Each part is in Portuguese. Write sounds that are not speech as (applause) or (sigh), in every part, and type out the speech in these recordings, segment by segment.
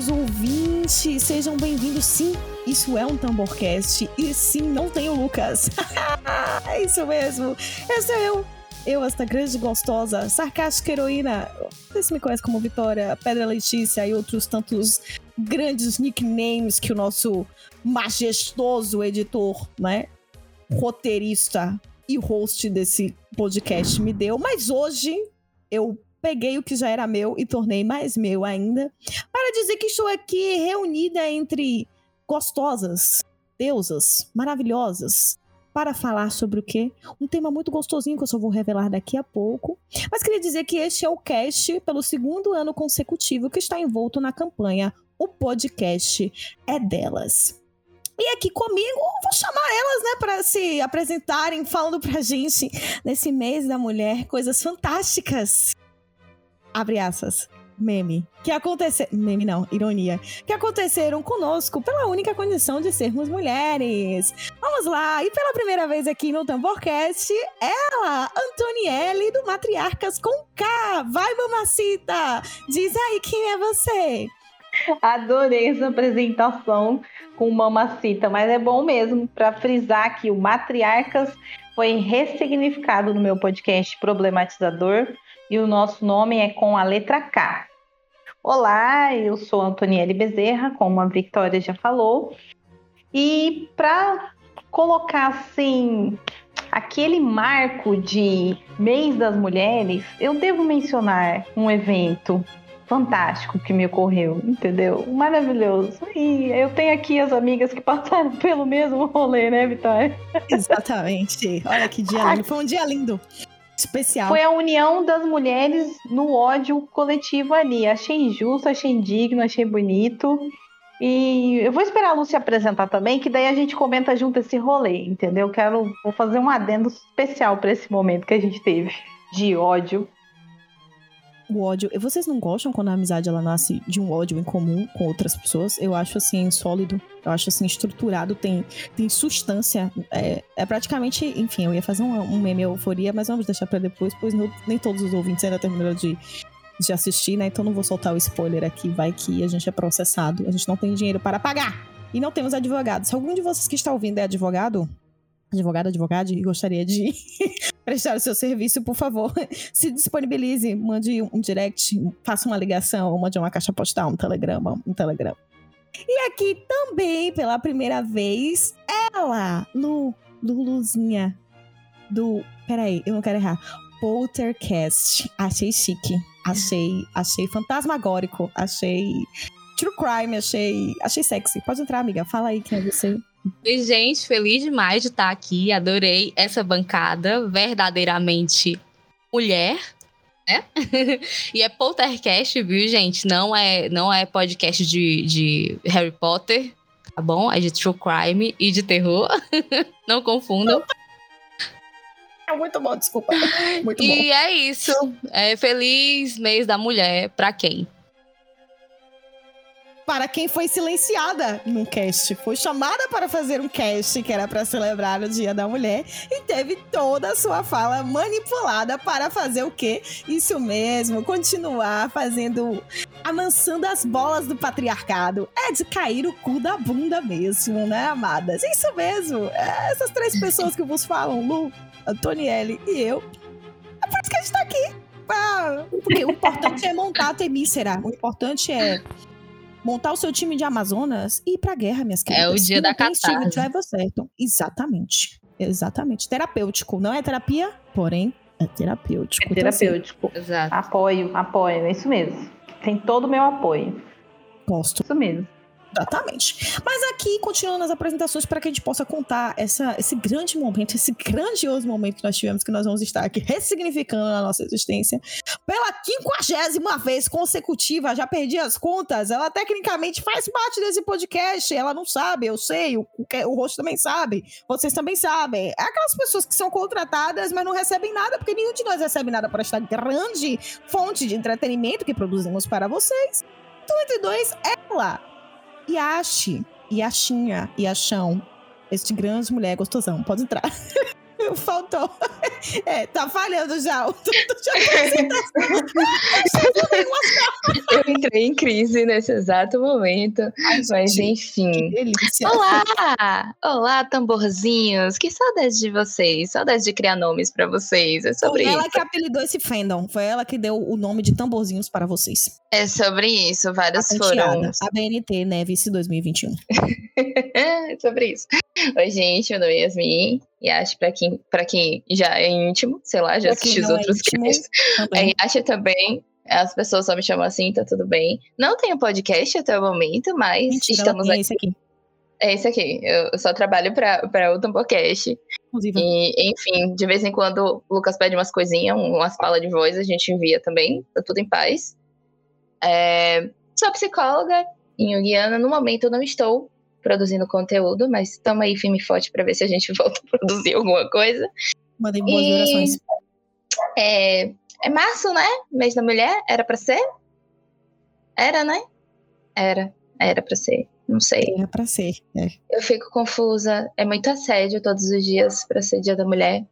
caros ouvintes, sejam bem-vindos. Sim, isso é um Tamborcast. E sim, não tem o Lucas. (laughs) é isso mesmo. Essa é eu. Eu, esta grande gostosa, sarcástica heroína. Você me conhece como Vitória, Pedra Letícia e outros tantos grandes nicknames que o nosso majestoso editor, né? Roteirista e host desse podcast me deu. Mas hoje eu peguei o que já era meu e tornei mais meu ainda, para dizer que estou aqui reunida entre gostosas, deusas, maravilhosas, para falar sobre o quê? Um tema muito gostosinho que eu só vou revelar daqui a pouco. Mas queria dizer que este é o cast pelo segundo ano consecutivo que está envolto na campanha O Podcast é Delas. E aqui comigo, vou chamar elas, né, para se apresentarem, falando pra gente nesse mês da mulher coisas fantásticas abre aspas, meme, que aconteceram, meme não, ironia, que aconteceram conosco pela única condição de sermos mulheres. Vamos lá, e pela primeira vez aqui no Tamborcast, ela, Antonielle do Matriarcas com K. Vai, mamacita! Diz aí quem é você. Adorei essa apresentação com mamacita, mas é bom mesmo para frisar que o Matriarcas foi ressignificado no meu podcast Problematizador e o nosso nome é com a letra K. Olá, eu sou Antonielle Bezerra, como a Victoria já falou. E para colocar assim aquele marco de mês das mulheres, eu devo mencionar um evento fantástico que me ocorreu, entendeu? Maravilhoso. E eu tenho aqui as amigas que passaram (laughs) pelo mesmo rolê, né, Vitória? Exatamente. Olha que dia lindo. Foi um dia lindo especial. Foi a união das mulheres no ódio coletivo ali. Achei injusto, achei indigno, achei bonito. E eu vou esperar a Lúcia apresentar também, que daí a gente comenta junto esse rolê, entendeu? Quero vou fazer um adendo especial para esse momento que a gente teve de ódio o ódio. Vocês não gostam quando a amizade ela nasce de um ódio em comum com outras pessoas? Eu acho assim sólido, eu acho assim estruturado, tem, tem substância. É, é praticamente, enfim, eu ia fazer um, um meme euforia, mas vamos deixar para depois, pois no, nem todos os ouvintes ainda terminaram de, de assistir, né? Então não vou soltar o spoiler aqui, vai que a gente é processado, a gente não tem dinheiro para pagar. E não temos advogados. Se algum de vocês que está ouvindo é advogado, advogado, advogado, e gostaria de (laughs) prestar o seu serviço, por favor, (laughs) se disponibilize, mande um direct, faça uma ligação, mande uma caixa postal, um telegrama, um telegrama. E aqui também, pela primeira vez, ela, Lu, Luluzinha, do. Peraí, eu não quero errar. Poltercast. Achei chique. Achei, achei fantasmagórico. Achei true crime. Achei, achei sexy. Pode entrar, amiga. Fala aí quem é você. E, gente, feliz demais de estar aqui. Adorei essa bancada, verdadeiramente mulher, né? (laughs) e é Poltercast, viu, gente? Não é, não é podcast de, de Harry Potter, tá bom? É de true crime e de terror. (laughs) não confundam. É muito bom, desculpa. Muito e bom. E é isso. É feliz mês da mulher pra quem? Para quem foi silenciada num cast. Foi chamada para fazer um cast que era para celebrar o Dia da Mulher e teve toda a sua fala manipulada para fazer o quê? Isso mesmo, continuar fazendo amansando as bolas do patriarcado. É de cair o cu da bunda mesmo, né, amadas? Isso mesmo. É essas três pessoas que vos falam, Lu, Antonielle e eu. É por isso que a gente tá aqui. Porque o importante é montar a temícera. O importante é montar o seu time de Amazonas e ir pra guerra, minhas queridas. É o dia da catarse. Trevor Certon. Exatamente. Exatamente. Terapêutico. Não é terapia, porém é terapêutico. É terapêutico. Então, assim, Exato. Apoio, apoio. É isso mesmo. Tem todo o meu apoio. Gosto. Isso mesmo. Exatamente. Mas aqui, continuando as apresentações, para que a gente possa contar essa, esse grande momento, esse grandioso momento que nós tivemos, que nós vamos estar aqui ressignificando a nossa existência pela quinquagésima vez consecutiva. Já perdi as contas. Ela tecnicamente faz parte desse podcast. Ela não sabe, eu sei, o, o rosto também sabe, vocês também sabem. É aquelas pessoas que são contratadas, mas não recebem nada, porque nenhum de nós recebe nada para esta grande fonte de entretenimento que produzimos para vocês. Então, entre dois, ela Yashi, Yashinha, Yachão. Este grande mulher gostosão. Pode entrar. (laughs) (laughs) Faltou. É, tá falhando já. Eu, (laughs) eu entrei em crise nesse exato momento. Ai, mas enfim. Olá! Olá, tamborzinhos! Que saudade de vocês. Saudade de criar nomes para vocês. É sobre Foi isso. ela que apelidou esse fandom. Foi ela que deu o nome de tamborzinhos para vocês. É sobre isso. Vários foram. A BNT, né? Vice 2021. é sobre isso. Oi, gente. Meu nome é Yasmin. E acho para quem, pra quem já é íntimo, sei lá, já assistiu os é outros é acho também as pessoas só me chamam assim, tá tudo bem. Não tenho podcast até o momento, mas Mentira, estamos aqui. É esse aqui. É esse aqui. Eu só trabalho para o Tambocast. E, enfim, de vez em quando o Lucas pede umas coisinhas, umas palas de voz, a gente envia também. Tá tudo em paz. É, sou psicóloga em Guiana. No momento eu não estou produzindo conteúdo, mas estamos aí firme e forte para ver se a gente (laughs) volta a produzir alguma coisa. Mandei boas e... orações. É, é março, né? Mês da mulher? Era para ser? Era, né? Era. Era para ser. Não sei. Era pra ser. É. Eu fico confusa. É muito assédio todos os dias para ser dia da mulher.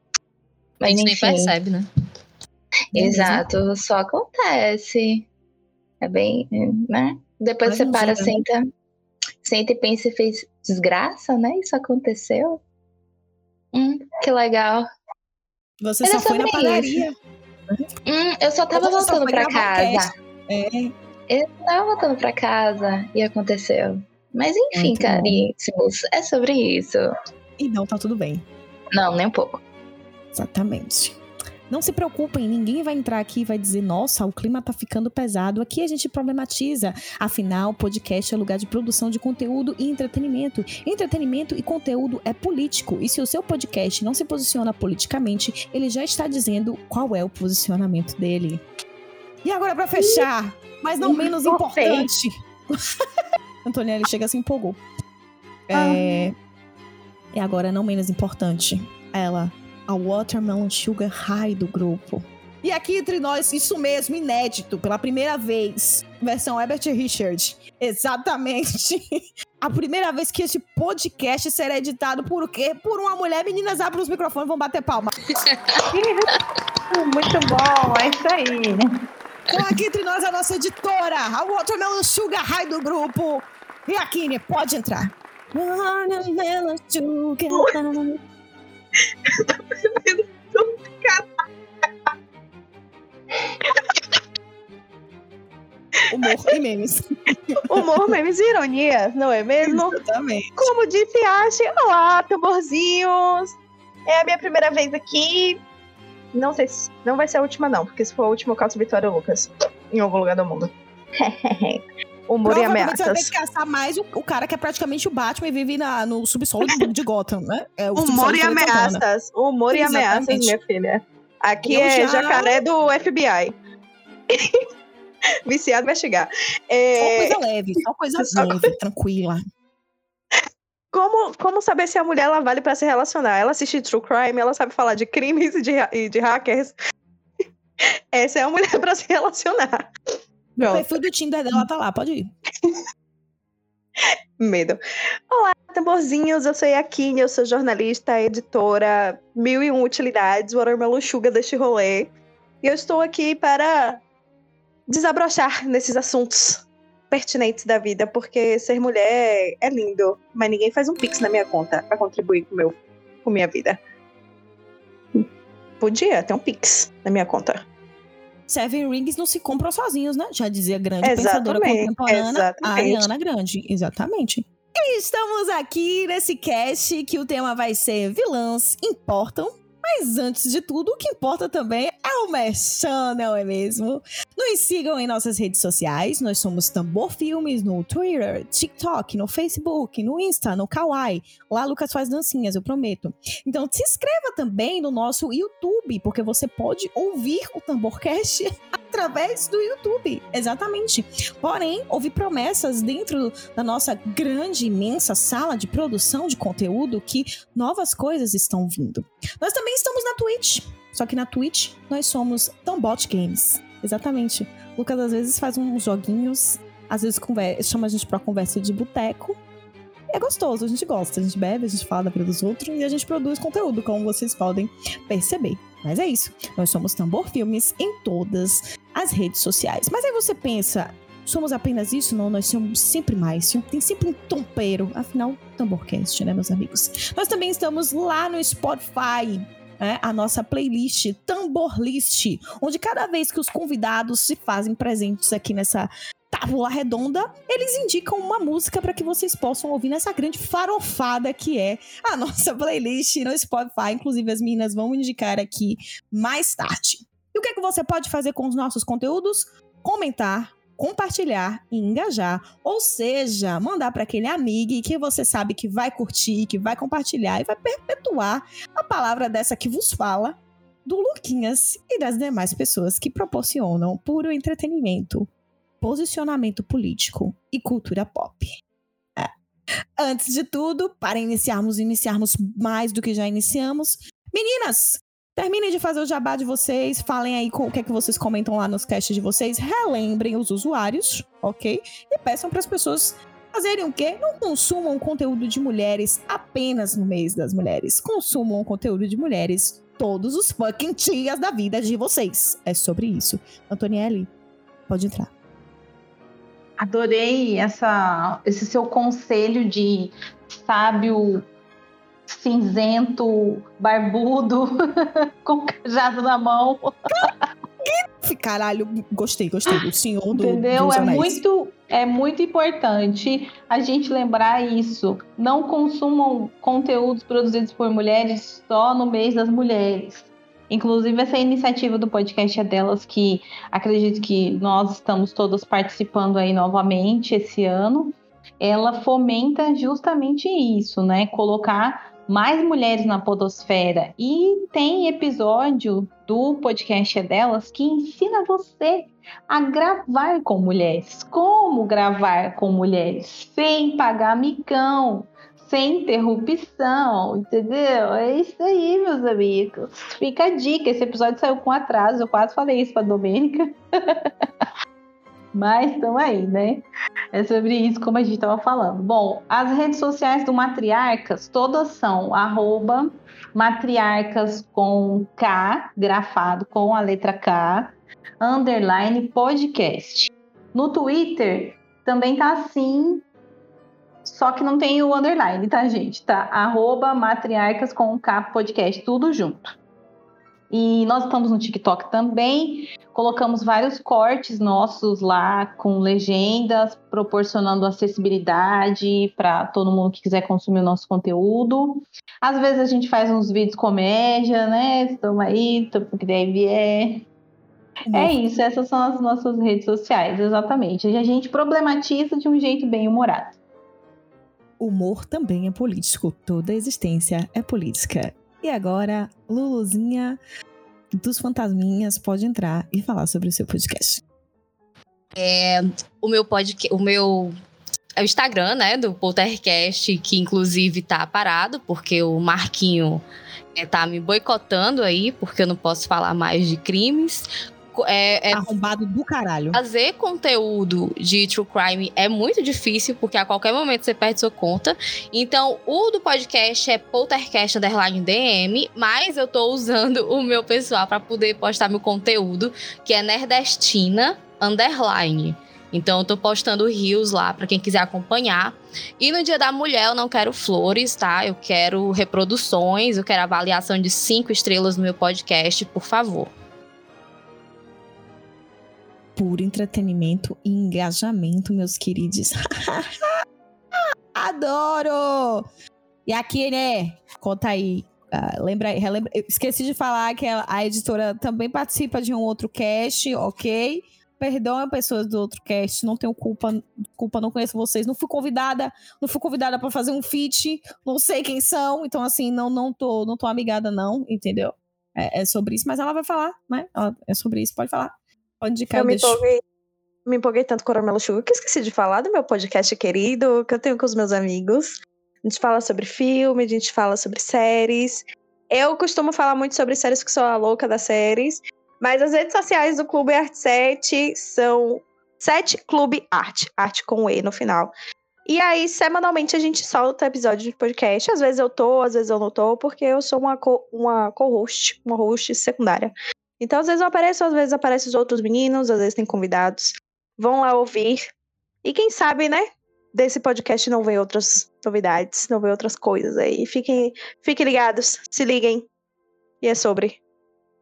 Mas a gente enfim. nem percebe, né? Exato. Só acontece. É bem, né? Depois Mas você para, senta. Senta e pensa e fez desgraça, né? Isso aconteceu. Hum, que legal. Você só foi na padaria. Hum, eu só tava Você voltando pra casa. É. Eu tava voltando pra casa e aconteceu. Mas enfim, caríssimos, é sobre isso. E não tá tudo bem. Não, nem um pouco. Exatamente. Não se preocupem, ninguém vai entrar aqui e vai dizer, nossa, o clima tá ficando pesado. Aqui a gente problematiza. Afinal, podcast é lugar de produção de conteúdo e entretenimento. Entretenimento e conteúdo é político. E se o seu podcast não se posiciona politicamente, ele já está dizendo qual é o posicionamento dele. E agora, para fechar, mas não menos importante. (laughs) Antonielli chega se empolgou. É... E agora, não menos importante, ela a Watermelon Sugar High do grupo. E aqui entre nós, isso mesmo, inédito, pela primeira vez, versão Herbert Richard. Exatamente. (laughs) A primeira vez que esse podcast será editado por o quê? Por uma mulher. Meninas, abram os microfones, vão bater palma. (laughs) Muito bom, é isso aí. Então aqui entre nós a nossa editora, a Watermelon Sugar High do grupo. E aqui, né? Pode entrar. Watermelon Sugar eu tô percebendo tudo, cara. Humor e memes. Humor, memes e ironias, não é mesmo? Exatamente. Como disse Ash, olá, tamborzinhos. É a minha primeira vez aqui. Não sei se não vai ser a última, não, porque se for a última, eu caso Vitória Lucas em algum lugar do mundo. (laughs) Humor e ameaças. Você vai ter que caçar mais o, o, cara que é praticamente o Batman e vive na, no subsolo de, de Gotham, né? É Humor e ameaças. Humor e ameaças, minha filha. Aqui é já... jacaré do FBI. (laughs) Viciado vai chegar. É... Só coisa leve, só coisa só leve, coisa... tranquila. Como, como saber se a mulher ela vale para se relacionar? Ela assiste True Crime, ela sabe falar de crimes e de, e de hackers. (laughs) Essa é a mulher para se relacionar. Pronto. O perfil do Tinder dela tá lá, pode ir. (laughs) Medo. Olá, tamborzinhos, eu sou a Yakine, eu sou jornalista, editora, mil e um utilidades, watermelon sugar deste rolê. E eu estou aqui para desabrochar nesses assuntos pertinentes da vida, porque ser mulher é lindo, mas ninguém faz um pix na minha conta para contribuir com meu com minha vida. Podia ter um pix na minha conta. Seven Rings não se compram sozinhos, né? Já dizia grande pensadora contemporânea, a Ariana Grande. Exatamente. E estamos aqui nesse cast que o tema vai ser vilãs importam mas antes de tudo, o que importa também é o merchan, não é mesmo? Nos sigam em nossas redes sociais, nós somos Tambor Filmes no Twitter, TikTok, no Facebook, no Insta, no Kawaii. Lá Lucas faz dancinhas, eu prometo. Então se inscreva também no nosso YouTube, porque você pode ouvir o Tamborcast (laughs) através do YouTube. Exatamente. Porém, houve promessas dentro da nossa grande, imensa sala de produção de conteúdo que novas coisas estão vindo. Nós também estamos na Twitch. Só que na Twitch nós somos Tombot Games. Exatamente. O Lucas às vezes faz uns joguinhos, às vezes chama a gente pra conversa de boteco. É gostoso, a gente gosta, a gente bebe, a gente fala da vida dos outros e a gente produz conteúdo, como vocês podem perceber. Mas é isso. Nós somos Tambor Filmes em todas as redes sociais. Mas aí você pensa, somos apenas isso? Não, nós somos sempre mais. Tem sempre um tompeiro. Afinal, Tamborcast, né, meus amigos? Nós também estamos lá no Spotify. É, a nossa playlist Tambor List, onde cada vez que os convidados se fazem presentes aqui nessa tábua redonda, eles indicam uma música para que vocês possam ouvir nessa grande farofada que é a nossa (laughs) playlist no Spotify. Inclusive, as meninas vão indicar aqui mais tarde. E o que, é que você pode fazer com os nossos conteúdos? Comentar, compartilhar e engajar, ou seja, mandar para aquele amigo que você sabe que vai curtir, que vai compartilhar e vai perpetuar a palavra dessa que vos fala do Luquinhas e das demais pessoas que proporcionam puro entretenimento posicionamento político e cultura pop. É. Antes de tudo, para iniciarmos iniciarmos mais do que já iniciamos, meninas, terminem de fazer o jabá de vocês, falem aí o que é que vocês comentam lá nos casts de vocês, relembrem os usuários, ok? E peçam para as pessoas fazerem o quê? Não consumam conteúdo de mulheres apenas no mês das mulheres. Consumam conteúdo de mulheres todos os fucking dias da vida de vocês. É sobre isso. Antonielli, pode entrar. Adorei essa, esse seu conselho de sábio cinzento, barbudo, (laughs) com cajado na mão. Caralho, gostei, gostei. O senhor do Entendeu? É muito, é muito importante a gente lembrar isso. Não consumam conteúdos produzidos por mulheres só no mês das mulheres. Inclusive, essa iniciativa do podcast é delas que acredito que nós estamos todas participando aí novamente esse ano. Ela fomenta justamente isso, né? Colocar mais mulheres na podosfera. E tem episódio do podcast é delas que ensina você a gravar com mulheres. Como gravar com mulheres sem pagar micão, sem interrupção, entendeu? É isso aí, meus amigos. Fica a dica. Esse episódio saiu com atraso, eu quase falei isso pra Domênica. (laughs) Mas estão aí, né? É sobre isso como a gente estava falando. Bom, as redes sociais do Matriarcas, todas são arroba matriarcas com K, grafado com a letra K, underline podcast. No Twitter também tá assim, só que não tem o underline, tá, gente? Tá arroba matriarcas com K podcast, tudo junto. E nós estamos no TikTok também. Colocamos vários cortes nossos lá com legendas, proporcionando acessibilidade para todo mundo que quiser consumir o nosso conteúdo. Às vezes a gente faz uns vídeos comédia, né? Estamos aí, que deve é. É isso, essas são as nossas redes sociais, exatamente. E a gente problematiza de um jeito bem humorado. Humor também é político, toda existência é política. E agora, Luluzinha dos Fantasminhas pode entrar e falar sobre o seu podcast. É, o meu podcast, o meu é o Instagram, né, do Poltercast, que inclusive tá parado, porque o Marquinho é, tá me boicotando aí, porque eu não posso falar mais de crimes é, é arrombado do caralho. Fazer conteúdo de true crime é muito difícil, porque a qualquer momento você perde sua conta. Então, o do podcast é poltercast underline DM, mas eu tô usando o meu pessoal para poder postar meu conteúdo, que é nerdestina underline. Então eu tô postando rios lá para quem quiser acompanhar. E no Dia da Mulher eu não quero flores, tá? Eu quero reproduções, eu quero avaliação de cinco estrelas no meu podcast, por favor puro entretenimento e engajamento, meus queridos. (laughs) Adoro! E aqui, né? Conta aí. Uh, lembra, relembra, esqueci de falar que a, editora também participa de um outro cast, ok? Perdoa pessoas do outro cast, não tenho culpa, culpa, não conheço vocês, não fui convidada, não fui convidada para fazer um feat, não sei quem são, então assim, não não tô, não tô amigada não, entendeu? É, é sobre isso, mas ela vai falar, né? Ela, é sobre isso, pode falar. Pode indicar, eu me empolguei, me empolguei tanto com o Caramelo Sugar que esqueci de falar do meu podcast querido que eu tenho com os meus amigos. A gente fala sobre filme, a gente fala sobre séries. Eu costumo falar muito sobre séries que sou a louca das séries, mas as redes sociais do Clube Arte 7 são 7 Clube Arte, arte com E no final. E aí, semanalmente, a gente solta episódio de podcast. Às vezes eu tô, às vezes eu não tô, porque eu sou uma, co uma co-host, uma host secundária. Então, às vezes eu apareço, às vezes aparecem os outros meninos, às vezes tem convidados. Vão lá ouvir. E quem sabe, né? Desse podcast não vem outras novidades, não vem outras coisas aí. Fiquem, fiquem ligados, se liguem. E é sobre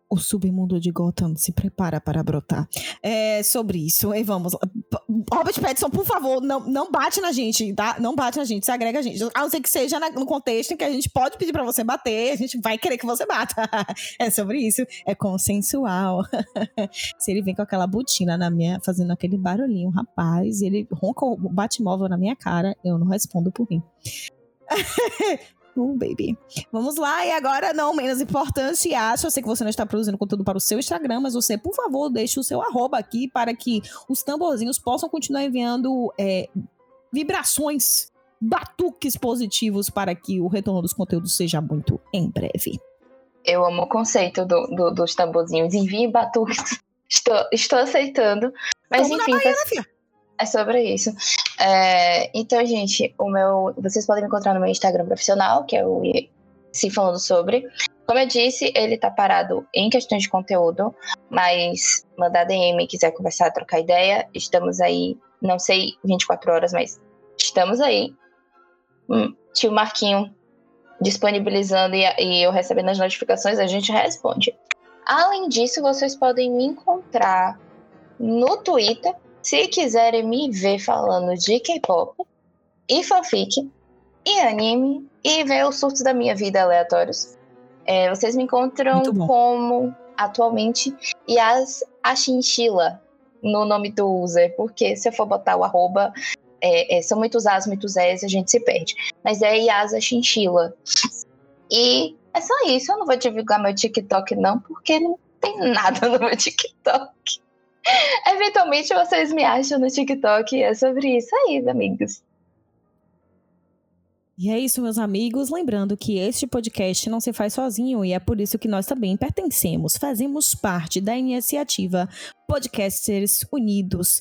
o submundo de Gotham se prepara para brotar. É sobre isso. E vamos lá. Robert Pattinson, por favor, não, não bate na gente, tá? Não bate na gente, se agrega a gente. A não ser que seja no contexto em que a gente pode pedir para você bater, a gente vai querer que você bata. (laughs) é sobre isso. É consensual. (laughs) se ele vem com aquela botina na minha, fazendo aquele barulhinho, rapaz, e ele ronca o Batmóvel na minha cara, eu não respondo por mim. (laughs) Uh, baby. Vamos lá, e agora, não menos importante, acho, eu sei que você não está produzindo conteúdo para o seu Instagram, mas você, por favor, deixe o seu arroba aqui para que os tamborzinhos possam continuar enviando é, vibrações, batuques positivos para que o retorno dos conteúdos seja muito em breve. Eu amo o conceito do, do, dos tamborzinhos. Envie batuques. (laughs) Estou, estou aceitando. Mas enfim. Bahia, né, é sobre isso. É, então, gente, o meu, vocês podem me encontrar no meu Instagram profissional, que é o Se Falando Sobre. Como eu disse, ele tá parado em questões de conteúdo, mas mandar DM, quiser conversar, trocar ideia, estamos aí, não sei 24 horas, mas estamos aí. Hum, tio Marquinho disponibilizando e, e eu recebendo as notificações, a gente responde. Além disso, vocês podem me encontrar no Twitter, se quiserem me ver falando de K-pop e fanfic e anime e ver os surtos da minha vida aleatórios, é, vocês me encontram como atualmente Yas Achinchila no nome do user, porque se eu for botar o arroba, é, é, são muitos As, muitos Es, a gente se perde. Mas é Yasa Chinchila. E é só isso, eu não vou divulgar meu TikTok não, porque não tem nada no meu (laughs) TikTok. (laughs) Eventualmente vocês me acham no TikTok. É sobre isso aí, amigos. E é isso, meus amigos. Lembrando que este podcast não se faz sozinho e é por isso que nós também pertencemos, fazemos parte da iniciativa Podcasters Unidos.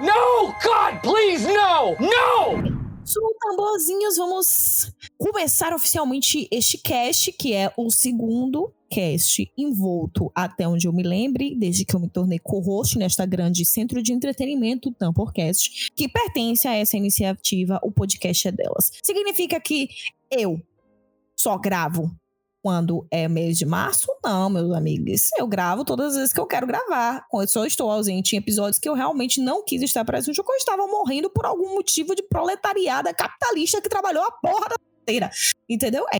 No, God, please, no! No! Sou tamborzinhos, vamos começar oficialmente este cast, que é o segundo cast envolto até onde eu me lembre, desde que eu me tornei co-host nesta grande centro de entretenimento, Tamporcast, que pertence a essa iniciativa, o podcast é delas. Significa que eu só gravo quando é mês de março, não, meus amigos. Eu gravo todas as vezes que eu quero gravar. Eu só estou ausente em episódios que eu realmente não quis estar presente, ou eu estava morrendo por algum motivo de proletariada capitalista que trabalhou a porra da inteira. Entendeu? É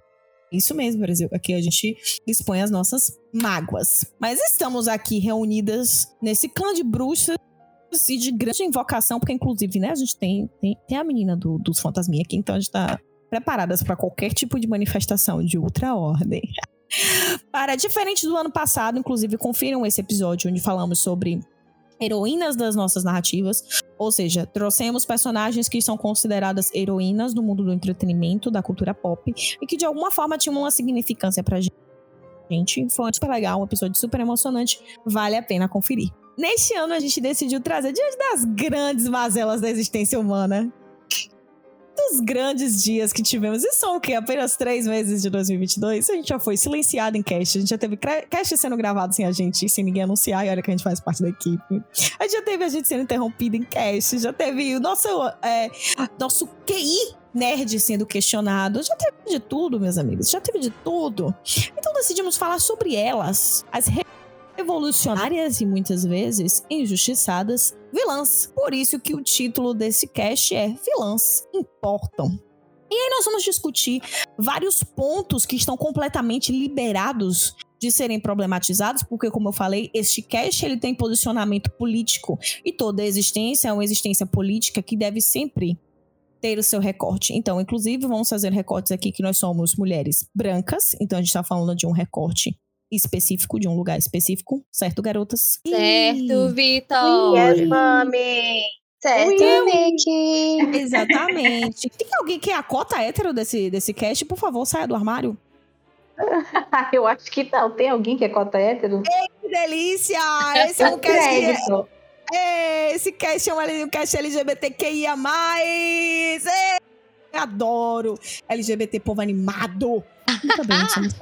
isso mesmo, Brasil. Aqui a gente expõe as nossas mágoas. Mas estamos aqui reunidas nesse clã de bruxas e de grande invocação, porque inclusive, né, a gente tem, tem, tem a menina do, dos fantasminha aqui, então a gente tá preparadas para qualquer tipo de manifestação de ultra-ordem. (laughs) para diferente do ano passado, inclusive, confiram esse episódio onde falamos sobre heroínas das nossas narrativas, ou seja, trouxemos personagens que são consideradas heroínas do mundo do entretenimento, da cultura pop, e que de alguma forma tinham uma significância pra gente. Foi super legal, um episódio super emocionante, vale a pena conferir. Neste ano a gente decidiu trazer diante das grandes mazelas da existência humana, dos grandes dias que tivemos, e são o quê? Apenas três meses de 2022, a gente já foi silenciado em cast, a gente já teve cast sendo gravado sem a gente, sem ninguém anunciar, e olha que a gente faz parte da equipe. A gente já teve a gente sendo interrompido em cast, já teve o nosso, é, nosso QI nerd sendo questionado. Já teve de tudo, meus amigos. Já teve de tudo. Então decidimos falar sobre elas. As revolucionárias e muitas vezes injustiçadas vilãs. Por isso que o título desse cast é Vilãs Importam. E aí nós vamos discutir vários pontos que estão completamente liberados de serem problematizados, porque como eu falei, este cast ele tem posicionamento político e toda existência é uma existência política que deve sempre ter o seu recorte. Então, inclusive, vamos fazer recortes aqui que nós somos mulheres brancas, então a gente está falando de um recorte específico, de um lugar específico, certo, garotas? Certo, Vitor! Yes, mami! Certo, Vicky! Exatamente. Tem alguém que é a cota hétero desse, desse cast? Por favor, saia do armário. (laughs) Eu acho que não. Tem alguém que é cota hétero? Que delícia! Esse é um cast que é... Esse cast é um cast LGBTQIA+. É, adoro LGBT povo animado. Muito bem, somos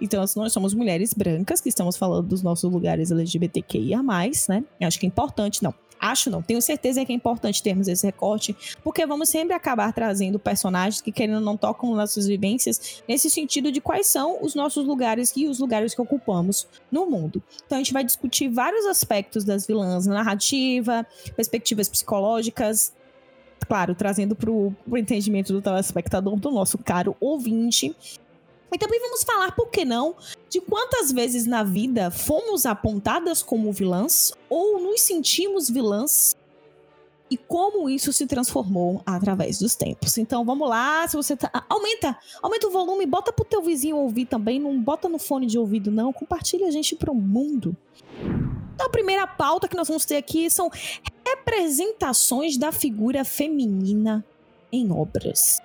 então, nós somos mulheres brancas que estamos falando dos nossos lugares LGBTQIA, né? Acho que é importante, não. Acho não, tenho certeza que é importante termos esse recorte, porque vamos sempre acabar trazendo personagens que, querendo não tocam nossas vivências, nesse sentido de quais são os nossos lugares e os lugares que ocupamos no mundo. Então a gente vai discutir vários aspectos das vilãs, narrativa, perspectivas psicológicas, claro, trazendo para o entendimento do telespectador, do nosso caro ouvinte, e também vamos falar, por que não, de quantas vezes na vida fomos apontadas como vilãs ou nos sentimos vilãs e como isso se transformou através dos tempos. Então vamos lá, se você tá, aumenta, aumenta o volume, bota pro teu vizinho ouvir também, não bota no fone de ouvido não, compartilha a gente pro mundo. Então a primeira pauta que nós vamos ter aqui são representações da figura feminina em obras.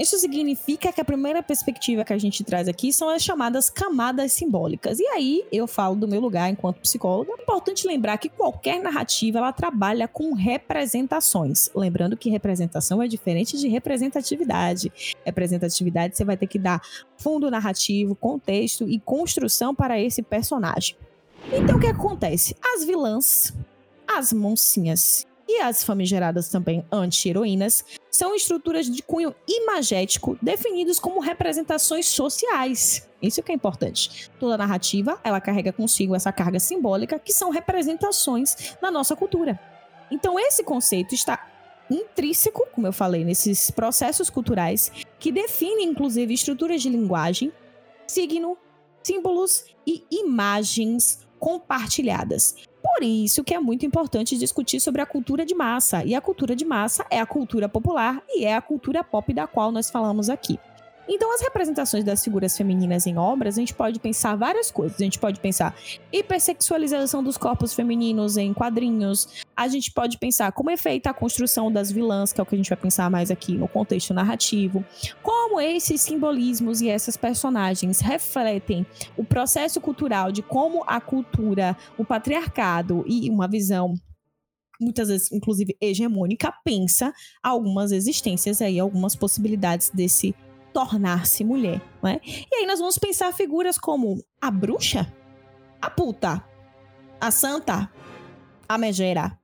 Isso significa que a primeira perspectiva que a gente traz aqui são as chamadas camadas simbólicas. E aí eu falo do meu lugar enquanto psicóloga. É importante lembrar que qualquer narrativa ela trabalha com representações. Lembrando que representação é diferente de representatividade. Representatividade você vai ter que dar fundo narrativo, contexto e construção para esse personagem. Então o que acontece? As vilãs, as moncinhas e as famigeradas também anti-heroínas são estruturas de cunho imagético definidos como representações sociais. Isso que é importante. Toda narrativa, ela carrega consigo essa carga simbólica que são representações na nossa cultura. Então esse conceito está intrínseco, como eu falei, nesses processos culturais que definem inclusive estruturas de linguagem, signo, símbolos e imagens compartilhadas. Por isso que é muito importante discutir sobre a cultura de massa. E a cultura de massa é a cultura popular e é a cultura pop da qual nós falamos aqui. Então, as representações das figuras femininas em obras, a gente pode pensar várias coisas. A gente pode pensar hipersexualização dos corpos femininos em quadrinhos. A gente pode pensar como é feita a construção das vilãs, que é o que a gente vai pensar mais aqui no contexto narrativo. Como esses simbolismos e essas personagens refletem o processo cultural de como a cultura, o patriarcado e uma visão muitas vezes, inclusive hegemônica, pensa algumas existências aí, algumas possibilidades desse tornar-se mulher, né? E aí nós vamos pensar figuras como a bruxa, a puta, a santa, a megera.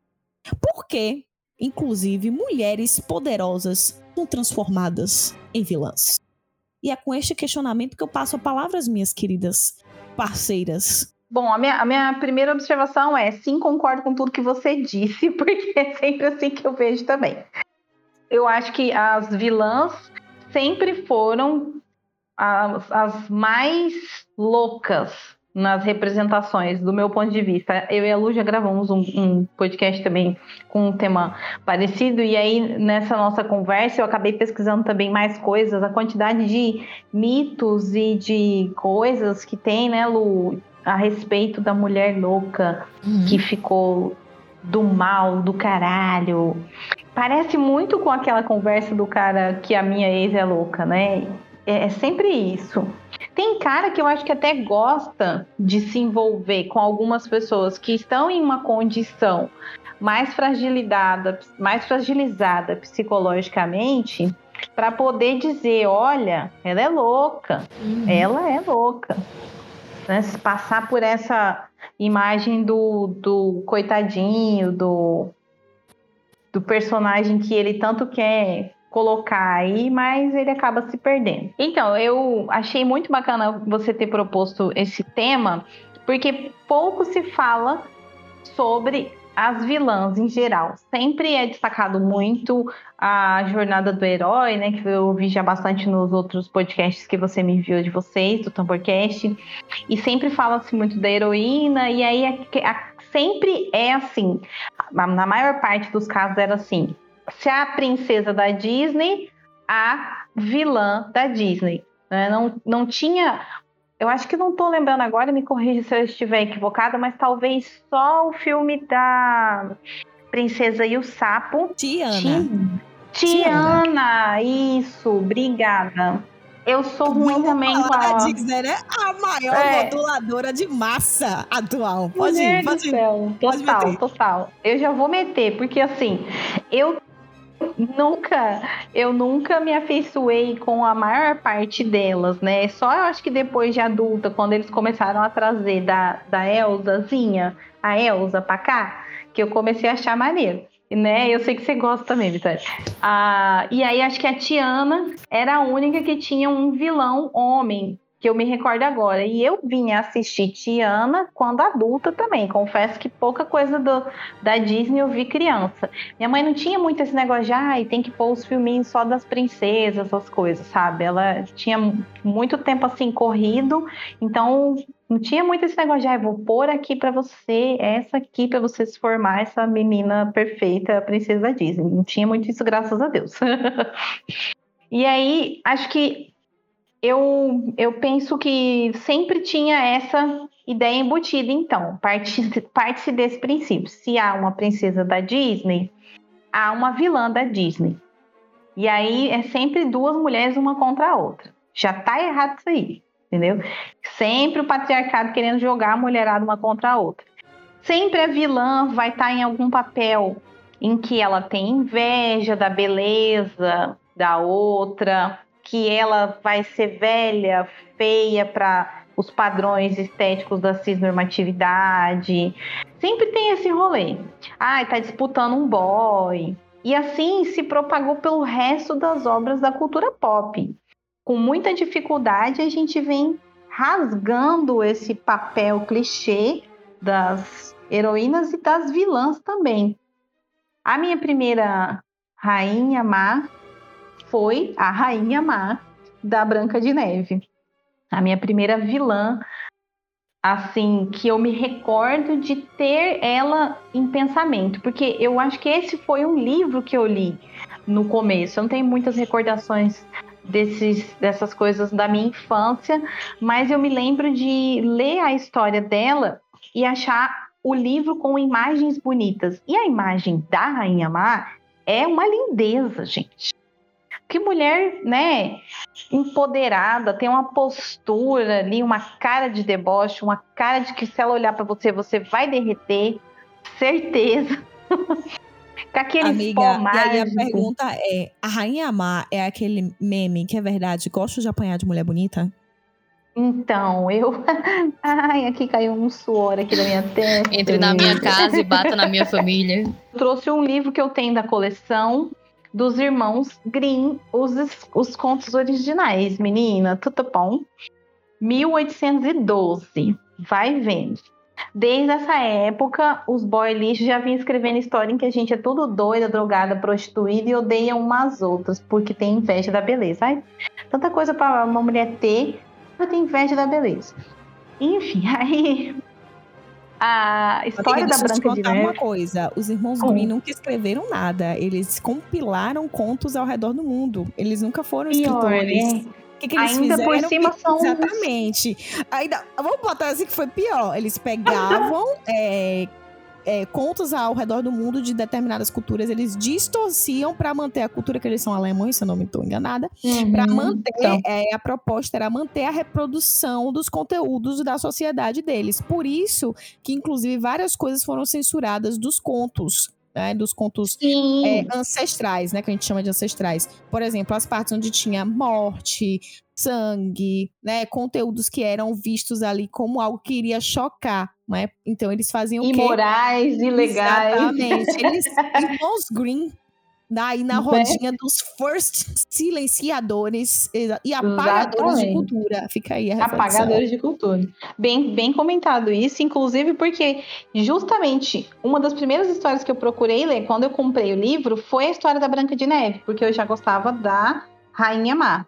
Porque, inclusive, mulheres poderosas são transformadas em vilãs. E é com este questionamento que eu passo a palavra às minhas queridas parceiras. Bom, a minha, a minha primeira observação é: sim, concordo com tudo que você disse, (laughs) porque é sempre assim que eu vejo também. Eu acho que as vilãs sempre foram as, as mais loucas nas representações, do meu ponto de vista. Eu e a Lu já gravamos um, um, podcast também com um tema parecido, e aí nessa nossa conversa eu acabei pesquisando também mais coisas, a quantidade de mitos e de coisas que tem, né, Lu, a respeito da mulher louca uhum. que ficou do mal, do caralho. Parece muito com aquela conversa do cara que a minha ex é louca, né? É, é sempre isso. Tem cara que eu acho que até gosta de se envolver com algumas pessoas que estão em uma condição mais fragilizada, mais fragilizada psicologicamente, para poder dizer, olha, ela é louca, uhum. ela é louca. Né? Passar por essa imagem do, do coitadinho, do do personagem que ele tanto quer colocar aí, mas ele acaba se perdendo. Então, eu achei muito bacana você ter proposto esse tema, porque pouco se fala sobre as vilãs em geral. Sempre é destacado muito a jornada do herói, né? Que eu vi já bastante nos outros podcasts que você me enviou de vocês, do Tamborcast. E sempre fala-se muito da heroína, e aí a, sempre é assim. Na maior parte dos casos era assim. Se a princesa da Disney, a vilã da Disney. Né? Não, não tinha eu acho que não estou lembrando agora, me corrija se eu estiver equivocada, mas talvez só o filme da Princesa e o Sapo. Tiana. Tiana, Tiana. isso, obrigada. Eu sou ruim Vamos também com a... a Disney, né? A maior é. moduladora de massa atual. Pode ir, pode ir. Total, total. Eu já vou meter, porque assim, eu nunca, eu nunca me afeiçoei com a maior parte delas, né? Só eu acho que depois de adulta, quando eles começaram a trazer da, da Elzazinha, a Elza pra cá, que eu comecei a achar maneiro. Né? Eu sei que você gosta também, Vitória. Ah, e aí acho que a Tiana era a única que tinha um vilão homem que eu me recordo agora. E eu vinha assistir Tiana quando adulta também. Confesso que pouca coisa do, da Disney eu vi criança. Minha mãe não tinha muito esse negócio de, ai, ah, tem que pôr os filminhos só das princesas, essas coisas, sabe? Ela tinha muito tempo assim corrido, então não tinha muito esse negócio de, ah, vou pôr aqui para você, essa aqui para você se formar essa menina perfeita, a princesa Disney. Não tinha muito isso, graças a Deus. (laughs) e aí, acho que eu, eu penso que sempre tinha essa ideia embutida, então. Parte-se parte desse princípio. Se há uma princesa da Disney, há uma vilã da Disney. E aí é sempre duas mulheres, uma contra a outra. Já tá errado isso aí, entendeu? Sempre o patriarcado querendo jogar a mulherada uma contra a outra. Sempre a vilã vai estar tá em algum papel em que ela tem inveja da beleza da outra, que ela vai ser velha, feia para os padrões estéticos da cisnormatividade. Sempre tem esse rolê. Ah, tá disputando um boy. E assim se propagou pelo resto das obras da cultura pop. Com muita dificuldade, a gente vem rasgando esse papel clichê das heroínas e das vilãs também. A minha primeira rainha má foi a Rainha Má da Branca de Neve. A minha primeira vilã, assim, que eu me recordo de ter ela em pensamento, porque eu acho que esse foi um livro que eu li no começo. Eu não tenho muitas recordações desses, dessas coisas da minha infância, mas eu me lembro de ler a história dela e achar o livro com imagens bonitas. E a imagem da Rainha Má é uma lindeza, gente. Que mulher, né, empoderada, tem uma postura ali, uma cara de deboche, uma cara de que se ela olhar para você, você vai derreter, certeza. (laughs) Com aquele Amiga, pó mágico. e aí a pergunta é, a Rainha Má é aquele meme que é verdade, gosto de apanhar de mulher bonita? Então, eu. (laughs) Ai, aqui caiu um suor aqui da minha testa. Entre na minha casa e bata na minha família. Eu trouxe um livro que eu tenho da coleção, dos irmãos Grimm, os, os contos originais, menina, tudo bom? 1812, vai vendo. Desde essa época, os boy lixo já vinham escrevendo história em que a gente é tudo doida, drogada, prostituída e odeia umas outras, porque tem inveja da beleza. Ai, tanta coisa para uma mulher ter, ela tem inveja da beleza. Enfim, (laughs) aí a história da Branca de Neve. uma coisa, os irmãos. Grimm nunca escreveram nada, eles compilaram contos ao redor do mundo. Eles nunca foram Pior, escritores. Né? O que, que eles Ainda fizeram? por cima são. Exatamente. Ainda, vamos botar assim que foi pior. Eles pegavam é, é, contos ao redor do mundo de determinadas culturas, eles distorciam para manter a cultura que eles são alemães, se eu não me estou enganada, uhum, para manter então. é, a proposta era manter a reprodução dos conteúdos da sociedade deles. Por isso que inclusive várias coisas foram censuradas dos contos. Né, dos contos é, ancestrais, né, que a gente chama de ancestrais. Por exemplo, as partes onde tinha morte, sangue, né, conteúdos que eram vistos ali como algo que iria chocar, né? Então eles faziam imorais, ilegais. Exatamente. Eles, (laughs) irmãos Green Daí na né? rodinha dos first silenciadores e apagadores Exatamente. de cultura. Fica aí a reflexão. Apagadores de cultura. Bem, bem comentado isso, inclusive porque justamente uma das primeiras histórias que eu procurei ler quando eu comprei o livro foi a história da Branca de Neve, porque eu já gostava da Rainha Má.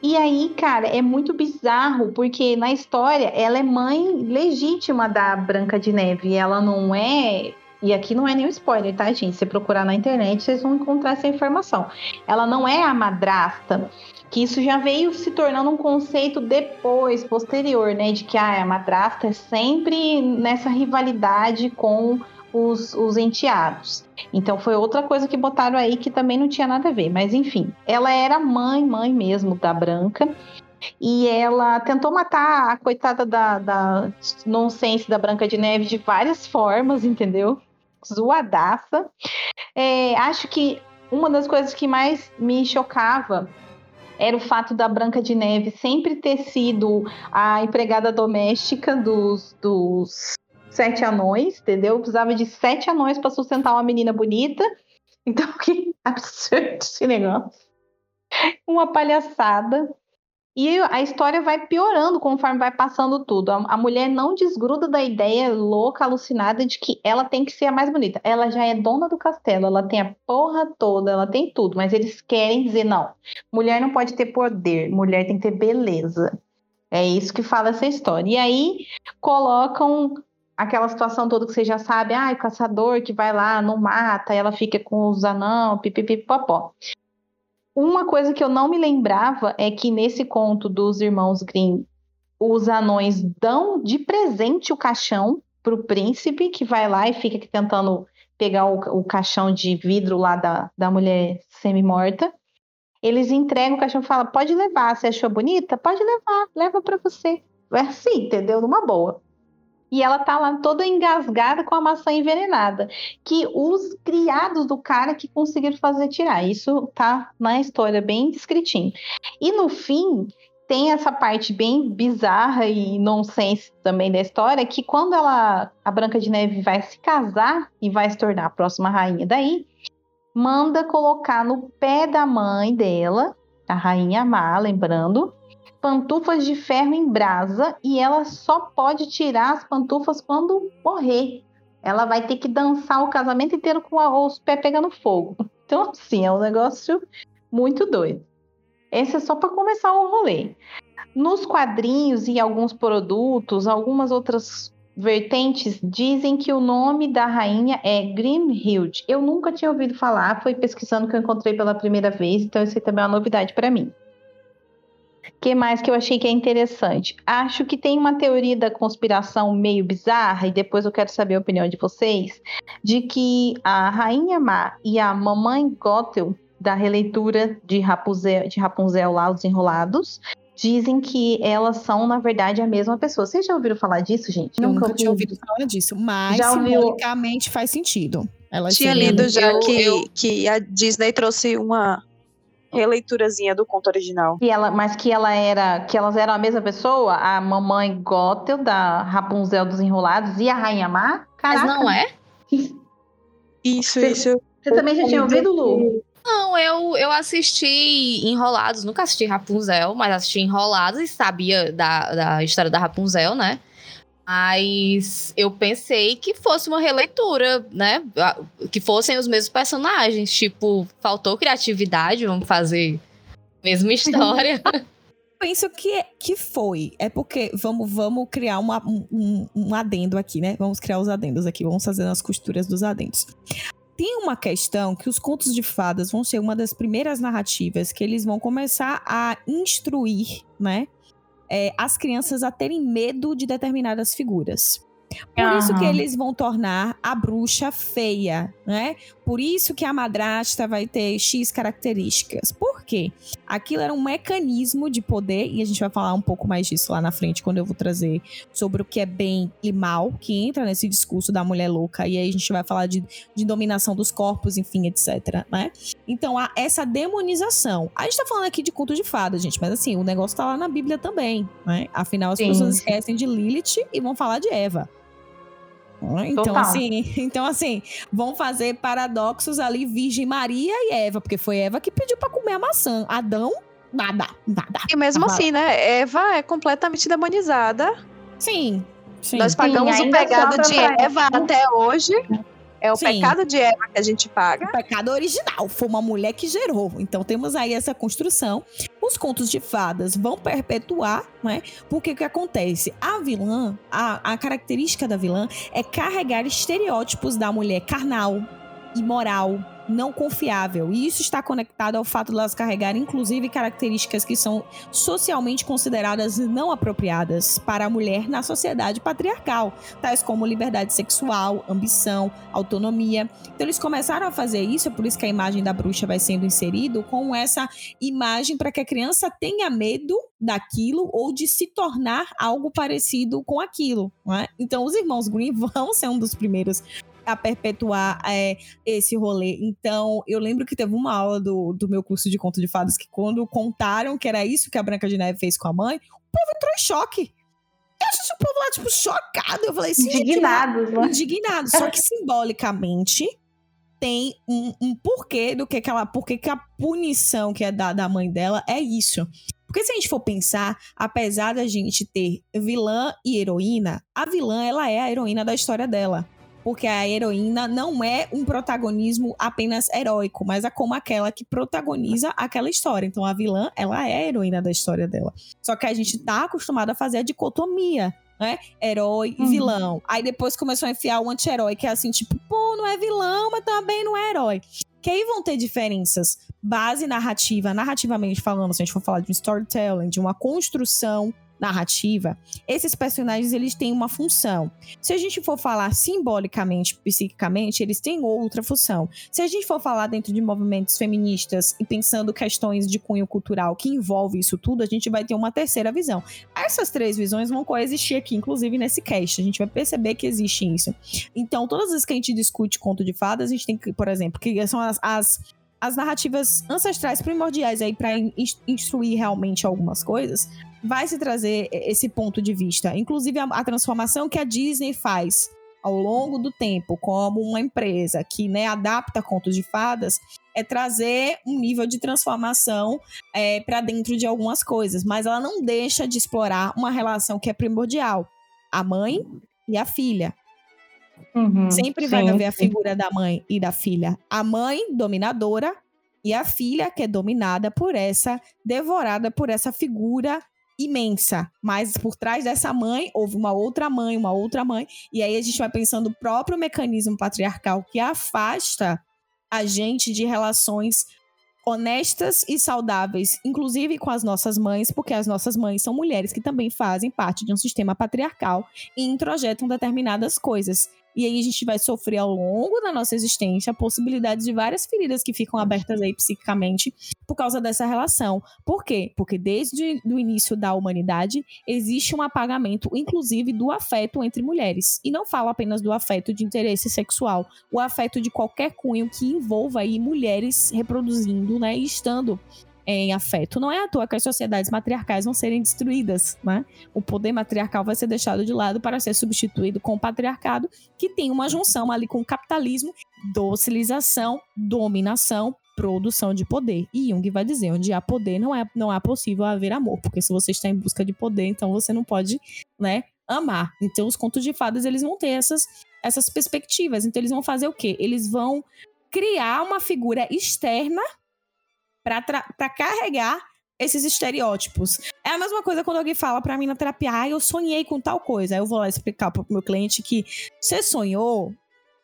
E aí, cara, é muito bizarro, porque na história ela é mãe legítima da Branca de Neve. Ela não é e aqui não é nenhum spoiler, tá, gente? Se procurar na internet, vocês vão encontrar essa informação. Ela não é a madrasta, que isso já veio se tornando um conceito depois, posterior, né? De que ah, a madrasta é sempre nessa rivalidade com os, os enteados. Então foi outra coisa que botaram aí que também não tinha nada a ver. Mas enfim, ela era mãe, mãe mesmo da Branca. E ela tentou matar a coitada da, da nonsense da Branca de Neve de várias formas, entendeu? Zoadaça. É, acho que uma das coisas que mais me chocava era o fato da Branca de Neve sempre ter sido a empregada doméstica dos, dos sete anões, entendeu? precisava de sete anões para sustentar uma menina bonita. Então, (laughs) que absurdo esse negócio. Uma palhaçada. E a história vai piorando conforme vai passando tudo. A, mulher não desgruda da ideia louca, alucinada de que ela tem que ser a mais bonita. Ela já é dona do castelo, ela tem a porra toda, ela tem tudo, mas eles querem dizer não. Mulher não pode ter poder, mulher tem que ter beleza. É isso que fala essa história. E aí colocam aquela situação toda que você já sabe, ah, o caçador que vai lá, não mata, ela fica com os anão, pipipipopó. Uma coisa que eu não me lembrava é que nesse conto dos irmãos Grimm, os anões dão de presente o caixão para o príncipe, que vai lá e fica tentando pegar o, o caixão de vidro lá da, da mulher semi-morta. Eles entregam o caixão e falam: pode levar, você achou bonita? Pode levar, leva para você. É assim, entendeu? Numa boa e ela tá lá toda engasgada com a maçã envenenada, que os criados do cara que conseguiram fazer tirar. Isso tá na história bem descritinho. E no fim, tem essa parte bem bizarra e nonsense também da história, que quando ela, a Branca de Neve vai se casar e vai se tornar a próxima rainha daí, manda colocar no pé da mãe dela, a rainha Má, lembrando, pantufas de ferro em brasa e ela só pode tirar as pantufas quando morrer. Ela vai ter que dançar o casamento inteiro com os pés pegando fogo. (laughs) Então, assim, é um negócio muito doido. Esse é só para começar o rolê. Nos quadrinhos e alguns produtos, algumas outras vertentes dizem que o nome da rainha é Grimhild. Eu nunca tinha ouvido falar, foi pesquisando que eu encontrei pela primeira vez, então isso também é uma novidade para mim que mais que eu achei que é interessante? Acho que tem uma teoria da conspiração meio bizarra, e depois eu quero saber a opinião de vocês, de que a Rainha Má e a Mamãe Gothel, da releitura de Rapunzel, de Rapunzel lá, Os Enrolados, dizem que elas são, na verdade, a mesma pessoa. Vocês já ouviram falar disso, gente? Nunca, Nunca tinha ouvido falar disso, mas já simbolicamente faz sentido. Elas tinha lido já eu, que, eu... que a Disney trouxe uma releiturazinha do conto original. E ela, mas que ela era, que elas eram a mesma pessoa, a mamãe Gothel da Rapunzel dos Enrolados e a Rainha Má? Caraca. Mas não é? Isso, você, isso. Você também já tinha ouvido, Lu? Não, eu, eu assisti Enrolados, nunca assisti Rapunzel, mas assisti Enrolados e sabia da, da história da Rapunzel, né? Mas eu pensei que fosse uma releitura, né? Que fossem os mesmos personagens. Tipo, faltou criatividade, vamos fazer mesma história. (laughs) penso que, que foi. É porque vamos, vamos criar uma, um, um adendo aqui, né? Vamos criar os adendos aqui. Vamos fazer as costuras dos adendos. Tem uma questão que os contos de fadas vão ser uma das primeiras narrativas que eles vão começar a instruir, né? É, as crianças a terem medo de determinadas figuras. Por uhum. isso que eles vão tornar a bruxa feia, né? Por isso que a madrasta vai ter X características. Por quê? Aquilo era um mecanismo de poder, e a gente vai falar um pouco mais disso lá na frente, quando eu vou trazer sobre o que é bem e mal, que entra nesse discurso da mulher louca, e aí a gente vai falar de, de dominação dos corpos, enfim, etc, né? Então, há essa demonização. A gente tá falando aqui de culto de fada, gente, mas assim, o negócio tá lá na Bíblia também, né? Afinal, as Sim. pessoas esquecem de Lilith e vão falar de Eva. Então, Total. assim, (laughs) então, assim, vão fazer paradoxos ali, Virgem Maria e Eva, porque foi Eva que pediu para comer a maçã. Adão, nada, nada. E mesmo assim, né? Eva é completamente demonizada. Sim. sim. Nós pagamos sim, o pegado de Eva até hoje. É o Sim. pecado de Eva que a gente paga. O pecado original. Foi uma mulher que gerou. Então temos aí essa construção. Os contos de fadas vão perpetuar, né? Porque o que acontece? A vilã, a, a característica da vilã é carregar estereótipos da mulher carnal, imoral, não confiável. E isso está conectado ao fato de elas carregarem, inclusive, características que são socialmente consideradas não apropriadas para a mulher na sociedade patriarcal, tais como liberdade sexual, ambição, autonomia. Então, eles começaram a fazer isso, é por isso que a imagem da bruxa vai sendo inserido com essa imagem para que a criança tenha medo daquilo ou de se tornar algo parecido com aquilo. É? Então, os irmãos Green (laughs) vão ser um dos primeiros a perpetuar é, esse rolê. Então, eu lembro que teve uma aula do, do meu curso de conto de fadas que quando contaram que era isso que a Branca de Neve fez com a mãe, o povo entrou em choque. Eu acho o povo lá, tipo, chocado. Eu falei assim, Indignados, né? Indignados. Só que simbolicamente tem um, um porquê do que aquela. Porque que a punição que é dada à mãe dela é isso. Porque se a gente for pensar, apesar da gente ter vilã e heroína, a vilã ela é a heroína da história dela porque a heroína não é um protagonismo apenas heróico, mas é como aquela que protagoniza aquela história. Então a vilã, ela é a heroína da história dela. Só que a gente tá acostumado a fazer a dicotomia né? Herói e uhum. vilão. Aí depois começou a enfiar o anti-herói, que é assim, tipo, pô, não é vilão, mas também não é herói. Que aí vão ter diferenças. Base narrativa, narrativamente falando, se a gente for falar de um storytelling, de uma construção narrativa, esses personagens eles têm uma função. Se a gente for falar simbolicamente, psiquicamente, eles têm outra função. Se a gente for falar dentro de movimentos feministas e pensando questões de cunho cultural que envolve isso tudo, a gente vai ter uma terceira visão. Essas três visões vão coexistir aqui, inclusive nesse cast. A gente vai perceber que existe isso. Então, todas as vezes que a gente discute conto de fadas, a gente tem que, por exemplo, que são as, as as narrativas ancestrais primordiais aí para instruir realmente algumas coisas, vai se trazer esse ponto de vista. Inclusive, a, a, transformação que a Disney faz ao longo do tempo, como uma empresa que né, adapta contos de fadas, é trazer um nível de transformação é, para dentro de algumas coisas, mas ela não deixa de explorar uma relação que é primordial: a mãe e a filha. Uhum, Sempre sim, vai haver a figura da mãe e da filha. A mãe dominadora e a filha que é dominada por essa, devorada por essa figura imensa, mas por trás dessa mãe houve uma outra mãe, uma outra mãe, e aí a gente vai pensando o próprio mecanismo patriarcal que afasta a gente de relações honestas e saudáveis, inclusive com as nossas mães, porque as nossas mães são mulheres que também fazem parte de um sistema patriarcal e introjetam determinadas coisas. E aí a gente vai sofrer ao longo da nossa existência a possibilidade de várias feridas que ficam abertas aí psiquicamente por causa dessa relação. Por quê? Porque desde o início da humanidade existe um apagamento, inclusive, do afeto entre mulheres. E não falo apenas do afeto de interesse sexual, o afeto de qualquer cunho que envolva aí mulheres reproduzindo, né, e estando em afeto. Não é à toa que as sociedades matriarcais vão serem destruídas, né? O poder matriarcal vai ser deixado de lado para ser substituído com o patriarcado, que tem uma junção ali com o capitalismo, docilização, dominação, produção de poder. E Jung vai dizer, onde há poder não é não é possível haver amor, porque se você está em busca de poder, então você não pode, né, amar. Então os contos de fadas eles vão ter essas essas perspectivas. Então eles vão fazer o quê? Eles vão criar uma figura externa para carregar esses estereótipos. É a mesma coisa quando alguém fala para mim na terapia, ah, eu sonhei com tal coisa. Aí eu vou lá explicar pro meu cliente que você sonhou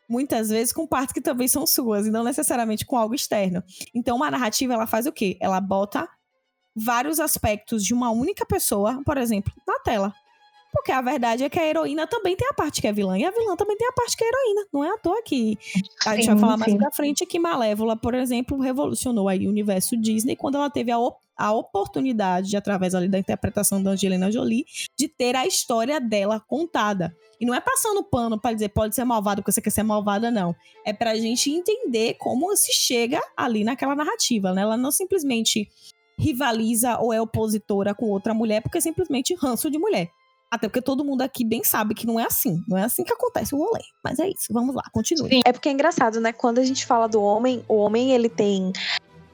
muitas vezes com partes que também são suas e não necessariamente com algo externo. Então uma narrativa ela faz o quê? Ela bota vários aspectos de uma única pessoa, por exemplo, na tela. Porque a verdade é que a heroína também tem a parte que é vilã, e a vilã também tem a parte que é heroína. Não é à toa que a gente sim, vai falar mais pra frente que Malévola, por exemplo, revolucionou aí o universo Disney quando ela teve a, op a oportunidade, de, através ali da interpretação da Angelina Jolie, de ter a história dela contada. E não é passando pano para dizer pode ser malvado porque você quer ser malvada, não. É pra gente entender como se chega ali naquela narrativa, né? Ela não simplesmente rivaliza ou é opositora com outra mulher porque é simplesmente ranço de mulher Até porque todo mundo aqui bem sabe que não é assim. Não é assim que acontece o rolê. Mas é isso, vamos lá, continue. Sim. É porque é engraçado, né? Quando a gente fala do homem, o homem ele tem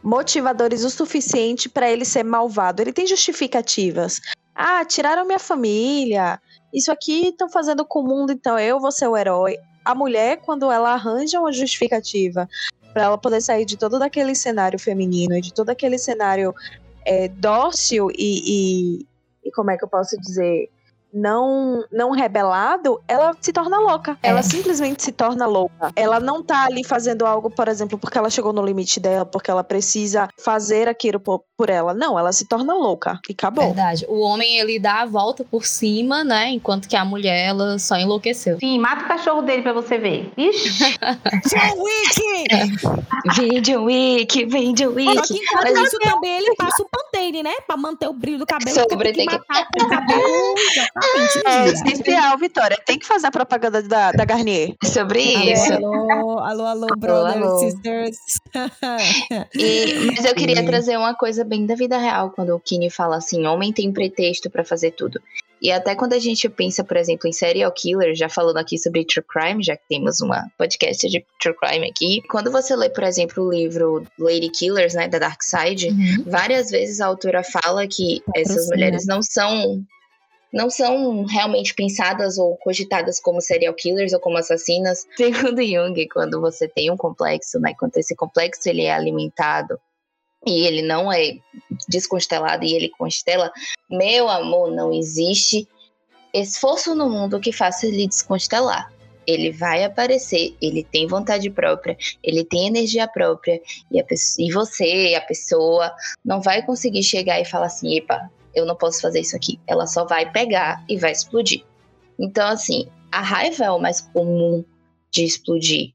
motivadores o suficiente para ele ser malvado. Ele tem justificativas. Ah, tiraram minha família. Isso aqui estão fazendo com o mundo, então eu vou ser o herói. A mulher, quando ela arranja uma justificativa para ela poder sair de todo aquele cenário feminino e de todo aquele cenário é, dócil e, e, e como é que eu posso dizer não não rebelado, ela se torna louca. É. Ela simplesmente se torna louca. Ela não tá ali fazendo algo, por exemplo, porque ela chegou no limite dela, porque ela precisa fazer aquilo por, por ela. Não, ela se torna louca e acabou. Verdade. O homem, ele dá a volta por cima, né? Enquanto que a mulher, ela só enlouqueceu. Sim, mata o cachorro dele pra você ver. Ixi! (laughs) John Wick! vem John Wick, vem John Wick. Só que enquanto Mas isso também ele passa o panteire, né? Pra manter o brilho do cabelo. Sobre tem que matar (laughs) o cabelo. É essencial, Vitória. Tem que fazer a propaganda da, da Garnier. Sobre isso. Alô, alô, alô, brothers, alô. sisters. e, mas eu queria e... trazer uma coisa bem da vida real, quando o Kini fala assim, homem tem pretexto para fazer tudo. E até quando a gente pensa, por exemplo, em serial killer, já falando aqui sobre true crime, já que temos uma podcast de true crime aqui, quando você lê, por exemplo, o livro Lady Killers, né, da Dark Side, uhum. várias vezes a autora fala que essas mulheres não são não são realmente pensadas ou cogitadas como serial killers ou como assassinas. Segundo Jung, quando você tem um complexo, né, quando esse complexo ele é alimentado e ele não é desconstelado e ele constela, meu amor, não existe esforço no mundo que faça ele desconstelar. Ele vai aparecer, ele tem vontade própria, ele tem energia própria, e, pessoa, e você, a pessoa, não vai conseguir chegar e falar assim: epa, eu não posso fazer isso aqui. Ela só vai pegar e vai explodir. Então, assim, a raiva é o mais comum de explodir.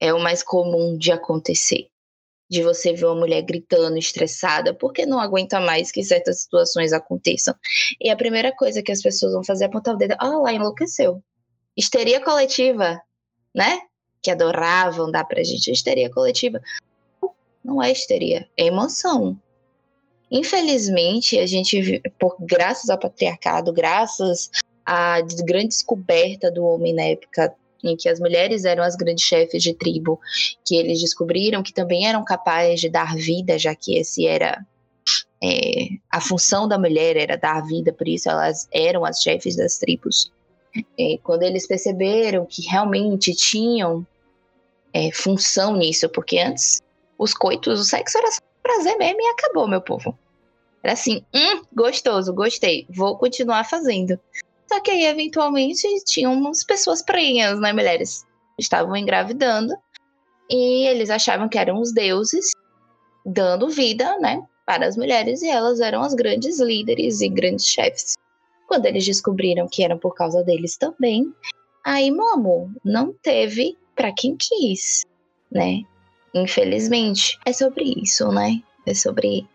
É o mais comum de acontecer. De você ver uma mulher gritando, estressada, porque não aguenta mais que certas situações aconteçam. E a primeira coisa que as pessoas vão fazer é apontar o dedo: ah, lá enlouqueceu. Histeria coletiva, né? Que adoravam dar pra gente histeria coletiva. Não é histeria, é emoção. Infelizmente, a gente, por graças ao patriarcado, graças à grande descoberta do homem na época em que as mulheres eram as grandes chefes de tribo, que eles descobriram que também eram capazes de dar vida, já que esse era é, a função da mulher era dar vida, por isso elas eram as chefes das tribos. É, quando eles perceberam que realmente tinham é, função nisso, porque antes os coitos, o sexo era prazer mesmo e acabou, meu povo. Era assim, hum, gostoso, gostei, vou continuar fazendo. Só que aí, eventualmente, tinham umas pessoas prenhas, né, mulheres? Estavam engravidando e eles achavam que eram os deuses dando vida, né, para as mulheres e elas eram as grandes líderes e grandes chefes. Quando eles descobriram que eram por causa deles também, aí, meu amor, não teve para quem quis, né? Infelizmente, é sobre isso, né? É sobre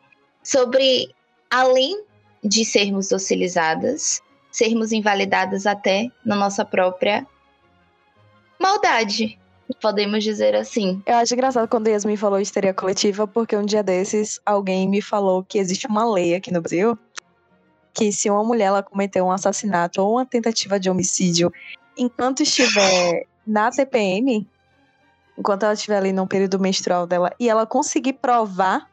sobre além de sermos docilizadas, sermos invalidadas até na nossa própria maldade, podemos dizer assim. Eu acho engraçado quando Yasmin falou histeria coletiva, porque um dia desses alguém me falou que existe uma lei aqui no Brasil que se uma mulher ela cometer um assassinato ou uma tentativa de homicídio enquanto estiver na TPM, enquanto ela estiver ali no período menstrual dela e ela conseguir provar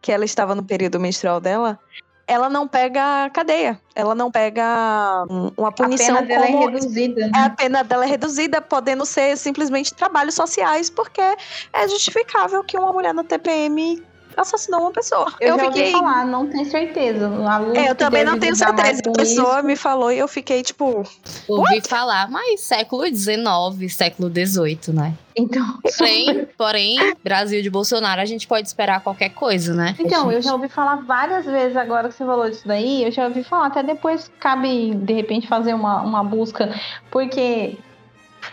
que ela estava no período menstrual dela, ela não pega cadeia, ela não pega uma punição a pena como dela é reduzida. Né? A pena dela é reduzida, podendo ser simplesmente trabalhos sociais, porque é justificável que uma mulher na TPM assassinou uma pessoa. Eu, eu já fiquei... ouvi falar, não tenho certeza. É, eu também não tenho certeza. A pessoa isso. me falou e eu fiquei tipo. Ouvi What? falar, mas século XIX, século XVIII, né? Então. Porém, (laughs) porém, Brasil de Bolsonaro, a gente pode esperar qualquer coisa, né? Então, gente... eu já ouvi falar várias vezes agora que você falou disso daí, eu já ouvi falar, até depois cabe, de repente, fazer uma, uma busca, porque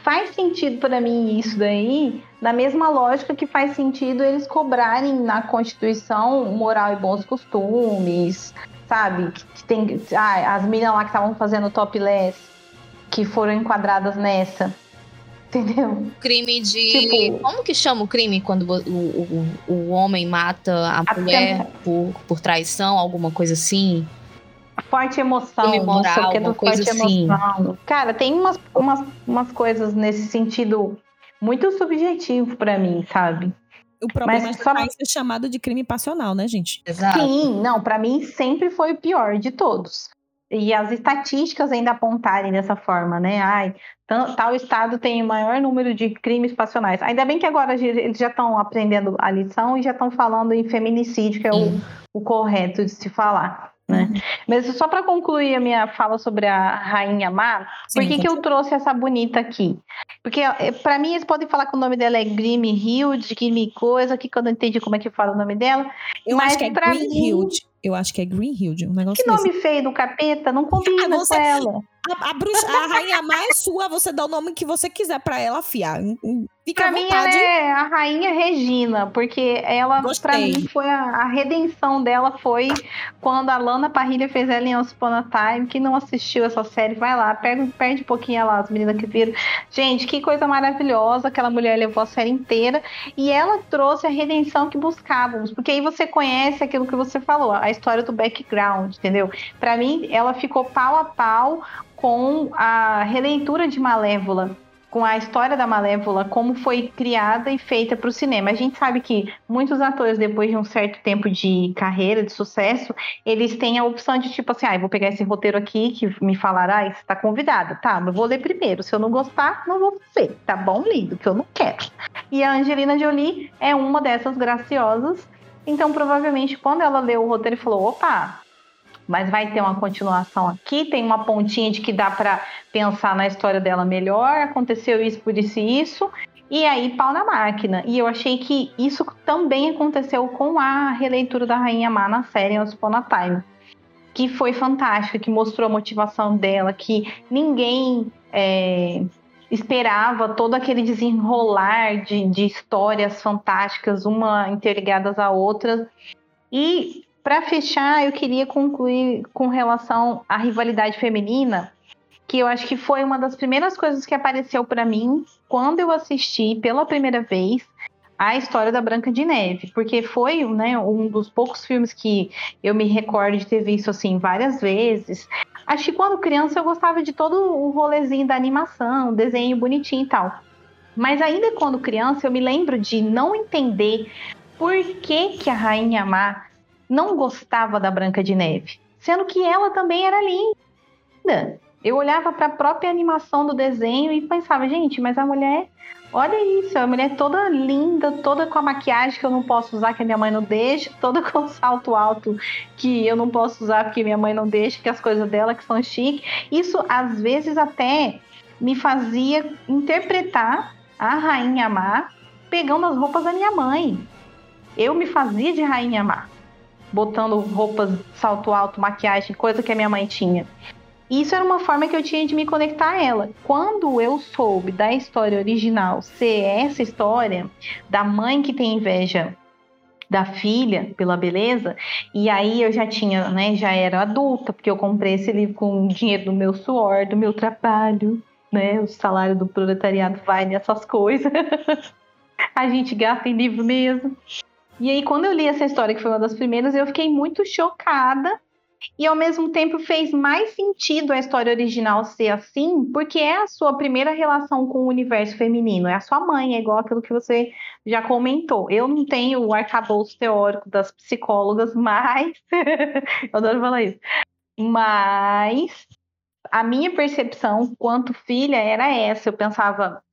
faz sentido para mim isso daí, na mesma lógica que faz sentido eles cobrarem na Constituição moral e bons costumes, sabe? Que, tem ah, as meninas lá que estavam fazendo topless, que foram enquadradas nessa. Entendeu? Crime de. Tipo, como que chama o crime quando o, o, o homem mata a, a mulher por, por traição, alguma coisa assim? Forte emoção, moral, não sei o que do coisa forte assim. emoção. Cara, tem umas, umas, umas coisas nesse sentido muito subjetivo pra mim, sabe? O problema Mas é só- que ser chamado de crime passional, né, gente? Exato. Sim, não, pra mim sempre foi o pior de todos. E as estatísticas ainda apontarem dessa forma, né? Ai, tal estado tem o maior número de crimes passionais. Ainda bem que agora eles já estão aprendendo a lição e já estão falando em feminicídio, que é o, o correto de se falar. Né? Mas só para concluir a minha fala sobre a Rainha Má, por que, que eu trouxe essa bonita aqui? Porque para mim eles podem falar que o nome dela é Grim Hilde, Grim coisa, que quando eu entendi como é que fala o nome dela. Eu Mas acho que é pra Greenhild. Eu acho que é Greenhild, um negócio Que desse. nome feio do capeta, não combina Ah, com ela. A, a, bruxa, a (laughs) rainha é sua, você dá o nome que você quiser pra ela, fiar. Fica Pra à mim, vontade. é a rainha Regina, porque ela, pra Gostei. mim, foi a, a redenção dela foi quando a Lana Parrilha fez ela em Once Upon a Time. Quem não assistiu essa série, vai lá, perde, perde um pouquinho lá, as meninas que viram. Gente, que coisa maravilhosa, aquela mulher levou a série inteira e ela trouxe a redenção que buscávamos, porque aí você conhece aquilo que você falou, a história do background, entendeu? Pra mim, ela ficou pau a pau com a releitura de Malévola com a história da Malévola, como foi criada e feita para o cinema. A gente sabe que muitos atores, depois de um certo tempo de carreira, de sucesso, eles têm a opção de tipo assim, ah, eu vou pegar esse roteiro aqui que me falaram, ah, você está convidada. Tá, mas vou ler primeiro. Se eu não gostar, não vou ver. Tá bom, lindo, que eu não quero. E a Angelina Jolie é uma dessas graciosas. Então, provavelmente, quando ela leu o roteiro falou, opa, mas vai ter uma continuação aqui, tem uma pontinha de que dá para pensar na história dela melhor, aconteceu isso por isso e isso, e aí pau na máquina. E eu achei que isso também aconteceu com a releitura da Rainha Má na série Once Upon a Time, que foi fantástica, que mostrou a motivação dela, que ninguém é, esperava todo aquele desenrolar de, de histórias fantásticas, uma interligadas à outra. E para fechar, eu queria concluir com relação à rivalidade feminina, que eu acho que foi uma das primeiras coisas que apareceu para mim quando eu assisti pela primeira vez a história da Branca de Neve, porque foi né, um dos poucos filmes que eu me recordo de ter visto assim várias vezes. Acho que quando criança eu gostava de todo o rolezinho da animação, desenho bonitinho e tal. Mas ainda quando criança eu me lembro de não entender por que, que a Rainha Má não gostava da Branca de Neve, sendo que ela também era linda. Eu olhava para a própria animação do desenho e pensava, gente, mas a mulher, olha isso, a mulher toda linda, toda com a maquiagem que eu não posso usar, que a minha mãe não deixa, (laughs) toda com o salto alto que eu não posso usar porque minha mãe não deixa, que as coisas dela que são chique. Isso às vezes até me fazia interpretar a Rainha Má pegando as roupas da minha mãe. Eu me fazia de Rainha Má botando roupas, salto alto, maquiagem, coisa que a minha mãe tinha. Isso era uma forma que eu tinha de me conectar a ela. Quando eu soube da história original ser essa história da mãe que tem inveja da filha pela beleza, e aí eu já tinha, né, já era adulta, porque eu comprei esse livro com o dinheiro do meu suor, do meu trabalho, né, o salário do proletariado vai nessas coisas. (laughs) a gente gasta em livro mesmo. E aí, quando eu li essa história, que foi uma das primeiras, eu fiquei muito chocada. E ao mesmo tempo fez mais sentido a história original ser assim, porque é a sua primeira relação com o universo feminino. É a sua mãe, é igual aquilo que você já comentou. Eu não tenho o arcabouço teórico das psicólogas, (laughs) mas. (laughs) eu adoro falar isso. Mas a minha percepção quanto filha era essa. Eu pensava,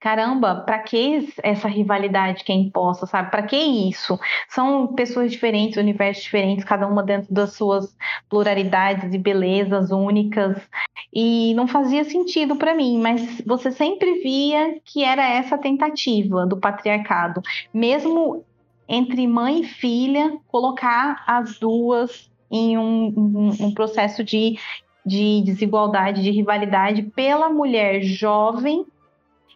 caramba, para que essa rivalidade que é imposta, sabe? Para que isso? São pessoas diferentes, universos diferentes, cada uma dentro das suas pluralidades e belezas únicas. E não fazia sentido para mim, mas você sempre via que era essa tentativa do patriarcado, mesmo entre mãe e filha, colocar as duas em um, um, um processo de, de desigualdade, de rivalidade pela mulher jovem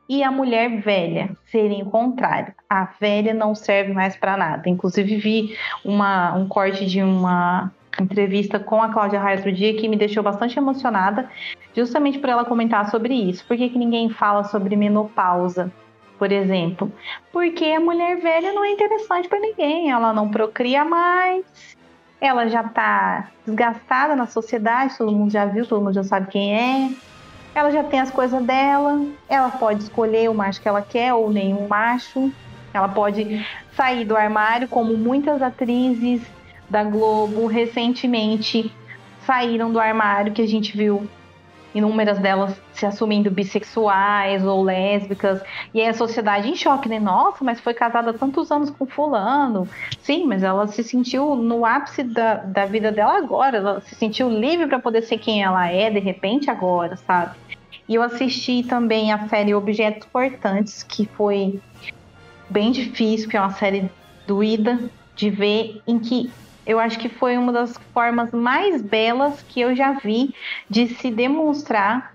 e a mulher velha serem o contrário. A velha não serve mais para nada. Inclusive vi uma, um corte de uma entrevista com a Cláudia Raia outro dia que me deixou bastante emocionada, justamente por ela comentar sobre isso. Por que, que ninguém fala sobre menopausa, por exemplo? Porque a mulher velha não é interessante para ninguém. Ela não procria mais. ela já tá desgastada na sociedade, todo mundo já viu, todo mundo já sabe quem é. Ela já tem as coisas dela, ela pode escolher o macho que ela quer ou nenhum macho. Ela pode sair do armário, como muitas atrizes da Globo recentemente saíram do armário, que a gente viu inúmeras delas se assumindo bissexuais ou lésbicas, e aí a sociedade em choque, né? Nossa, mas foi casada tantos anos com fulano. Sim, mas ela se sentiu no ápice da, da vida dela agora, ela se sentiu livre para poder ser quem ela é, de repente, agora, sabe? E eu assisti também a série Objetos Cortantes, que foi bem difícil, que é uma série doída de ver, em que eu acho que foi uma das formas mais belas que eu já vi de se demonstrar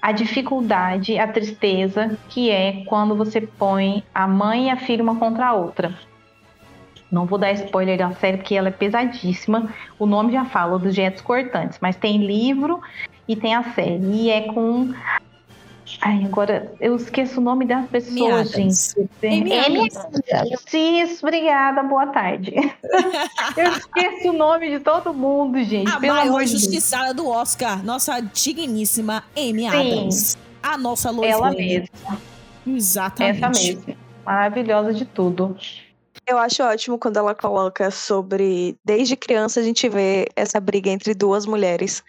a dificuldade, a tristeza que é quando você põe a mãe e a filha uma contra a outra. Não vou dar spoiler da série porque ela é pesadíssima. O nome já fala dos jetos cortantes, mas tem livro e tem a série. E é com Ai, agora eu esqueço o nome das pessoas, gente. Amy Isso, obrigada, boa tarde. (laughs) eu esqueço o nome de todo mundo, gente. A maior justiçada do Oscar, nossa digníssima Amy Adams. A nossa Lois Ela mesma. Exatamente. Essa mesma. Maravilhosa de tudo. Eu acho ótimo quando ela coloca sobre. Desde criança a gente vê essa briga entre duas mulheres.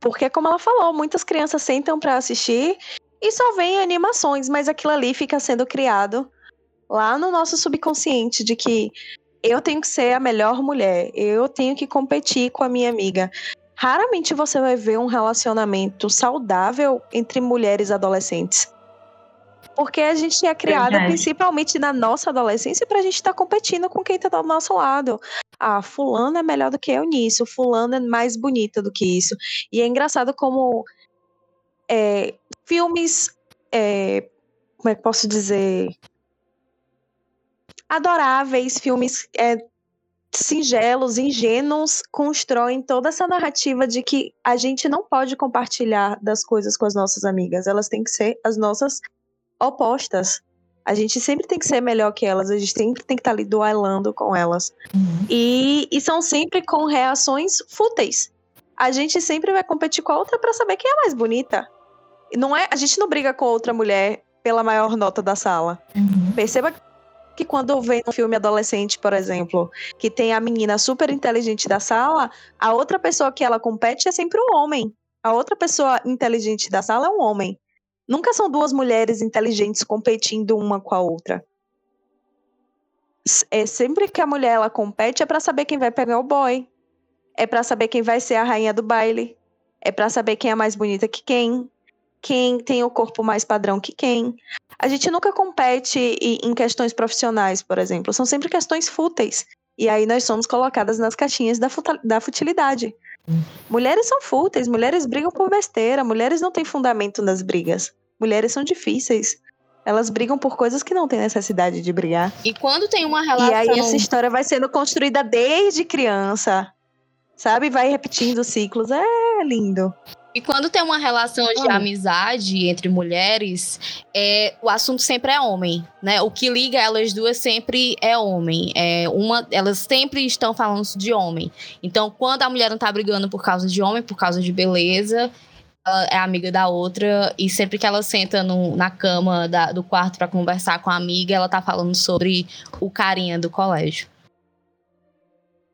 Porque, como ela falou, muitas crianças sentam para assistir e só vem animações, mas aquilo ali fica sendo criado lá no nosso subconsciente de que eu tenho que ser a melhor mulher, eu tenho que competir com a minha amiga. Raramente você vai ver um relacionamento saudável entre mulheres adolescentes. Porque a gente é criada Verdade. principalmente na nossa adolescência para a gente estar tá competindo com quem está do nosso lado. Ah, fulana é melhor do que eu nisso, fulana é mais bonita do que isso. E é engraçado como é, filmes, é, como é que posso dizer? Adoráveis, filmes é, singelos, ingênuos, constroem toda essa narrativa de que a gente não pode compartilhar das coisas com as nossas amigas, elas têm que ser as nossas opostas. A gente sempre tem que ser melhor que elas, a gente sempre tem que estar ali duelando com elas. Uhum. E, e são sempre com reações fúteis. A gente sempre vai competir com a outra para saber quem é mais bonita. Não é, a gente não briga com outra mulher pela maior nota da sala. Uhum. Perceba que quando vem um filme adolescente, por exemplo, que tem a menina super inteligente da sala, a outra pessoa que ela compete é sempre um homem. A outra pessoa inteligente da sala é um homem. Nunca são duas mulheres inteligentes competindo uma com a outra. É sempre que a mulher ela compete é para saber quem vai pegar o boy. É para saber quem vai ser a rainha do baile. É para saber quem é mais bonita que quem quem tem o corpo mais padrão que quem. A gente nunca compete em questões profissionais, por exemplo. São sempre questões fúteis. E aí nós somos colocadas nas caixinhas da, da futilidade. Mulheres são fúteis, mulheres brigam por besteira, mulheres não têm fundamento nas brigas. Mulheres são difíceis. Elas brigam por coisas que não têm necessidade de brigar. E quando tem uma relação. E aí essa história vai sendo construída desde criança. Sabe? Vai repetindo ciclos. É lindo. E quando tem uma relação de hum. amizade entre mulheres, é, o assunto sempre é homem, né? O que liga elas duas sempre é homem. É uma, elas sempre estão falando de homem. Então, quando a mulher não tá brigando por causa de homem, por causa de beleza, ela é amiga da outra. E sempre que ela senta no, na cama da, do quarto para conversar com a amiga, ela tá falando sobre o carinha do colégio.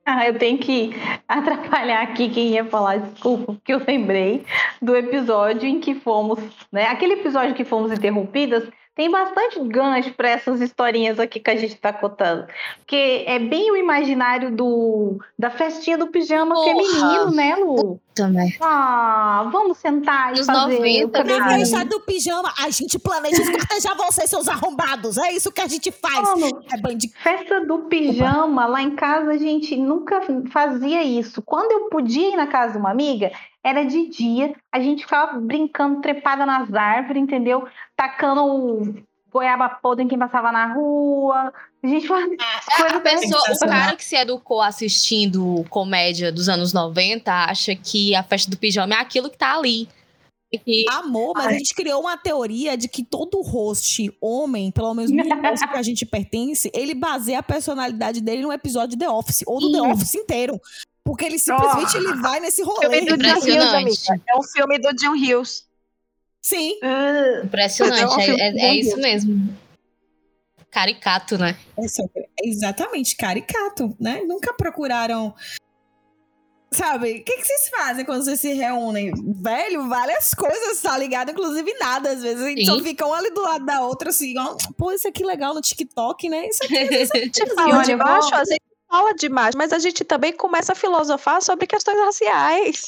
Ah, eu tenho que (laughs) atrapalhar aqui quem ia falar, desculpa, porque eu lembrei do episódio em que fomos, né? Aquele episódio que fomos interrompidas tem bastante gancho para essas historinhas aqui que a gente está cotando. Porque é bem o imaginário do da festinha do pijama Porra. feminino, né, Lu? Também. Ah, vamos sentar e Nos fazer 90, Na festa do pijama, a gente planeja escortejar vocês, seus arrombados. É isso que a gente faz. Mano, é band... Festa do pijama, lá em casa a gente nunca fazia isso. Quando eu podia ir na casa de uma amiga, era de dia, a gente ficava brincando, trepada nas árvores, entendeu? Tacando goiaba podre em quem passava na rua. A gente fazia (laughs) a pessoa, O cara que se educou assistindo comédia dos anos 90 acha que a festa do pijama é aquilo que tá ali. E- Amor, mas a Ai. gente criou uma teoria de que todo host, homem, pelo menos no universo que a gente pertence, ele baseia a personalidade dele num episódio de The Office, ou do The. Office inteiro. Porque ele simplesmente ele vai nesse Filme rolê. do John Hughes, amiga. É um filme do John Hughes. Sim. Ah, Impressionante, É um é, é- é isso mesmo. Caricato, né? É exatamente, caricato, né? Nunca procuraram. Sabe, o que, que vocês fazem quando vocês se reúnem? Velho, várias coisas, tá ligado? Inclusive nada, às vezes. A gente só fica uma ali do lado da outra, assim, ó. Pô, isso aqui é legal no TikTok, né? Isso aqui, às vezes, a gente A gente fala de baixo, a gente fala demais, mas a gente também começa a filosofar sobre questões raciais.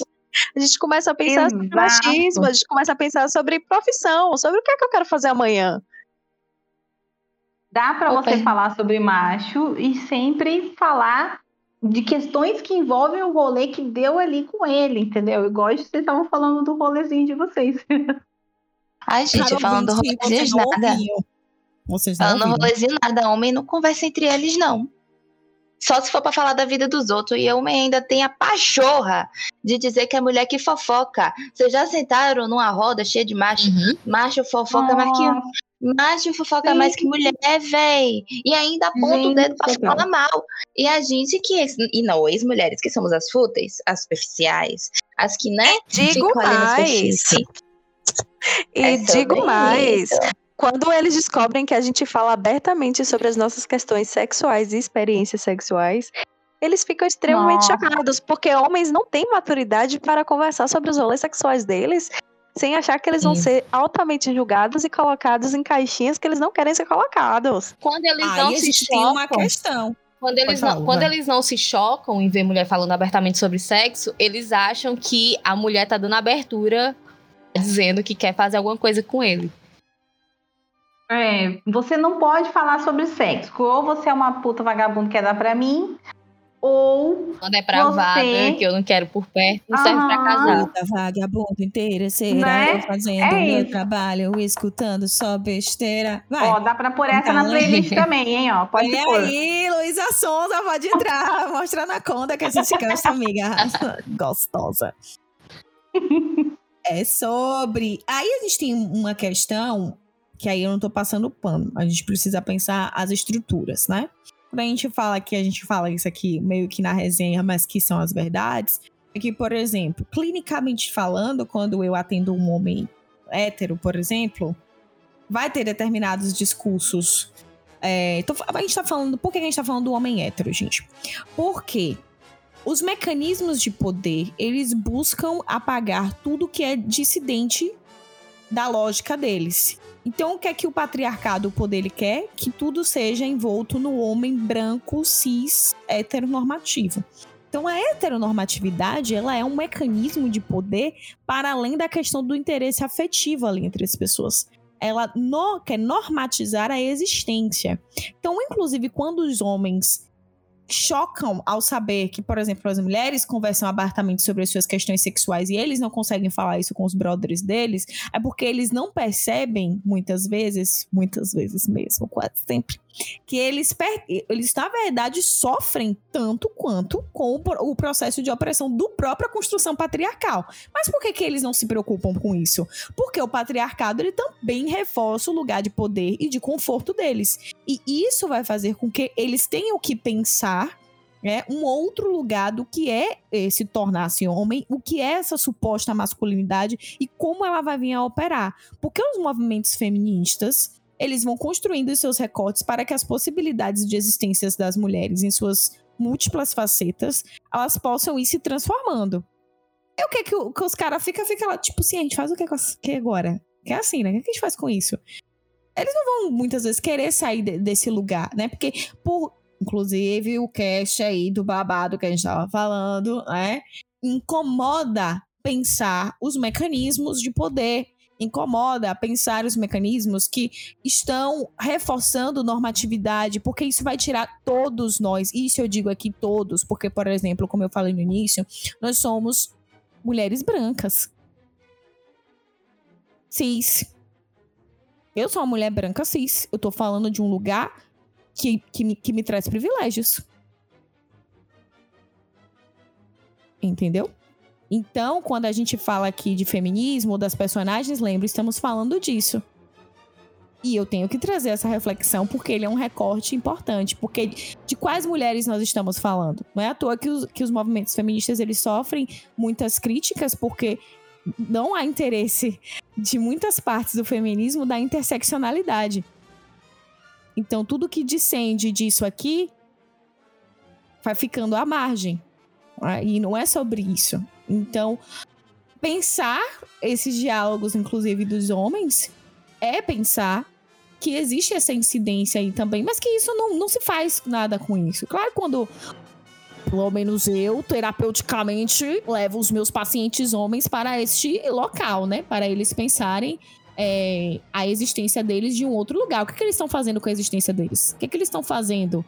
A gente começa a pensar sobre Exato. machismo, a gente começa a pensar sobre profissão, sobre o que é que eu quero fazer amanhã. Dá pra Opa. você falar sobre macho e sempre falar de questões que envolvem o rolê que deu ali com ele, entendeu? Igual vocês estavam falando do rolezinho de vocês. (laughs) Ai, gente, Cara, falando do rolezinho vocês nada. Vocês não Falando rolezinho nada, homem não conversa entre eles, não. Só se for pra falar da vida dos outros. E homem ainda tem a pachorra de dizer que é mulher que fofoca. Vocês já sentaram numa roda cheia de macho? Uhum. Macho fofoca mais que Macho fofoca Sim. mais que mulher, véi. E ainda aponta o Gente, dedo pra falar mal. E a gente que. E nós, mulheres, que somos as fúteis, as superficiais, as que, né? Digo mais. E É digo mais. isso. Quando eles descobrem que a gente fala abertamente sobre as nossas questões sexuais e experiências sexuais, eles ficam extremamente Nossa. chocados, porque homens não têm maturidade para conversar sobre os rolês sexuais deles, sem achar que eles vão Sim. ser altamente julgados e colocados em caixinhas que eles não querem ser colocados. Quando eles Aí não se tem uma chocam, questão. quando eles, falar, não, quando eles não se chocam em ver mulher falando abertamente sobre sexo, eles acham que a mulher tá dando abertura, (laughs) dizendo que quer fazer alguma coisa com ele. É, você não pode falar sobre sexo. Ou você é uma puta vagabunda que quer dar pra mim, ou Quando é pra Você- vaga, que eu não quero por perto, não serve pra casar. Puta vagabundo interesseira, Né? eu fazendo É meu isso. trabalho, escutando só besteira. Vai. ó, dá pra pôr essa na Então, playlist também, hein, ó. Pode Olha pôr. aí, Luísa Sonza, pode entrar, (laughs) mostrando a conta que a gente gosta, amiga. (laughs) Gostosa. (laughs) É sobre. Aí a gente tem uma questão que aí eu não tô passando pano. A gente precisa pensar as estruturas, né? Quando a gente fala que a gente fala isso aqui meio que na resenha, mas que são as verdades, é que, por exemplo, clinicamente falando, quando eu atendo um homem hétero, por exemplo, vai ter determinados discursos. É, tô- a gente tá falando. Por que a gente tá falando do homem hétero, gente? Porque os mecanismos de poder, eles buscam apagar tudo que é dissidente da lógica deles. Então, o que é que o patriarcado, o poder, ele quer? Que tudo seja envolto no homem branco, cis, heteronormativo. Então, a heteronormatividade, ela é um mecanismo de poder para além da questão do interesse afetivo ali entre as pessoas. Ela no- quer normatizar a existência. Então, inclusive, quando os homens chocam ao saber que, por exemplo, as mulheres conversam abertamente sobre as suas questões sexuais e eles não conseguem falar isso com os brothers deles, é porque eles não percebem, muitas vezes, muitas vezes mesmo, quase sempre, que eles, eles na verdade, sofrem tanto quanto com o, pro- o processo de opressão do própria construção patriarcal. Mas por que, que eles não se preocupam com isso? Porque o patriarcado ele também reforça o lugar de poder e de conforto deles. E isso vai fazer com que eles tenham que pensar né, um outro lugar do que é se tornar-se homem, o que é essa suposta masculinidade e como ela vai vir a operar. Porque os movimentos feministas eles vão construindo os seus recortes para que as possibilidades de existência das mulheres em suas múltiplas facetas elas possam ir se transformando. É o que, que, o- que os caras ficam, fica lá, tipo assim, a gente faz o que, que agora? Que é assim, né? O que a gente faz com isso? Eles não vão muitas vezes querer sair de- desse lugar, né? Porque, por, inclusive, o cast aí do babado que a gente tava falando, né? Incomoda pensar os mecanismos de poder. Incomoda pensar os mecanismos que estão reforçando normatividade, porque isso vai tirar todos nós. Isso eu digo aqui todos, porque, por exemplo, como eu falei no início, nós somos mulheres brancas. Cis. Eu sou uma mulher branca cis. Eu tô falando de um lugar que, que, me, que me traz privilégios. Entendeu? Então, quando a gente fala aqui de feminismo, das personagens, lembra, estamos falando disso. E eu tenho que trazer essa reflexão porque ele é um recorte importante. Porque de quais mulheres nós estamos falando? Não é à toa que os, que os movimentos feministas eles sofrem muitas críticas porque não há interesse de muitas partes do feminismo da interseccionalidade. Então, tudo que descende disso aqui vai ficando à margem. Né? E não é sobre isso. Então, pensar esses diálogos, inclusive dos homens, é pensar que existe essa incidência aí também, mas que isso não, não se faz nada com isso. Claro, quando pelo menos eu, terapeuticamente, levo os meus pacientes homens para este local, né? Para eles pensarem é, a existência deles de um outro lugar. O que, que eles estão fazendo com a existência deles? O que, que eles estão fazendo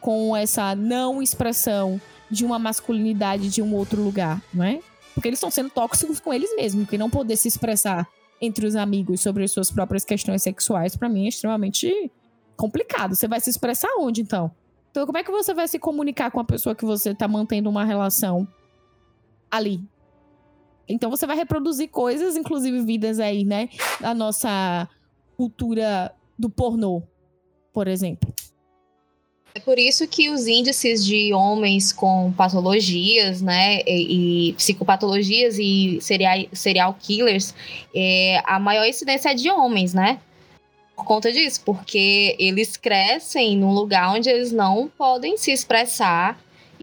com essa não expressão de uma masculinidade de um outro lugar, não é? Porque eles estão sendo tóxicos com eles mesmos, que não poder se expressar entre os amigos sobre as suas próprias questões sexuais, para mim é extremamente complicado. Você vai se expressar onde, então? Então, como é que você vai se comunicar com a pessoa que você tá mantendo uma relação ali? Então, você vai reproduzir coisas, inclusive vidas aí, né? Da nossa cultura do pornô, por exemplo. É por isso que os índices de homens com patologias, né, e, e psicopatologias e serial, serial killers, é, a maior incidência é de homens, né? Por conta disso, porque eles crescem num lugar onde eles não podem se expressar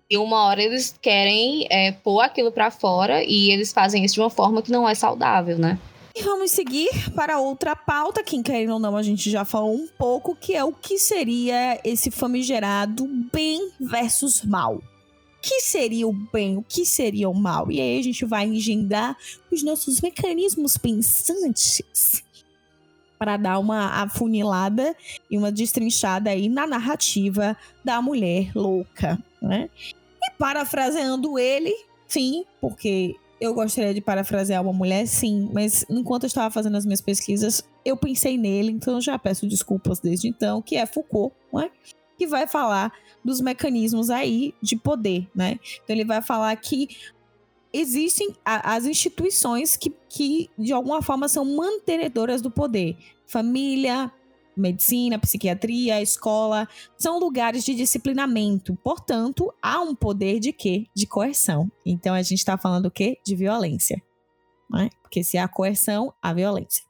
e uma hora eles querem é, pôr aquilo para fora e eles fazem isso de uma forma que não é saudável, né? E vamos seguir para outra pauta, que querendo ou não a gente já falou um pouco, que é o que seria esse famigerado bem versus mal. O que seria o bem, o que seria o mal? E aí a gente vai engendrar os nossos mecanismos pensantes para dar uma afunilada e uma destrinchada aí na narrativa da mulher louca, né? E parafraseando ele, sim, porque eu gostaria de parafrasear uma mulher, sim, mas enquanto eu estava fazendo as minhas pesquisas, eu pensei nele, então já peço desculpas desde então, que é Foucault, né? que vai falar dos mecanismos aí de poder, né? Então ele vai falar que existem as instituições que, que de alguma forma são mantenedoras do poder. Família, medicina, psiquiatria, escola, são lugares de disciplinamento. Portanto, há um poder de quê? De coerção. Então a gente está falando o quê? De violência. Né? Porque se há coerção, há violência.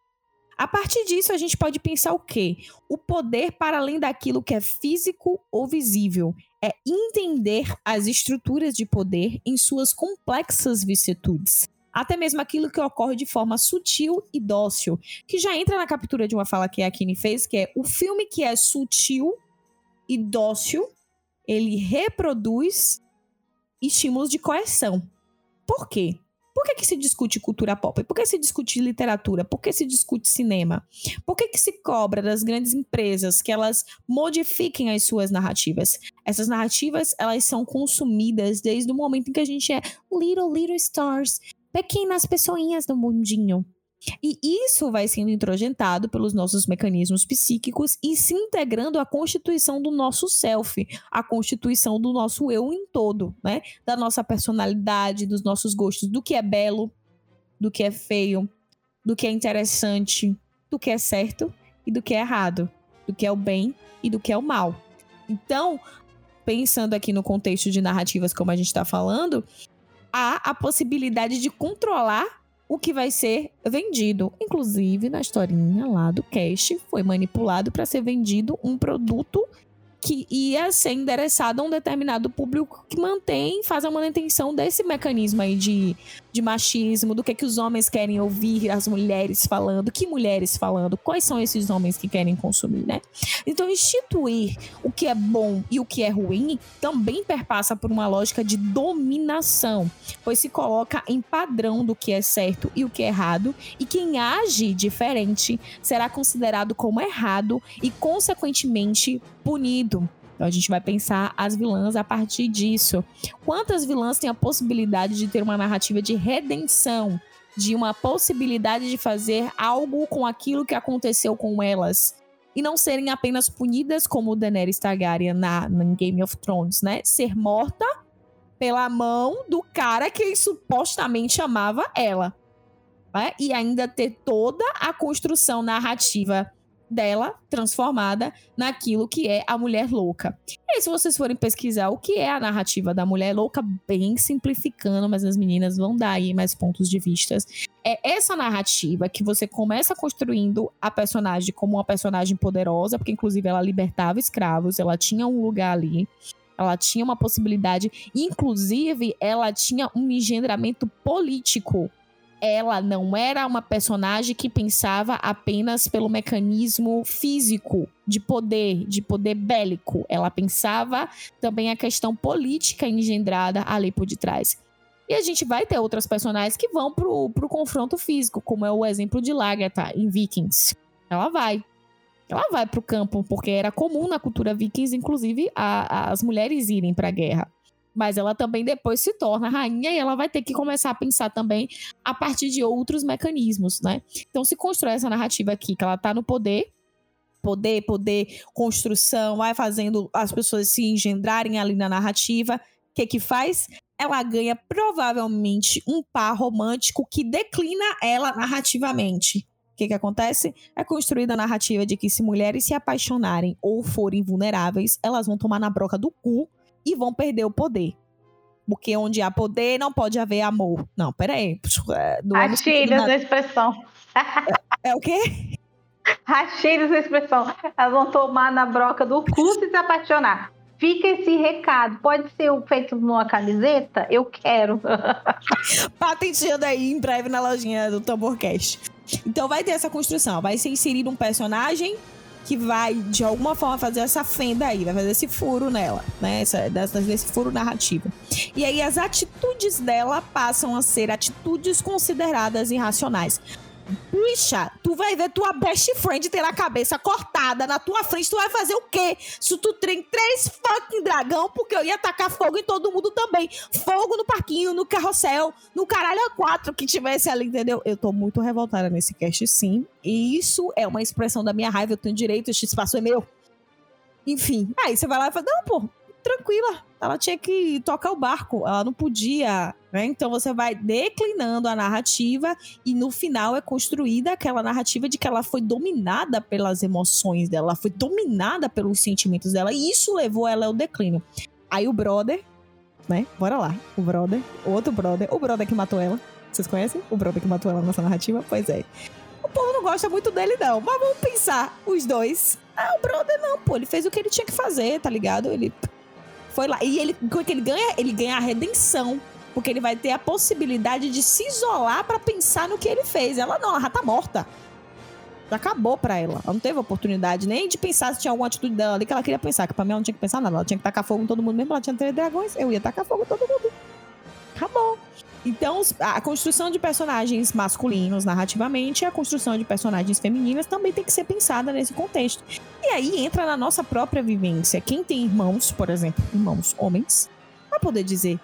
A partir disso, a gente pode pensar o quê? O poder para além daquilo que é físico ou visível. É entender as estruturas de poder em suas complexas vicissitudes até mesmo aquilo que ocorre de forma sutil e dócil, que já entra na captura de uma fala que a Kine fez, que é o filme que é sutil e dócil, ele reproduz estímulos de coerção. Por quê? Por que, que se discute cultura pop? Por que se discute literatura? Por que se discute cinema? Por que, que se cobra das grandes empresas que elas modifiquem as suas narrativas? Essas narrativas, elas são consumidas desde o momento em que a gente é little, little stars pequenas pessoinhas do mundinho. E isso vai sendo introjentado pelos nossos mecanismos psíquicos e se integrando à constituição do nosso self, à constituição do nosso eu em todo, né? Da nossa personalidade, dos nossos gostos, do que é belo, do que é feio, do que é interessante, do que é certo e do que é errado, do que é o bem e do que é o mal. Então, pensando aqui no contexto de narrativas como a gente está falando, há a possibilidade de controlar o que vai ser vendido. Inclusive, na historinha lá do Cash, foi manipulado para ser vendido um produto que ia ser endereçado a um determinado público que mantém, faz a manutenção desse mecanismo aí de, de machismo, do que, que os homens querem ouvir as mulheres falando, que mulheres falando, quais são esses homens que querem consumir, né? Então, instituir o que é bom e o que é ruim também perpassa por uma lógica de dominação, pois se coloca em padrão do que é certo e o que é errado, e quem age diferente será considerado como errado e, consequentemente, punido. Então a gente vai pensar as vilãs a partir disso. Quantas vilãs têm a possibilidade de ter uma narrativa de redenção, de uma possibilidade de fazer algo com aquilo que aconteceu com elas? E não serem apenas punidas como Daenerys Targaryen na, na Game of Thrones, né? Ser morta pela mão do cara que supostamente amava ela. Né? E ainda ter toda a construção narrativa dela transformada naquilo que é a mulher louca. E aí, se vocês forem pesquisar o que é a narrativa da mulher louca, bem simplificando, mas as meninas vão dar aí mais pontos de vistas. É essa narrativa que você começa construindo a personagem como uma personagem poderosa, porque inclusive ela libertava escravos, ela tinha um lugar ali. Ela tinha uma possibilidade, inclusive ela tinha um engendramento político ela não era uma personagem que pensava apenas pelo mecanismo físico de poder, de poder bélico. Ela pensava também a questão política engendrada ali por detrás. E a gente vai ter outras personagens que vão pro, pro confronto físico, como é o exemplo de Lagertha em Vikings. Ela vai. Ela vai pro campo, porque era comum na cultura vikings, inclusive, a, a, as mulheres irem pra guerra mas ela também depois se torna rainha e ela vai ter que começar a pensar também a partir de outros mecanismos, né? Então se constrói essa narrativa aqui que ela tá no poder, poder, poder, construção, vai fazendo as pessoas se engendrarem ali na narrativa. O que que faz? Ela ganha provavelmente um par romântico que declina ela narrativamente. O que, que acontece? É construída a narrativa de que se mulheres se apaixonarem ou forem vulneráveis, elas vão tomar na broca do cu e vão perder o poder. Porque onde há poder não pode haver amor. Não, peraí. É, Achei essa expressão. É, é, o quê? Achei essa expressão. Elas vão tomar na broca do cu e se apaixonar. Fica esse recado. Pode ser feito numa camiseta? Eu quero. (laughs) Patenteando aí em breve na lojinha do Tamborcast. Então vai ter essa construção. Vai ser inserido um personagem que vai, de alguma forma, fazer essa fenda aí, vai fazer esse furo nela, né? Essa, desse furo narrativo. E aí as atitudes dela passam a ser atitudes consideradas irracionais. Bicha, tu vai ver tua best friend ter a cabeça cortada na tua frente. Tu vai fazer o quê? Se tu tem três fucking dragão, porque eu ia tacar fogo em todo mundo também. Fogo no parquinho, no carrossel, no caralho a quatro que tivesse ali, entendeu? Eu tô muito revoltada nesse cast, sim. E isso é uma expressão da minha raiva. Eu tenho direito, este espaço é meu. Enfim. Aí você vai lá e fala: Não, pô, tranquila. Ela tinha que tocar o barco, ela não podia. Né? Então você vai declinando a narrativa e no final é construída aquela narrativa de que ela foi dominada pelas emoções dela, ela foi dominada pelos sentimentos dela, e isso levou ela ao declínio. Aí o brother, né? Bora lá. O brother, outro brother, o brother que matou ela. Vocês conhecem? O brother que matou ela nessa narrativa? Pois é. O povo não gosta muito dele, não. Mas vamos pensar, os dois. Ah, o brother não, pô. Ele fez o que ele tinha que fazer, tá ligado? Ele foi lá. E ele, ele ganha? Ele ganha a redenção. Porque ele vai ter a possibilidade de se isolar para pensar no que ele fez. Ela não, ela já tá morta. Acabou pra ela. Ela não teve oportunidade nem de pensar se tinha alguma atitude dela ali que ela queria pensar. Que pra mim ela não tinha que pensar nada. Ela tinha que tacar fogo em todo mundo mesmo. Ela tinha três dragões. Eu ia tacar fogo em todo mundo. Acabou. Então, a construção de personagens masculinos narrativamente e a construção de personagens femininas também tem que ser pensada nesse contexto. E aí entra na nossa própria vivência. Quem tem irmãos, por exemplo, irmãos homens, vai poder dizer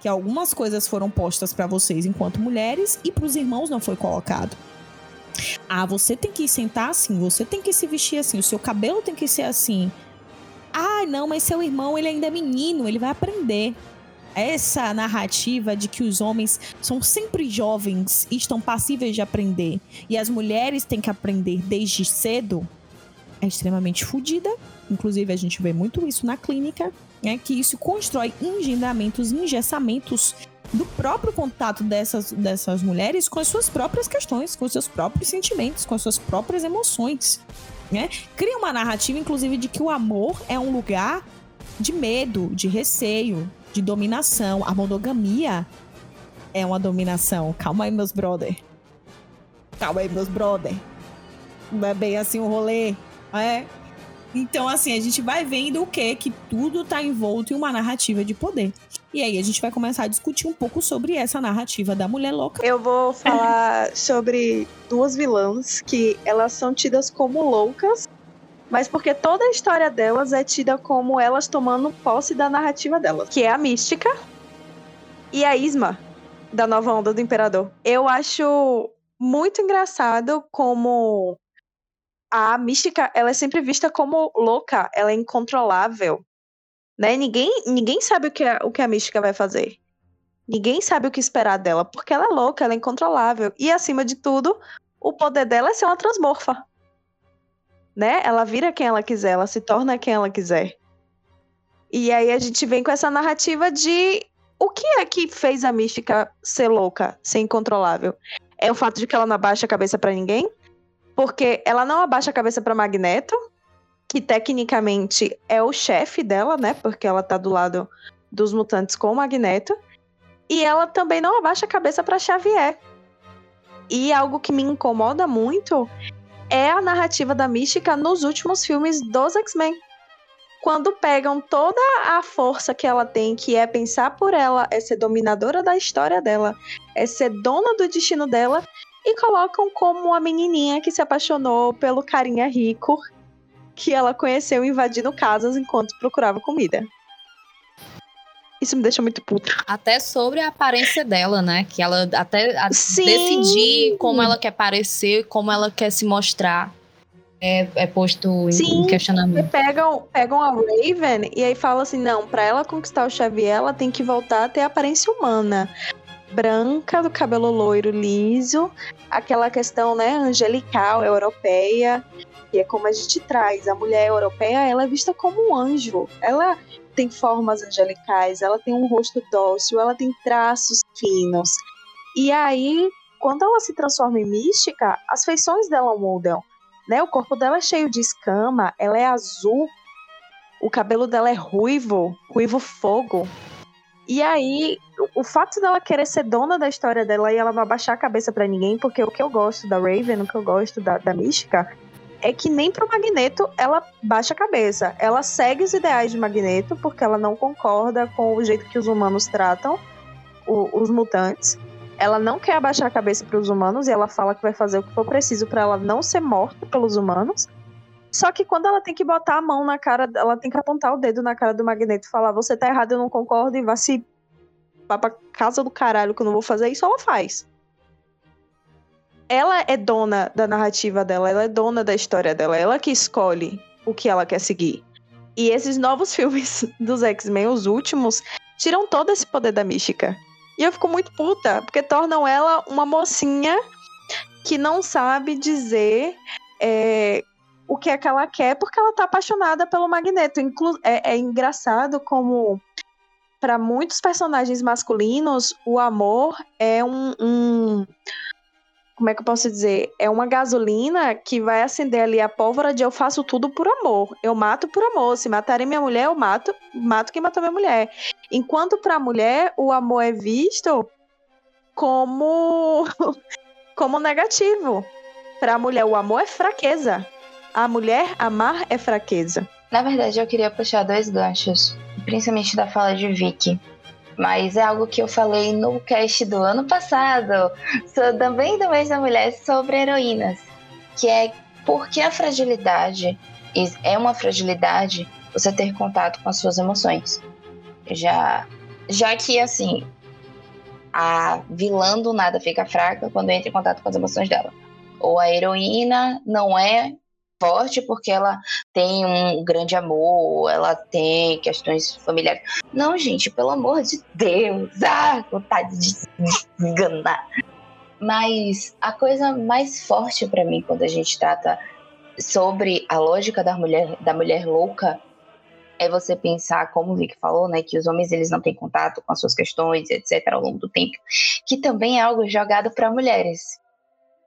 que algumas coisas foram postas para vocês enquanto mulheres e para os irmãos não foi colocado. Ah, você tem que sentar assim, você tem que se vestir assim, o seu cabelo tem que ser assim. Ah, não, mas seu irmão ele ainda é menino, ele vai aprender essa narrativa de que os homens são sempre jovens e estão passíveis de aprender e as mulheres têm que aprender desde cedo é extremamente fodida. Inclusive, a gente vê muito isso na clínica, né? Que isso constrói engendramentos, engessamentos do próprio contato dessas, dessas mulheres com as suas próprias questões, com os seus próprios sentimentos, com as suas próprias emoções. Né? Cria uma narrativa, inclusive, de que o amor é um lugar de medo, de receio, de dominação. A monogamia é uma dominação. Calma aí, meus brother. Calma aí, meus brother. Não é bem assim o rolê, é? Então, assim, a gente vai vendo o que que tudo tá envolto em uma narrativa de poder. E aí a gente vai começar a discutir um pouco sobre essa narrativa da mulher louca. Eu vou falar sobre duas vilãs que elas são tidas como loucas, mas porque toda a história delas é tida como elas tomando posse da narrativa delas, que é a Mística e a Isma da nova onda do Imperador. Eu acho muito engraçado como a Mística, ela é sempre vista como louca, ela é incontrolável, Né? Ninguém, ninguém sabe o que, a, o que a mística vai fazer. Ninguém sabe o que esperar dela, porque ela é louca, ela é incontrolável. E acima de tudo, o poder dela é ser uma transmorfa. Né? Ela vira quem ela quiser, ela se torna quem ela quiser. E aí a gente vem com essa narrativa de o que é que fez a mística ser louca, ser incontrolável? É o fato de que ela não abaixa a cabeça para ninguém? Porque ela não abaixa a cabeça para Magneto, que tecnicamente é o chefe dela, né? Porque ela tá do lado dos mutantes com o Magneto. E ela também não abaixa a cabeça para Xavier. E algo que me incomoda muito é a narrativa da mística nos últimos filmes dos X-Men. Quando pegam toda a força que ela tem, que é pensar por ela, é ser dominadora da história dela, é ser dona do destino dela, e colocam como uma menininha que se apaixonou pelo carinha rico que ela conheceu invadindo casas enquanto procurava comida. Isso me deixa muito puta. Até sobre a aparência dela, né? Que ela até a decidir como ela quer parecer, como ela quer se mostrar. É, é posto em, em questionamento. Pegam, pegam a Raven e aí fala assim: não, pra ela conquistar o Xavier, ela tem que voltar a ter aparência humana branca, do cabelo loiro liso, aquela questão, né, angelical, europeia, é como a gente traz. A mulher europeia, ela é vista como um anjo. Ela tem formas angelicais, ela tem um rosto dócil, ela tem traços finos. E aí, quando ela se transforma em mística, as feições dela mudam. Né? O corpo dela é cheio de escama, ela é azul, o cabelo dela é ruivo, ruivo fogo. E aí, o fato dela querer ser dona da história dela e ela não abaixar a cabeça para ninguém, porque o que eu gosto da Raven, o que eu gosto da, da Mística, é que nem pro Magneto ela baixa a cabeça. Ela segue os ideais de Magneto, porque ela não concorda com o jeito que os humanos tratam o, os mutantes. Ela não quer abaixar a cabeça para os humanos e ela fala que vai fazer o que for preciso para ela não ser morta pelos humanos. Só que quando ela tem que botar a mão na cara, ela tem que apontar o dedo na cara do Magneto e falar: Você tá errado, eu não concordo, e vai se. Vai pra casa do caralho que eu não vou fazer isso, ela faz. Ela é dona da narrativa dela, ela é dona da história dela, ela que escolhe o que ela quer seguir. E esses novos (laughs) filmes dos X-Men, os últimos, tiram todo esse poder da mística. E eu fico muito puta, porque tornam ela uma mocinha que não sabe dizer é, o que é que ela quer, porque ela tá apaixonada pelo Magneto. Inclu é, é engraçado como para muitos personagens masculinos o amor é um, um, como é que eu posso dizer? É uma gasolina que vai acender ali a pólvora de eu faço tudo por amor. Eu mato por amor. Se matarem minha mulher, eu mato, mato quem matou minha mulher. Enquanto para a mulher o amor é visto como (laughs) como negativo. Para a mulher o amor é fraqueza. A mulher amar é fraqueza. Na verdade, eu queria puxar dois ganchos, principalmente da fala de Vicky. Mas é algo que eu falei no cast do ano passado, também do mês da mulher, sobre heroínas. Que é porque a fragilidade é uma fragilidade você ter contato com as suas emoções. Já, já que, assim, a vilã do nada fica fraca quando entra em contato com as emoções dela. Ou a heroína não é forte porque ela tem um grande amor, ela tem questões familiares. Não, gente, pelo amor de Deus, (laughs) ah, vontade de enganar. Mas a coisa mais forte para mim quando a gente trata sobre a lógica da mulher, da mulher louca é você pensar, como o Vic falou, né, que os homens eles não têm contato com as suas questões, etc, ao longo do tempo, que também é algo jogado para mulheres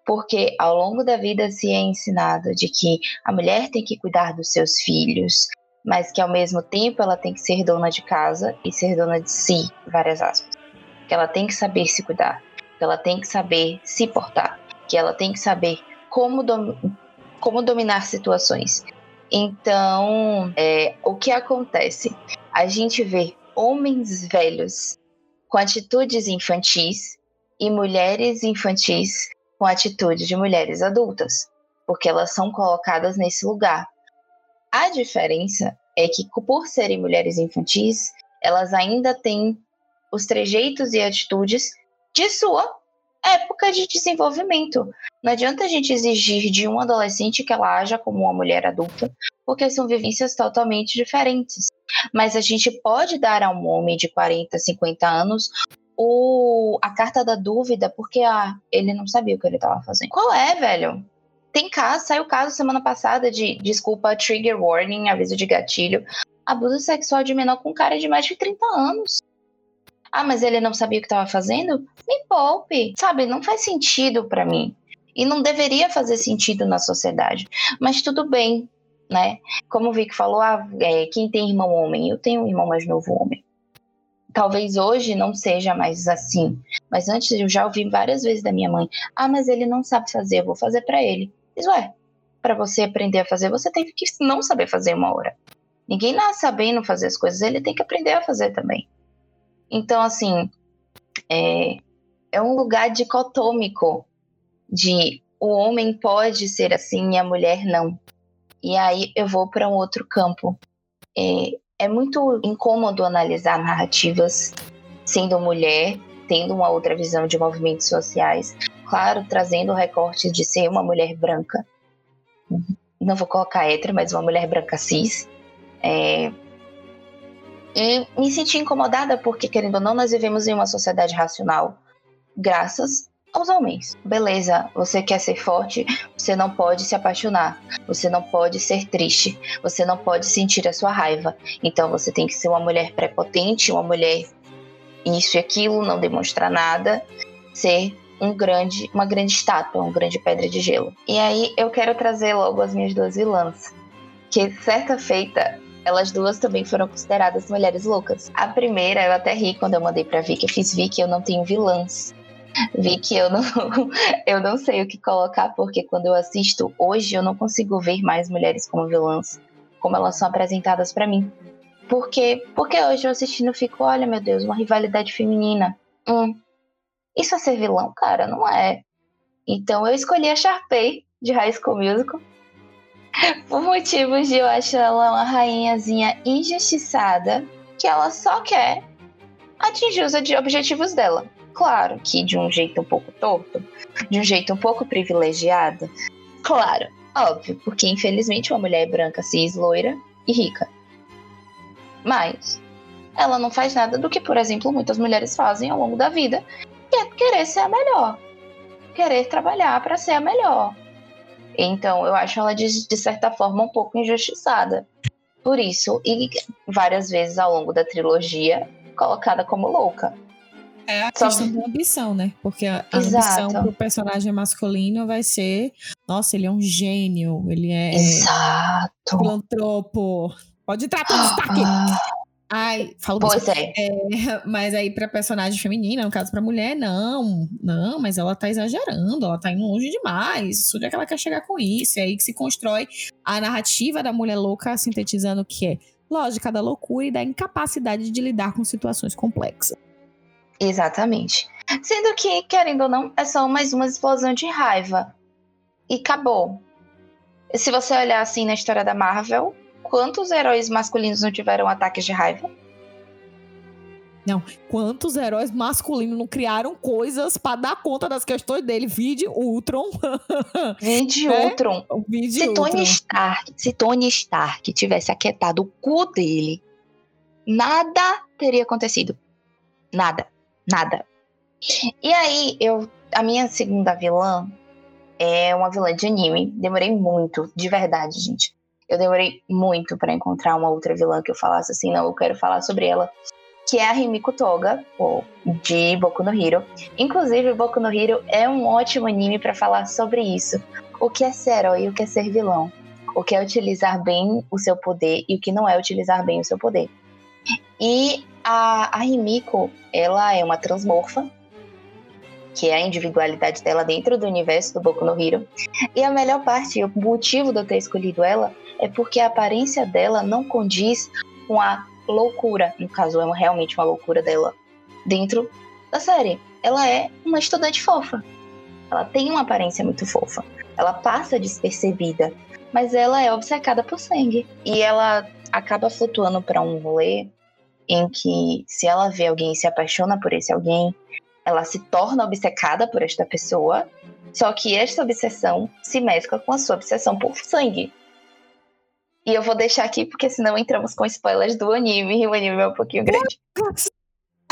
porque ao longo da vida se é ensinado de que a mulher tem que cuidar dos seus filhos, mas que ao mesmo tempo ela tem que ser dona de casa e ser dona de si, várias aspas. Que ela tem que saber se cuidar, que ela tem que saber se portar, que ela tem que saber como, dom como dominar situações. Então, é, o que acontece? A gente vê homens velhos com atitudes infantis e mulheres infantis com a atitude de mulheres adultas, porque elas são colocadas nesse lugar. A diferença é que, por serem mulheres infantis, elas ainda têm os trejeitos e atitudes de sua época de desenvolvimento. Não adianta a gente exigir de um adolescente que ela haja como uma mulher adulta, porque são vivências totalmente diferentes. Mas a gente pode dar a um homem de 40, 50 anos o, a carta da dúvida, porque ah, ele não sabia o que ele estava fazendo. Qual é, velho? Tem caso, saiu caso semana passada de, desculpa, trigger warning, aviso de gatilho, abuso sexual de menor com cara de mais de 30 anos. Ah, mas ele não sabia o que estava fazendo? Me poupe. Sabe, não faz sentido para mim. E não deveria fazer sentido na sociedade. Mas tudo bem, né? Como o Vic falou, ah, é, quem tem irmão homem? Eu tenho um irmão mais novo homem. Talvez hoje não seja mais assim, mas antes eu já ouvi várias vezes da minha mãe: ah, mas ele não sabe fazer, eu vou fazer para ele. Diz, ué, para você aprender a fazer, você tem que não saber fazer uma hora. Ninguém nasce sabendo fazer as coisas, ele tem que aprender a fazer também. Então, assim, é, é um lugar dicotômico de o homem pode ser assim e a mulher não. E aí eu vou para um outro campo. É, é muito incômodo analisar narrativas sendo mulher, tendo uma outra visão de movimentos sociais. Claro, trazendo o recorte de ser uma mulher branca. Não vou colocar hétero, mas uma mulher branca cis. É... E me senti incomodada porque, querendo ou não, nós vivemos em uma sociedade racional, graças aos homens. Beleza, você quer ser forte, você não pode se apaixonar, você não pode ser triste, você não pode sentir a sua raiva. Então você tem que ser uma mulher prepotente, uma mulher isso e aquilo, não demonstrar nada, ser um grande, uma grande estátua, uma grande pedra de gelo. E aí eu quero trazer logo as minhas duas vilãs, que certa feita elas duas também foram consideradas mulheres loucas. A primeira, eu até ri quando eu mandei pra Vicky, eu fiz Vicky, eu não tenho vilãs vi que eu não, (laughs) eu não sei o que colocar, porque quando eu assisto hoje, eu não consigo ver mais mulheres como vilãs, como elas são apresentadas para mim. Porque, porque hoje eu assistindo fico, olha meu Deus, uma rivalidade feminina. Hum, isso é ser vilão, cara? Não é. Então eu escolhi a Sharpay de High School Musical. (laughs) Por motivos de eu acho ela uma rainhazinha injustiçada, que ela só quer atingir os objetivos dela. Claro que de um jeito um pouco torto, de um jeito um pouco privilegiado. Claro, óbvio, porque infelizmente uma mulher é branca, cis, loira e rica. Mas ela não faz nada do que, por exemplo, muitas mulheres fazem ao longo da vida, que é querer ser a melhor. Querer trabalhar para ser a melhor. Então, eu acho ela, de, de certa forma, um pouco injustiçada. Por isso, e várias vezes ao longo da trilogia, colocada como louca. É a Só... questão da ambição, né? Porque a, a ambição pro personagem masculino vai ser, nossa, ele é um gênio, ele é Exato. filantropo. Pode entrar para destaque. Ah. Ai, falo Pois é. é. Mas aí pra personagem feminina, no caso pra mulher, não. Não, mas ela tá exagerando, ela tá indo longe demais. Onde é que ela quer chegar com isso? É aí que se constrói a narrativa da mulher louca, sintetizando o que é lógica da loucura e da incapacidade de lidar com situações complexas. Exatamente. Sendo que, querendo ou não, é só mais uma explosão de raiva. E acabou. Se você olhar assim na história da Marvel, quantos heróis masculinos não tiveram ataques de raiva? Não, quantos heróis masculinos não criaram coisas para dar conta das questões dele? Vide Ultron. (laughs) Vide é? Ultron. Vide se Ultron. Tony Stark, se Tony Stark tivesse aquietado o cu dele, nada teria acontecido. Nada. Nada. E aí, eu. A minha segunda vilã é uma vilã de anime. Demorei muito, de verdade, gente. Eu demorei muito para encontrar uma outra vilã que eu falasse assim, não, eu quero falar sobre ela. Que é a Himiko Toga, de Boku no Hero. Inclusive, Boku no Hero é um ótimo anime para falar sobre isso. O que é ser herói e o que é ser vilão. O que é utilizar bem o seu poder e o que não é utilizar bem o seu poder. E a, a Himiko, ela é uma transmorfa, que é a individualidade dela dentro do universo do Boku no Hero. E a melhor parte, o motivo de eu ter escolhido ela, é porque a aparência dela não condiz com a loucura, no caso, é realmente uma loucura dela, dentro da série. Ela é uma estudante fofa. Ela tem uma aparência muito fofa. Ela passa despercebida, mas ela é obcecada por sangue. E ela acaba flutuando para um rolê em que se ela vê alguém e se apaixona por esse alguém, ela se torna obcecada por esta pessoa Só que esta obsessão se mescla com a sua obsessão por sangue. E eu vou deixar aqui, porque senão entramos com spoilers do anime, e o anime é um pouquinho grande.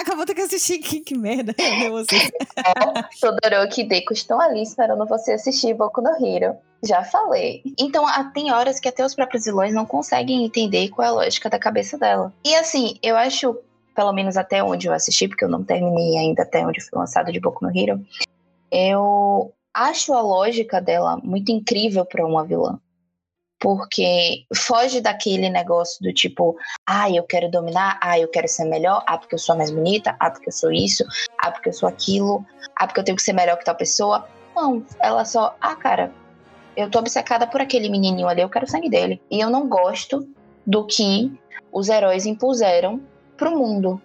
Acabou de assistir, (laughs) que, que merda. (laughs) Você. é, Todoroki e Deku estão ali esperando você assistir Boku no Hero. Já falei. Então, tem horas que até os próprios vilões não conseguem entender qual é a lógica da cabeça dela. E assim, eu acho, pelo menos até onde eu assisti, porque eu não terminei ainda até onde foi lançado de Boku no Hero, eu acho a lógica dela muito incrível para uma vilã porque foge daquele negócio do tipo, ah, eu quero dominar, ah, eu quero ser melhor, ah, porque eu sou mais bonita, ah, porque eu sou isso, ah, porque eu sou aquilo, ah, porque eu tenho que ser melhor que tal pessoa. Não, ela só, ah, cara, eu tô obcecada por aquele menininho ali, eu quero o sangue dele. E eu não gosto do que os heróis impuseram pro mundo.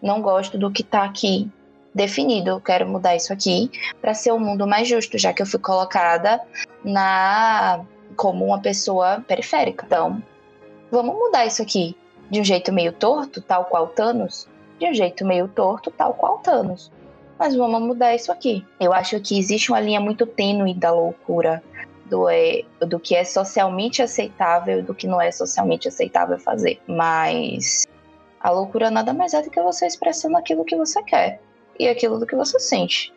Não gosto do que tá aqui definido. Eu quero mudar isso aqui para ser um mundo mais justo, já que eu fui colocada na como uma pessoa periférica. Então, vamos mudar isso aqui de um jeito meio torto, tal qual Thanos, de um jeito meio torto, tal qual Thanos. Mas vamos mudar isso aqui. Eu acho que existe uma linha muito tênue da loucura, do, é, do que é socialmente aceitável e do que não é socialmente aceitável fazer. Mas a loucura nada mais é do que você expressando aquilo que você quer e aquilo do que você sente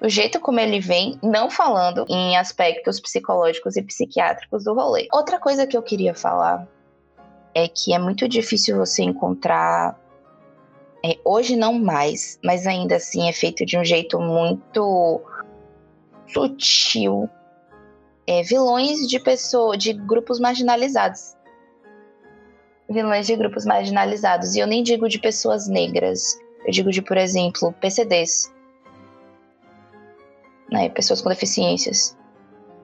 o jeito como ele vem, não falando em aspectos psicológicos e psiquiátricos do rolê. Outra coisa que eu queria falar é que é muito difícil você encontrar. É, hoje não mais, mas ainda assim é feito de um jeito muito sutil. É, vilões de pessoas, de grupos marginalizados. Vilões de grupos marginalizados. E eu nem digo de pessoas negras. Eu digo de, por exemplo, PCDs né? Pessoas com deficiências,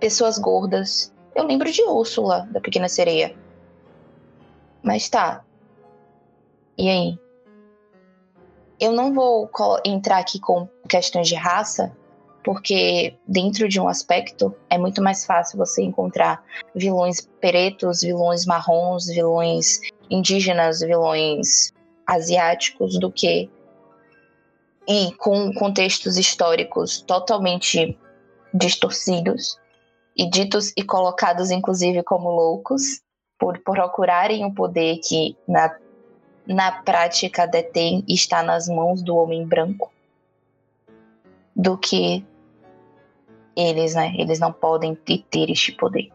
pessoas gordas. Eu lembro de Úrsula, da Pequena Sereia. Mas tá. E aí? Eu não vou entrar aqui com questões de raça, porque dentro de um aspecto é muito mais fácil você encontrar vilões pretos, vilões marrons, vilões indígenas, vilões asiáticos do que e com contextos históricos totalmente distorcidos e ditos e colocados inclusive como loucos por procurarem o um poder que na, na prática detém e está nas mãos do homem branco do que eles, né? Eles não podem ter este poder.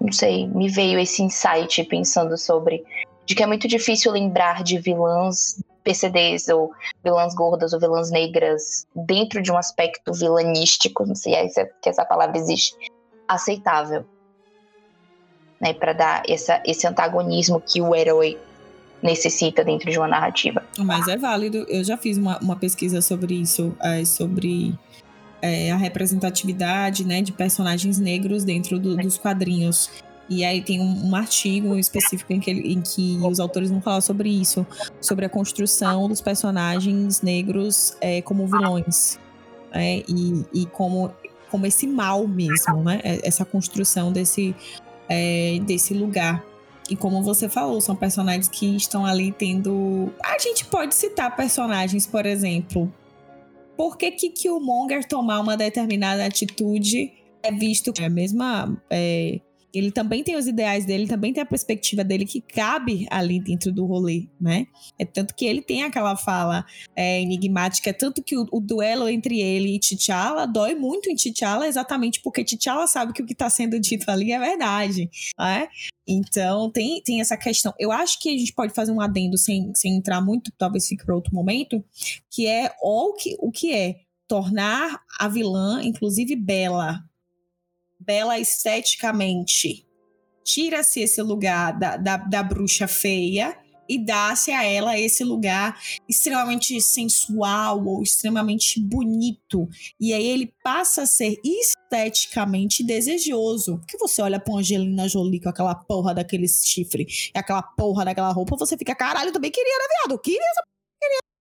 Não sei, me veio esse insight pensando sobre de que é muito difícil lembrar de vilãs PCDs ou vilãs gordas ou vilãs negras dentro de um aspecto vilanístico, não sei se, que essa palavra existe, aceitável. Né, para dar essa, esse antagonismo que o herói necessita dentro de uma narrativa. Mas é válido. Eu já fiz uma, uma pesquisa sobre isso, é, sobre é, a representatividade né, de personagens negros dentro do, dos quadrinhos. E aí tem um, um artigo específico em que, em que, os autores vão falar sobre isso, sobre a construção dos personagens negros é, como vilões. Né? E, e como, como esse mal mesmo, né? É, essa construção desse, é, desse lugar. E como você falou, são personagens que estão ali tendo. A gente pode citar personagens, por exemplo. Por que, que Killmonger tomar uma determinada atitude é visto é a mesma. É, ele também tem os ideais dele, também tem a perspectiva dele que cabe ali dentro do rolê, né? É tanto que ele tem aquela fala é, enigmática, é tanto que o, o, duelo entre ele e T'Challa dói muito em T'Challa, exatamente porque T'Challa sabe que o que está sendo dito ali é verdade, né? Então, tem, tem essa questão. Eu acho que a gente pode fazer um adendo sem, sem entrar muito, talvez fique para outro momento, que é o que, o que é tornar a vilã, inclusive Bela, bela esteticamente. Tira-se esse lugar da, da, da bruxa feia e dá-se a ela esse lugar extremamente sensual ou extremamente bonito. E aí ele passa a ser esteticamente desejoso. Porque você olha pra Angelina Jolie com aquela porra daquele chifre aquela porra daquela roupa, você fica, caralho, também queria, né, viado? Queria essa queria.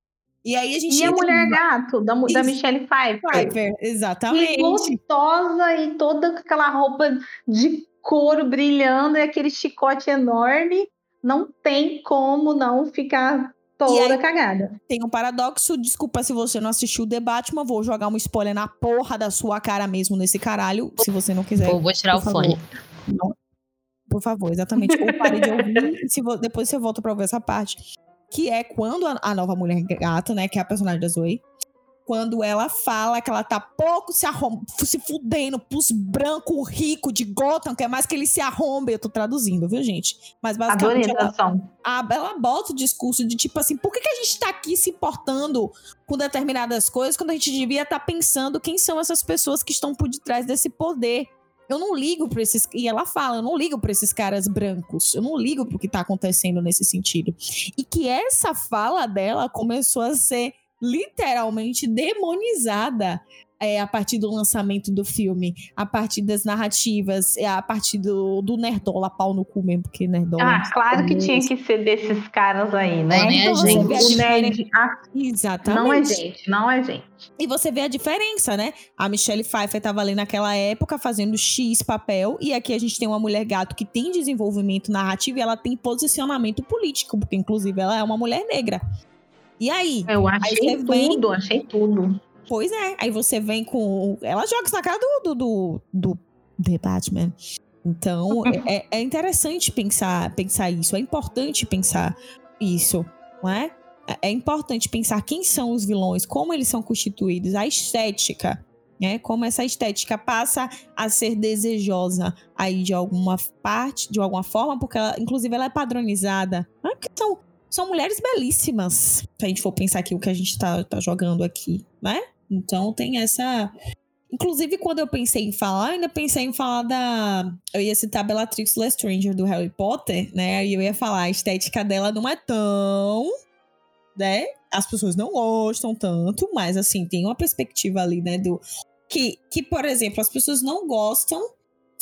E aí a gente. E a Mulher Gato, da, da Michelle Pfeiffer. Pfeiffer, exatamente. E gostosa e toda aquela roupa de couro brilhando e aquele chicote enorme. Não tem como não ficar toda aí, cagada. Tem um paradoxo, desculpa se você não assistiu o debate, mas vou jogar um spoiler na porra da sua cara mesmo nesse caralho, se você não quiser. Vou, vou tirar o favor. fone. Não, por favor, exatamente. Ou pare de ouvir se depois você volta pra ouvir essa parte. Que é quando a, a nova mulher gata, né, que é a personagem da Zoe, quando ela fala que ela tá pouco se, arrom se fudendo pros brancos ricos de Gotham, que é mais que ele se arrombe. Eu tô traduzindo, viu, gente? Mas basicamente ela, a, ela bota o discurso de tipo assim, por que, que a gente tá aqui se importando com determinadas coisas quando a gente devia estar tá pensando quem são essas pessoas que estão por detrás desse poder? Eu não ligo para esses. E ela fala, eu não ligo para esses caras brancos. Eu não ligo pro que tá acontecendo nesse sentido. E que essa fala dela começou a ser literalmente demonizada é, a partir do lançamento do filme, a partir das narrativas, é, a partir do, do Nerdola pau no cu mesmo, porque Nerdola. Ah, claro que tinha que ser desses caras aí, né? Não é então, gente. O nerd. Ah, Exatamente. Não é gente, não é gente. E você vê a diferença, né? A Michelle Pfeiffer estava ali naquela época fazendo X papel, e aqui a gente tem uma mulher gato que tem desenvolvimento narrativo e ela tem posicionamento político, porque inclusive ela é uma mulher negra. E aí? Eu achei aí tudo, vem... achei tudo. Pois é, aí você vem com. Ela joga isso na cara do, do, do, do The Batman. Então, (laughs) é, é, é interessante pensar, pensar isso, é importante pensar isso, não é? É importante pensar quem são os vilões, como eles são constituídos, a estética, né? Como essa estética passa a ser desejosa aí de alguma parte, de alguma forma, porque ela, inclusive ela é padronizada. Né? São são mulheres belíssimas. Se a gente for pensar aqui o que a gente tá, tá jogando aqui, né? Então tem essa. Inclusive, quando eu pensei em falar, ainda pensei em falar da. Eu ia citar Bellatrix Lestrange do Harry Potter, né? E eu ia falar, a estética dela não é tão. né? As pessoas não gostam tanto, mas assim, tem uma perspectiva ali, né? Do. Que, que, por exemplo, as pessoas não gostam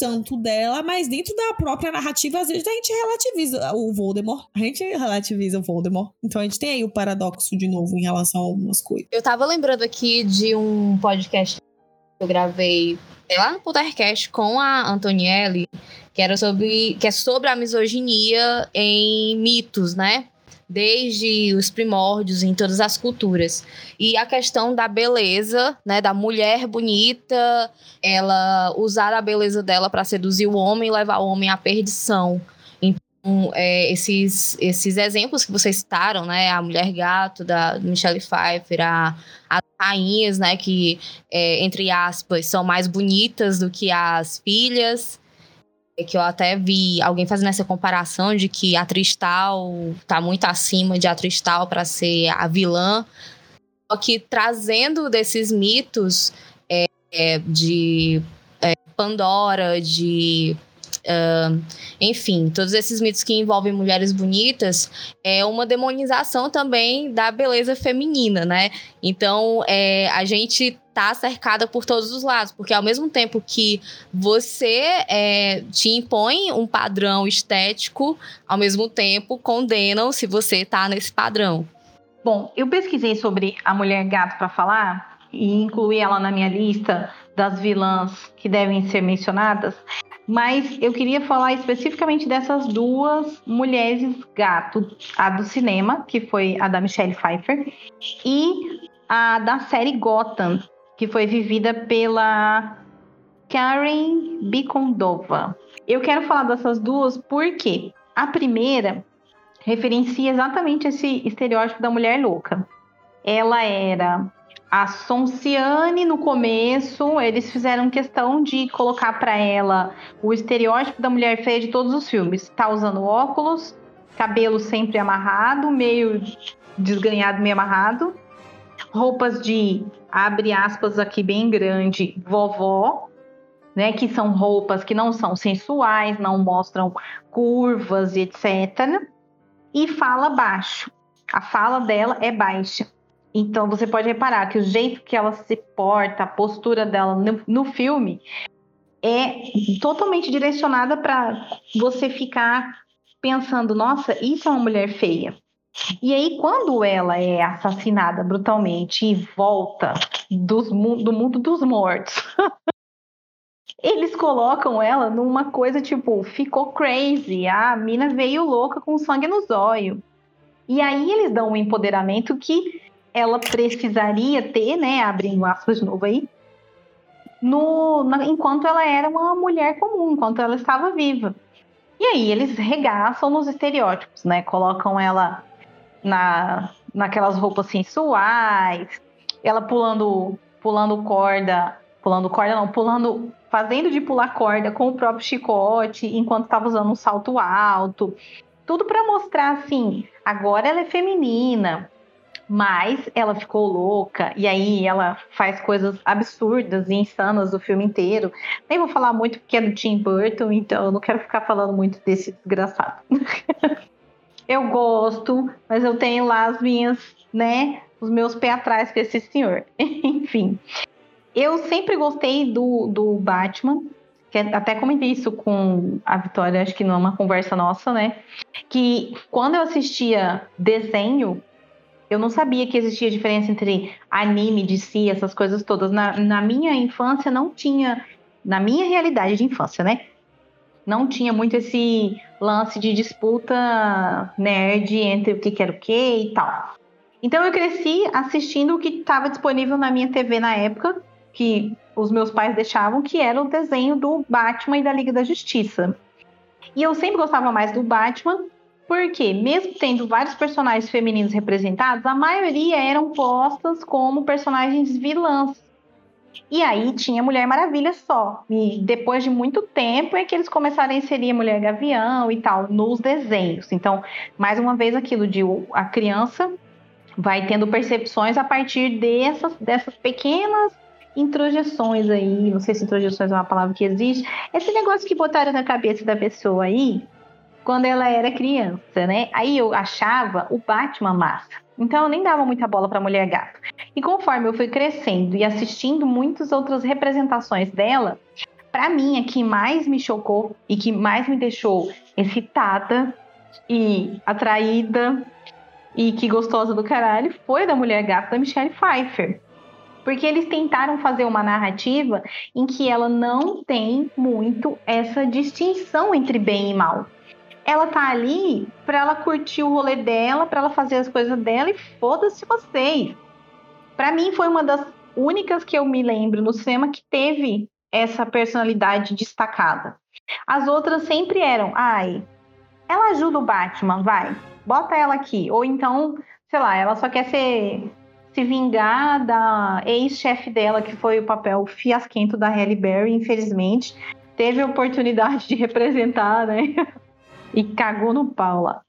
tanto dela, mas dentro da própria narrativa, às vezes a gente relativiza o Voldemort. A gente relativiza o Voldemort. Então a gente tem aí o paradoxo de novo em relação a algumas coisas. Eu tava lembrando aqui de um podcast que eu gravei lá no Pottercast com a Antonielli, que era sobre que é sobre a misoginia em mitos, né? Desde os primórdios em todas as culturas. E a questão da beleza, né, da mulher bonita, ela usar a beleza dela para seduzir o homem e levar o homem à perdição. Então, é, esses, esses exemplos que vocês citaram, né, a mulher gato da Michelle Pfeiffer, a, as rainhas, né, que é, entre aspas são mais bonitas do que as filhas, que eu até vi alguém fazendo essa comparação de que a Tristal tá muito acima de a Tristal para ser a vilã. Só que trazendo desses mitos é, é, de é, Pandora, de Uh, enfim, todos esses mitos que envolvem mulheres bonitas é uma demonização também da beleza feminina, né? Então, é, a gente tá cercada por todos os lados, porque ao mesmo tempo que você é, te impõe um padrão estético, ao mesmo tempo condenam se você tá nesse padrão. Bom, eu pesquisei sobre a mulher gato para falar e incluí ela na minha lista das vilãs que devem ser mencionadas, mas eu queria falar especificamente dessas duas mulheres gato, a do cinema, que foi a da Michelle Pfeiffer, e a da série Gotham, que foi vivida pela Karen Bicondova. Eu quero falar dessas duas porque a primeira referencia exatamente esse estereótipo da mulher louca. Ela era a Sonciane no começo, eles fizeram questão de colocar para ela o estereótipo da mulher feia de todos os filmes. Tá usando óculos, cabelo sempre amarrado, meio desganhado, meio amarrado roupas de abre aspas aqui bem grande, vovó, né, que são roupas que não são sensuais, não mostram curvas, etc. E fala baixo. A fala dela é baixa. Então você pode reparar que o jeito que ela se porta, a postura dela no, no filme é totalmente direcionada para você ficar pensando, nossa, isso é uma mulher feia. E aí, quando ela é assassinada brutalmente e volta dos, do mundo dos mortos, (laughs) eles colocam ela numa coisa tipo, ficou crazy, a mina veio louca com sangue nos olhos. E aí eles dão um empoderamento que ela precisaria ter, né? Abrindo aspas de novo aí. No, na, enquanto ela era uma mulher comum, enquanto ela estava viva. E aí eles regaçam nos estereótipos, né? Colocam ela na, naquelas roupas sensuais, ela pulando, pulando corda, pulando corda não, pulando, fazendo de pular corda com o próprio chicote, enquanto estava usando um salto alto. Tudo para mostrar assim, agora ela é feminina, mas ela ficou louca e aí ela faz coisas absurdas e insanas do filme inteiro. Nem vou falar muito porque é do Tim Burton, então eu não quero ficar falando muito desse desgraçado. (laughs) eu gosto, mas eu tenho lá as minhas, né, os meus pés atrás com esse senhor. (laughs) Enfim, eu sempre gostei do, do Batman, que até comentei isso com a Vitória, acho que numa conversa nossa, né? Que quando eu assistia desenho, eu não sabia que existia diferença entre anime, de si, essas coisas todas. Na, na minha infância não tinha, na minha realidade de infância, né? Não tinha muito esse lance de disputa nerd entre o que quer o que e tal. Então eu cresci assistindo o que estava disponível na minha TV na época, que os meus pais deixavam, que era o desenho do Batman e da Liga da Justiça. E eu sempre gostava mais do Batman, porque mesmo tendo vários personagens femininos representados, a maioria eram postas como personagens vilãs. E aí tinha Mulher Maravilha só. E depois de muito tempo é que eles começaram a inserir Mulher Gavião e tal nos desenhos. Então, mais uma vez aquilo de a criança vai tendo percepções a partir dessas, dessas pequenas introjeções aí, não sei se introjeções é uma palavra que existe, esse negócio que botaram na cabeça da pessoa aí, quando ela era criança, né? Aí eu achava o Batman massa. Então eu nem dava muita bola para Mulher Gato. E conforme eu fui crescendo e assistindo muitas outras representações dela, para mim a que mais me chocou e que mais me deixou excitada e atraída e que gostosa do caralho foi da Mulher Gato da Michelle Pfeiffer. Porque eles tentaram fazer uma narrativa em que ela não tem muito essa distinção entre bem e mal. Ela tá ali para ela curtir o rolê dela, para ela fazer as coisas dela e foda-se vocês. Para mim foi uma das únicas que eu me lembro no cinema que teve essa personalidade destacada. As outras sempre eram, ai, ela ajuda o Batman, vai, bota ela aqui. Ou então, sei lá, ela só quer ser se vingar da ex-chefe dela, que foi o papel fiasquento da Halle Berry, infelizmente. Teve a oportunidade de representar, né? (laughs) e cagou no pau lá.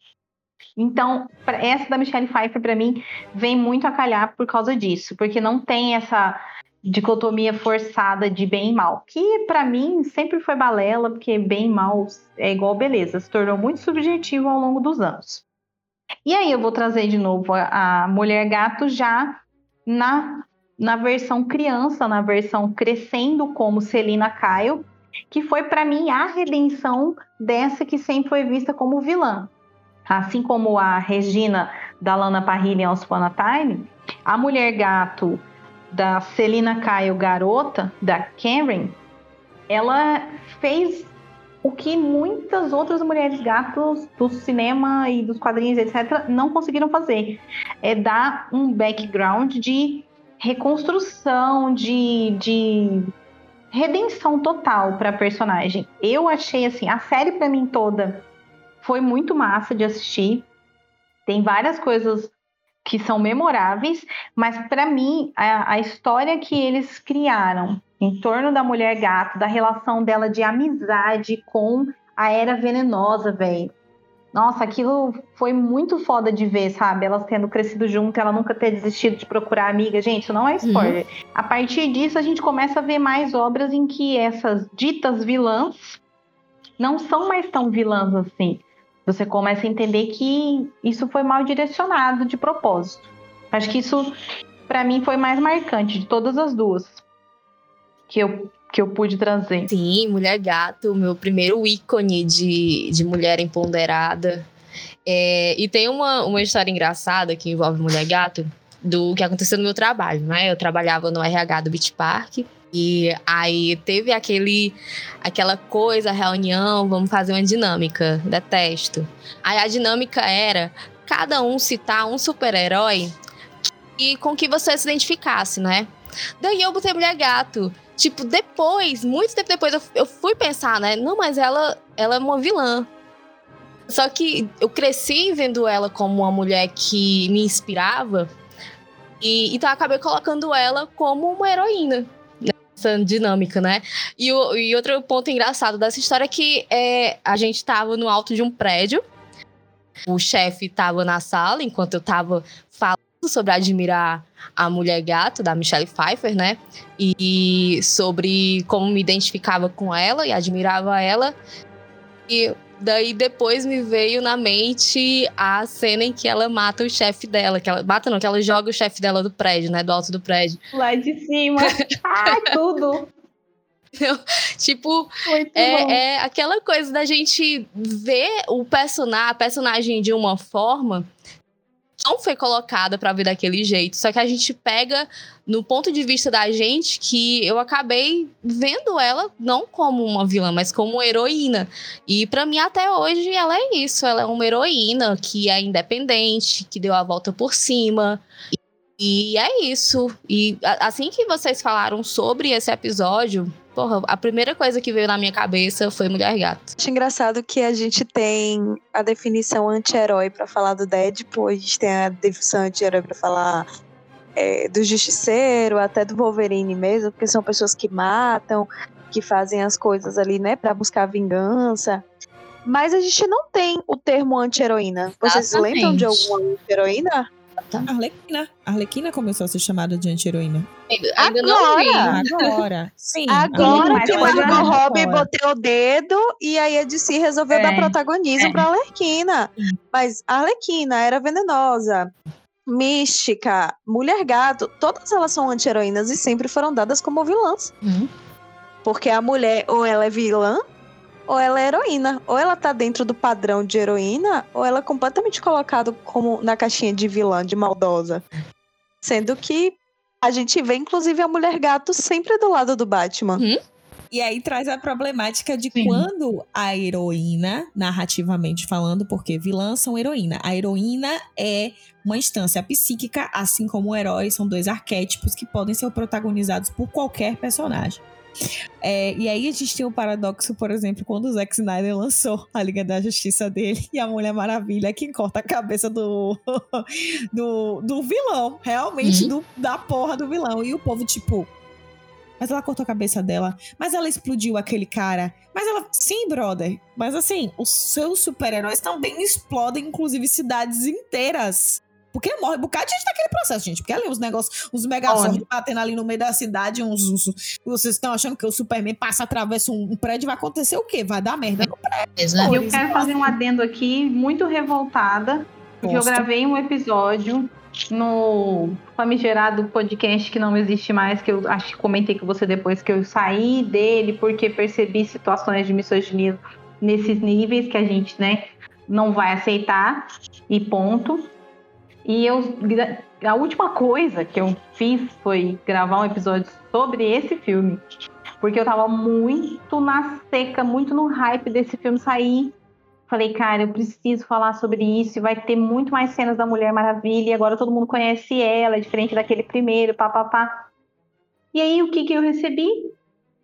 Então, essa da Michelle Pfeiffer, para mim, vem muito a calhar por causa disso, porque não tem essa dicotomia forçada de bem e mal, que para mim sempre foi balela, porque bem e mal é igual beleza, se tornou muito subjetivo ao longo dos anos. E aí eu vou trazer de novo a, Mulher Gato já na, na versão criança, na versão crescendo como Celina Kyle, que foi para mim a redenção dessa que sempre foi vista como vilã. Assim como a Regina da Lana Parrilha em Once Upon a Time, a Mulher Gato da Celina Kyle garota, da Karen, ela fez o que muitas outras mulheres gatos do cinema e dos quadrinhos, etc., não conseguiram fazer. É dar um background de reconstrução, de, de redenção total para a personagem. Eu achei assim, a série para mim toda foi muito massa de assistir. Tem várias coisas que são memoráveis, mas para mim a, a, história que eles criaram em torno da mulher gato, da relação dela de amizade com a era venenosa, velho. Nossa, aquilo foi muito foda de ver, sabe? Elas tendo crescido junto, ela nunca ter desistido de procurar amiga. Gente, isso não é spoiler. Uhum. A partir disso, a gente começa a ver mais obras em que essas ditas vilãs não são mais tão vilãs assim você começa a entender que isso foi mal direcionado de propósito. Acho que isso, para mim, foi mais marcante de todas as duas que eu, que eu pude trazer. Sim, Mulher Gato, meu primeiro ícone de, de mulher empoderada. É, e tem uma, uma história engraçada que envolve Mulher Gato, do que aconteceu no meu trabalho, né? Eu trabalhava no RH do Beach Park e aí teve aquele, aquela coisa, reunião, vamos fazer uma dinâmica, detesto. Aí a dinâmica era cada um citar um super-herói e com que você se identificasse, né? Daí eu botei Mulher Gato. Tipo, depois, muito tempo depois, eu, eu fui pensar, né? Não, mas ela, ela é uma vilã. Só que eu cresci vendo ela como uma mulher que me inspirava. E, então acabei colocando ela como uma heroína nessa dinâmica, né? E, o, e outro ponto engraçado dessa história é que é, a gente tava no alto de um prédio. O chefe tava na sala enquanto eu tava falando sobre admirar a mulher gato da Michelle Pfeiffer, né? E sobre como me identificava com ela e admirava ela. E daí depois me veio na mente a cena em que ela mata o chefe dela, que ela mata não, que ela joga o chefe dela do prédio, né, do alto do prédio. Lá de cima. (laughs) Ai, tudo. tipo, é, é, aquela coisa da gente ver o personagem, a personagem de uma forma não foi colocada para ver daquele jeito. Só que a gente pega no ponto de vista da gente que eu acabei vendo ela não como uma vilã, mas como uma heroína. E para mim até hoje ela é isso, ela é uma heroína que é independente, que deu a volta por cima. E é isso. E assim que vocês falaram sobre esse episódio, Porra, a primeira coisa que veio na minha cabeça foi Mulher Gato. Acho engraçado que a gente tem a definição anti-herói pra falar do Deadpool, a gente tem a definição anti-herói pra falar é, do Justiceiro, até do Wolverine mesmo, porque são pessoas que matam, que fazem as coisas ali, né, pra buscar vingança. Mas a gente não tem o termo anti-heroína. Vocês Exatamente. lembram de alguma anti-heroína? Tá. Arlequina. Arlequina começou a ser chamada de anti-heroína. Agora! Agora! Sim. Agora que o Margot Robbie botei o dedo e aí a DC resolveu é. dar protagonismo é. pra Arlequina. Mas a Arlequina era venenosa. Mística, Mulher Gato, todas elas são anti-heroínas e sempre foram dadas como vilãs. Uhum. Porque a mulher, ou ela é vilã, ou ela é heroína. Ou ela tá dentro do padrão de heroína, ou ela é completamente colocada como na caixinha de vilã, de maldosa. Sendo que a gente vê, inclusive, a mulher gato sempre do lado do Batman. Hum? E aí traz a problemática de Sim. quando a heroína, narrativamente falando, porque vilãs são heroína. A heroína é uma instância psíquica, assim como o herói são dois arquétipos que podem ser protagonizados por qualquer personagem. É, e aí a gente tem o um paradoxo, por exemplo, quando o Zack Snyder lançou a Liga da Justiça dele e a Mulher Maravilha que corta a cabeça do, (laughs) do, do vilão, realmente, uhum. do, da porra do vilão. E o povo, tipo, mas ela cortou a cabeça dela, mas ela explodiu aquele cara. Mas ela, sim, brother. Mas assim, os seus super-heróis também explodem, inclusive, cidades inteiras. Porque morre um bocado de gente naquele processo, gente. Porque ali os negócios, os megazords batendo ali no meio da cidade, uns, uns vocês estão achando que o Superman passa, atravessa um, um prédio, vai acontecer o quê? Vai dar merda no prédio. Eu quero fazer um adendo aqui, muito revoltada, porque eu gravei um episódio no famigerado podcast que não existe mais, que eu acho que comentei com você depois que eu saí dele porque percebi situações de misoginia nesses níveis que a gente, né, não vai aceitar e ponto. E eu a última coisa que eu fiz foi gravar um episódio sobre esse filme. Porque eu tava muito na seca, muito no hype desse filme sair. Falei, cara, eu preciso falar sobre isso. Vai ter muito mais cenas da Mulher Maravilha. E agora todo mundo conhece ela, diferente daquele primeiro, papapá. E aí, o que, que eu recebi?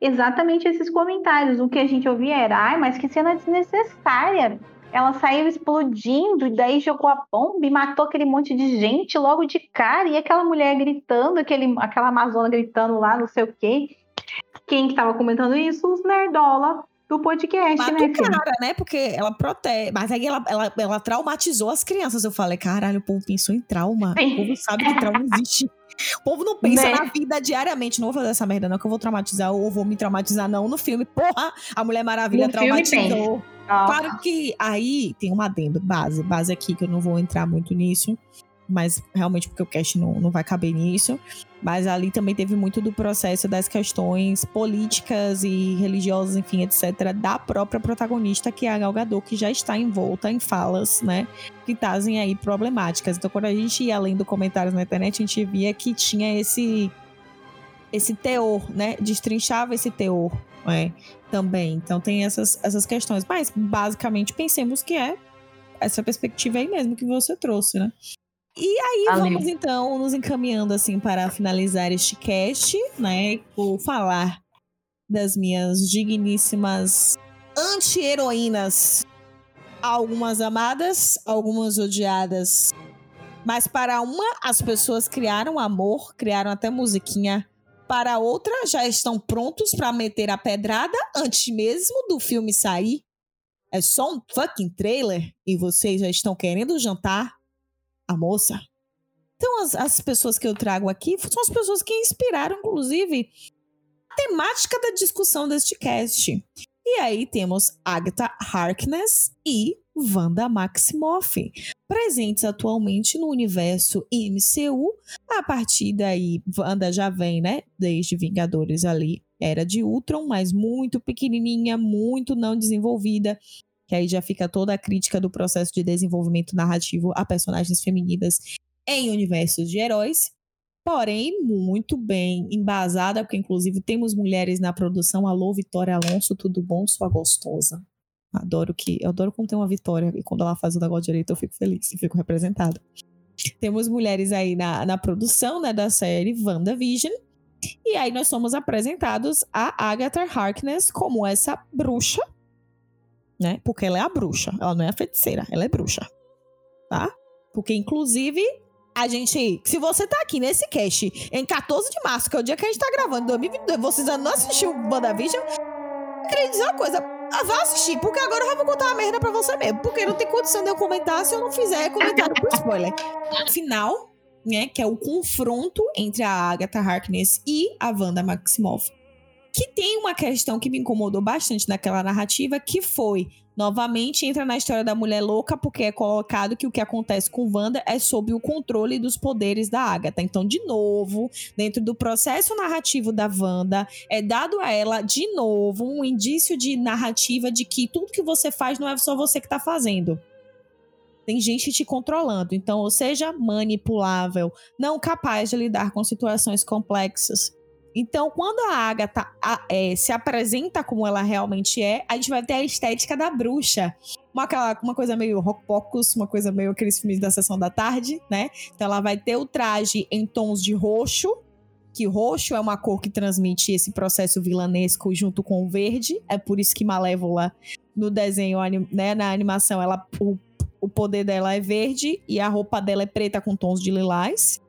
Exatamente esses comentários. O que a gente ouvia era, ai, mas que cena desnecessária ela saiu explodindo e daí jogou a bomba e matou aquele monte de gente logo de cara. E aquela mulher gritando, aquele, aquela Amazona gritando lá, não sei o quê. Quem que tava comentando isso? Os nerdola do podcast, Mata né? Cara, né? Porque ela protege. Mas aí ela, ela, ela traumatizou as crianças. Eu falei, caralho, o povo pensou em trauma. O povo sabe que trauma existe. O povo não pensa né? na vida diariamente. Não vou fazer essa merda, não, que eu vou traumatizar ou vou me traumatizar, não. No filme, porra, a Mulher Maravilha no traumatizou. Claro que aí tem um adendo, base, base aqui, que eu não vou entrar muito nisso, mas realmente porque o cast não, não vai caber nisso. Mas ali também teve muito do processo das questões políticas e religiosas, enfim, etc., da própria protagonista, que é a Gal Gadot, que já está envolta em falas, né, que trazem aí problemáticas. Então, quando a gente ia além do comentários na internet, a gente via que tinha esse esse teor, né, destrinchava esse teor é, também. Então tem essas, essas questões. Mas basicamente pensemos que é essa perspectiva aí mesmo que você trouxe, né? E aí Valeu. vamos então nos encaminhando assim para finalizar este cast, né? Vou falar das minhas digníssimas anti-heroínas. Algumas amadas, algumas odiadas. Mas para uma, as pessoas criaram amor, criaram até musiquinha. Para outra, já estão prontos para meter a pedrada antes mesmo do filme sair. É só um fucking trailer e vocês já estão querendo jantar a moça. Então, as, as pessoas que eu trago aqui são as pessoas que inspiraram, inclusive, a temática da discussão deste cast. E aí temos Agatha Harkness e Wanda Maximoff, presentes atualmente no universo MCU. A partir daí, Wanda já vem, né? Desde Vingadores ali, era de Ultron, mas muito pequenininha, muito não desenvolvida que aí já fica toda a crítica do processo de desenvolvimento narrativo a personagens femininas em universos de heróis. Porém, muito bem embasada, porque inclusive temos mulheres na produção. Alô, Vitória Alonso, tudo bom, sua gostosa? Adoro que, eu adoro quando tem uma Vitória e quando ela faz o negócio direito eu fico feliz, eu fico representada. Temos mulheres aí na, na produção né, da série WandaVision. E aí nós somos apresentados a Agatha Harkness como essa bruxa né? Porque ela é a bruxa, ela não é a feiticeira, ela é bruxa. Tá? Porque, inclusive, a gente. Se você tá aqui nesse cast em 14 de março, que é o dia que a gente tá gravando, 2022, vocês ainda não assistiu eu queria dizer uma coisa. Ah, vá assistir, porque agora eu vou contar uma merda pra você mesmo. Porque não tem condição de eu comentar se eu não fizer comentário por spoiler. Final, né? Que é o confronto entre a Agatha Harkness e a Wanda Maximoff que tem uma questão que me incomodou bastante naquela narrativa, que foi novamente entra na história da mulher louca, porque é colocado que o que acontece com Wanda é sob o controle dos poderes da Agatha. Então, de novo, dentro do processo narrativo da Wanda, é dado a ela, de novo, um indício de narrativa de que tudo que você faz não é só você que tá fazendo. Tem gente te controlando. Então, ou seja, manipulável, não capaz de lidar com situações complexas. Então, quando a Agatha a, é, se apresenta como ela realmente é, a gente vai ter a estética da bruxa. Uma, uma coisa meio rock pocus, uma coisa meio aqueles filmes da sessão da tarde, né? Então, ela vai ter o traje em tons de roxo, que roxo é uma cor que transmite esse processo vilanesco junto com o verde. É por isso que Malévola, no desenho, né, na animação, ela, o, o poder dela é verde e a roupa dela é preta com tons de lilás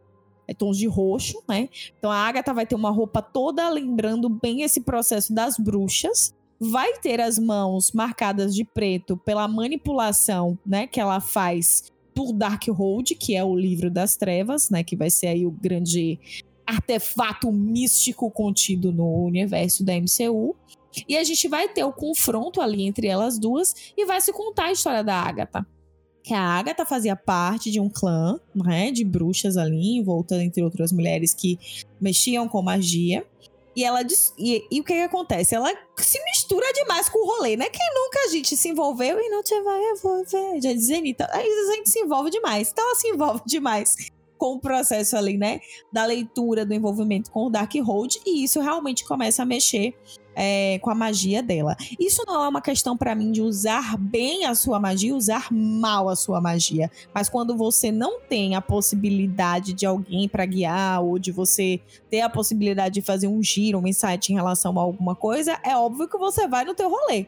tons de roxo, né? Então a Agatha vai ter uma roupa toda lembrando bem esse processo das bruxas. Vai ter as mãos marcadas de preto pela manipulação, né, que ela faz por Darkhold, que é o livro das trevas, né, que vai ser aí o grande artefato místico contido no universo da MCU. E a gente vai ter o confronto ali entre elas duas e vai se contar a história da Agatha que a Agatha fazia parte de um clã, né, de bruxas ali, envolta entre outras mulheres que mexiam com magia. E ela e, e, o que, que acontece? Ela se mistura demais com o rolê, né? Quem nunca a gente se envolveu e não te vai envolver, já diz Anitta. Aí a gente se envolve demais. Então ela se envolve (laughs) demais com o processo ali, né? Da leitura, do envolvimento com o Darkhold. E isso realmente começa a mexer é, com a magia dela. Isso não é uma questão para mim de usar bem a sua magia, usar mal a sua magia. Mas quando você não tem a possibilidade de alguém para guiar ou de você ter a possibilidade de fazer um giro, um insight em relação a alguma coisa, é óbvio que você vai no teu rolê.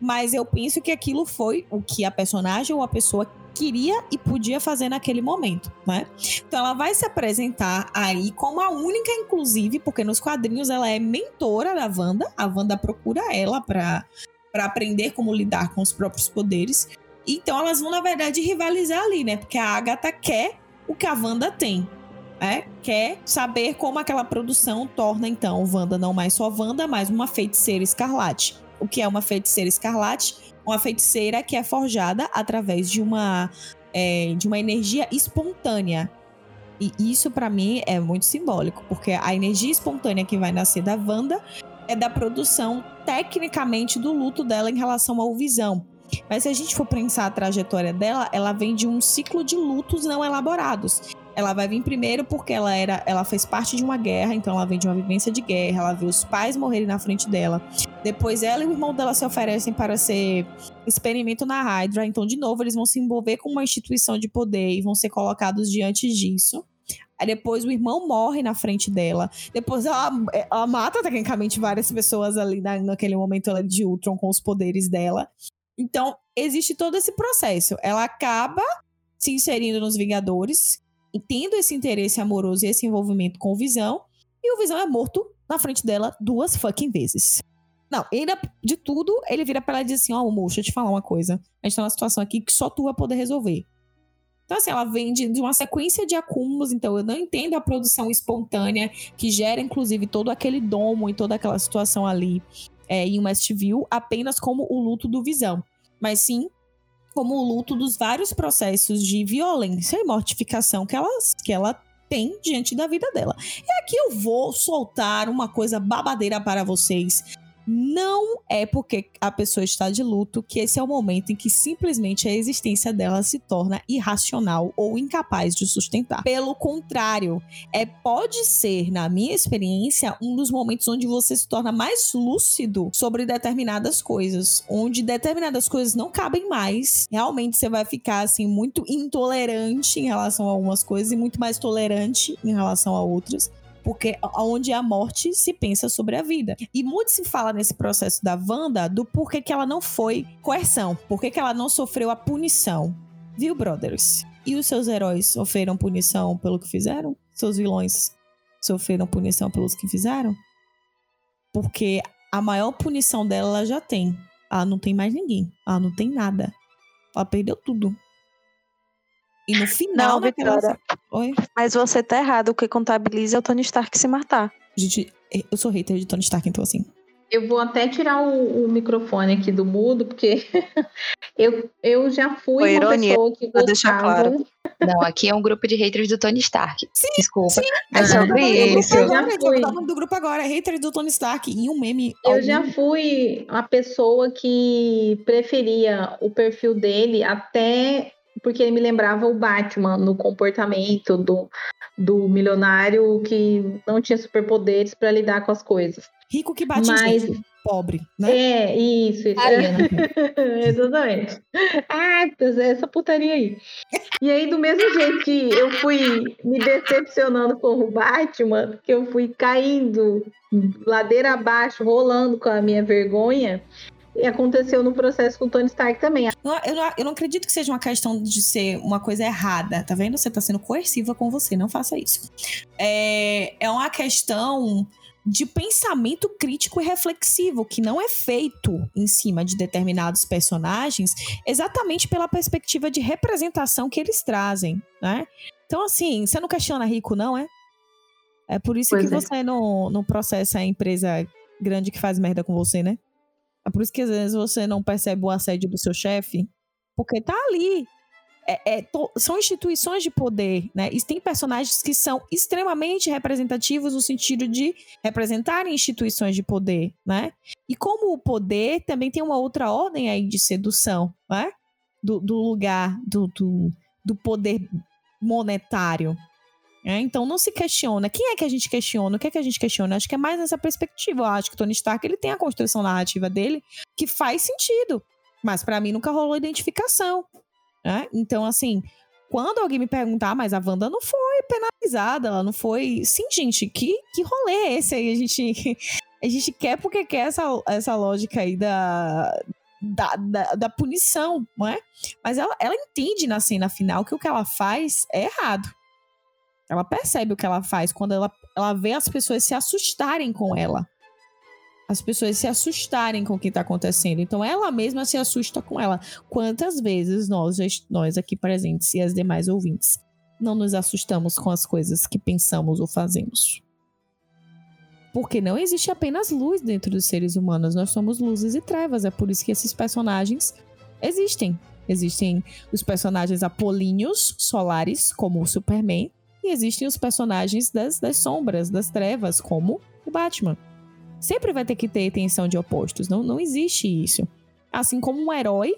Mas eu penso que aquilo foi o que a personagem ou a pessoa queria e podia fazer naquele momento, né? Então ela vai se apresentar aí como a única, inclusive, porque nos quadrinhos ela é mentora da Wanda. A Wanda procura ela para para aprender como lidar com os próprios poderes. Então elas vão, na verdade, rivalizar ali, né? Porque a Agatha quer o que a Wanda tem. É, quer saber como aquela produção torna, então, Wanda não mais só Wanda, mas uma feiticeira escarlate. O que é uma feiticeira escarlate? Uma feiticeira que é forjada através de uma, é, de uma energia espontânea. E isso para mim é muito simbólico, porque a energia espontânea que vai nascer da Wanda é da produção tecnicamente do luto dela em relação ao Visão. Mas se a gente for pensar a trajetória dela, ela vem de um ciclo de lutos não elaborados. Ela vai vir primeiro porque ela era, ela fez parte de uma guerra, então ela vem de uma vivência de guerra, ela viu os pais morrerem na frente dela. Depois ela e o irmão dela se oferecem para ser experimento na Hydra. Então, de novo, eles vão se envolver com uma instituição de poder e vão ser colocados diante disso. Aí depois o irmão morre na frente dela. Depois ela, ela mata, tecnicamente, várias pessoas ali na, naquele momento ela, de Ultron com os poderes dela. Então, existe todo esse processo. Ela acaba se inserindo nos Vingadores, tendo esse interesse amoroso e esse envolvimento com o Visão, e o Visão é morto na frente dela duas fucking vezes. Não, ainda de tudo, ele vira pra ela e diz assim: Ó, oh, amor, deixa eu te falar uma coisa. A gente tá numa situação aqui que só tu vai poder resolver. Então, assim, ela vem de, de, uma sequência de acúmulos, então eu não entendo a produção espontânea que gera, inclusive, todo aquele domo e toda aquela situação ali é, em Westview apenas como o luto do Visão, mas sim como o luto dos vários processos de violência e mortificação que ela, que ela tem diante da vida dela. E aqui eu vou soltar uma coisa babadeira para vocês não é porque a pessoa está de luto que esse é o momento em que simplesmente a existência dela se torna irracional ou incapaz de sustentar. Pelo contrário, é pode ser, na minha experiência, um dos momentos onde você se torna mais lúcido sobre determinadas coisas, onde determinadas coisas não cabem mais. Realmente você vai ficar assim muito intolerante em relação a algumas coisas e muito mais tolerante em relação a outras porque onde a morte se pensa sobre a vida. E muito se fala nesse processo da Wanda do porquê que ela não foi coerção, porquê que ela não sofreu a punição. Viu, brothers? E os seus heróis sofreram punição pelo que fizeram? Seus vilões sofreram punição pelos que fizeram? Porque a maior punição dela ela já tem. Ela não tem mais ninguém. Ela não tem nada. Ela perdeu tudo. E no final Não, Vitória. Oi? Mas você tá errado. O que contabiliza é o Tony Stark se matar. Gente, eu sou hater de Tony Stark, então assim. Eu vou até tirar o, o microfone aqui do mudo, porque (laughs) eu, eu já fui Foi uma ironia, pessoa que gostava... deixar claro. Não, aqui é um grupo de haters do Tony Stark. Sim, Desculpa. Sim. É sobre isso. Eu já fui. O nome do grupo agora é haters do Tony Stark. E um meme. Eu algum... já fui a pessoa que preferia o perfil dele até porque ele me lembrava o Batman no comportamento do, do milionário que não tinha superpoderes para lidar com as coisas. Rico que bate Mas... pobre, né? É, isso, isso. (laughs) Exatamente. Ah, essa putaria aí. E aí, do mesmo jeito que eu fui me decepcionando com o Batman, que eu fui caindo ladeira abaixo, rolando com a minha vergonha, aconteceu no processo com o Tony Stark também. Eu não, eu, não, acredito que seja uma questão de ser uma coisa errada, tá vendo? Você tá sendo coerciva com você, não faça isso. É, é uma questão de pensamento crítico e reflexivo que não é feito em cima de determinados personagens exatamente pela perspectiva de representação que eles trazem, né? Então, assim, você não questiona rico, não é? É por isso pois que é. você não, não processa a empresa grande que faz merda com você, né? É por isso que às vezes você não percebe o assédio do seu chefe, porque tá ali. É, é, to, são instituições de poder, né? E tem personagens que são extremamente representativos no sentido de representarem instituições de poder, né? E como o poder também tem uma outra ordem aí de sedução, né? Do, do lugar do, do, do poder monetário, é, então não se questiona. Quem é que a gente questiona? O que é que a gente questiona? Acho que é mais nessa perspectiva. Eu acho que Tony Stark ele tem a construção narrativa dele que faz sentido. Mas para mim nunca rolou identificação. Né? Então, assim, quando alguém me perguntar, mas a Wanda não foi penalizada, ela não foi. Sim, gente, que, que rolê é esse aí? A gente, (laughs) a gente quer porque quer essa, essa lógica aí da, da, da, da, punição, não é? Mas ela, ela entende na cena final que o que ela faz é errado. Ela percebe o que ela faz quando ela, ela vê as pessoas se assustarem com ela. As pessoas se assustarem com o que está acontecendo. Então ela mesma se assusta com ela. Quantas vezes nós, nós aqui presentes e as demais ouvintes, não nos assustamos com as coisas que pensamos ou fazemos? Porque não existe apenas luz dentro dos seres humanos, nós somos luzes e trevas. É por isso que esses personagens existem. Existem os personagens apolíneos solares, como o Superman, existem os personagens das, das sombras, das trevas, como o Batman. Sempre vai ter que ter tensão de opostos. Não, não existe isso. Assim como um herói,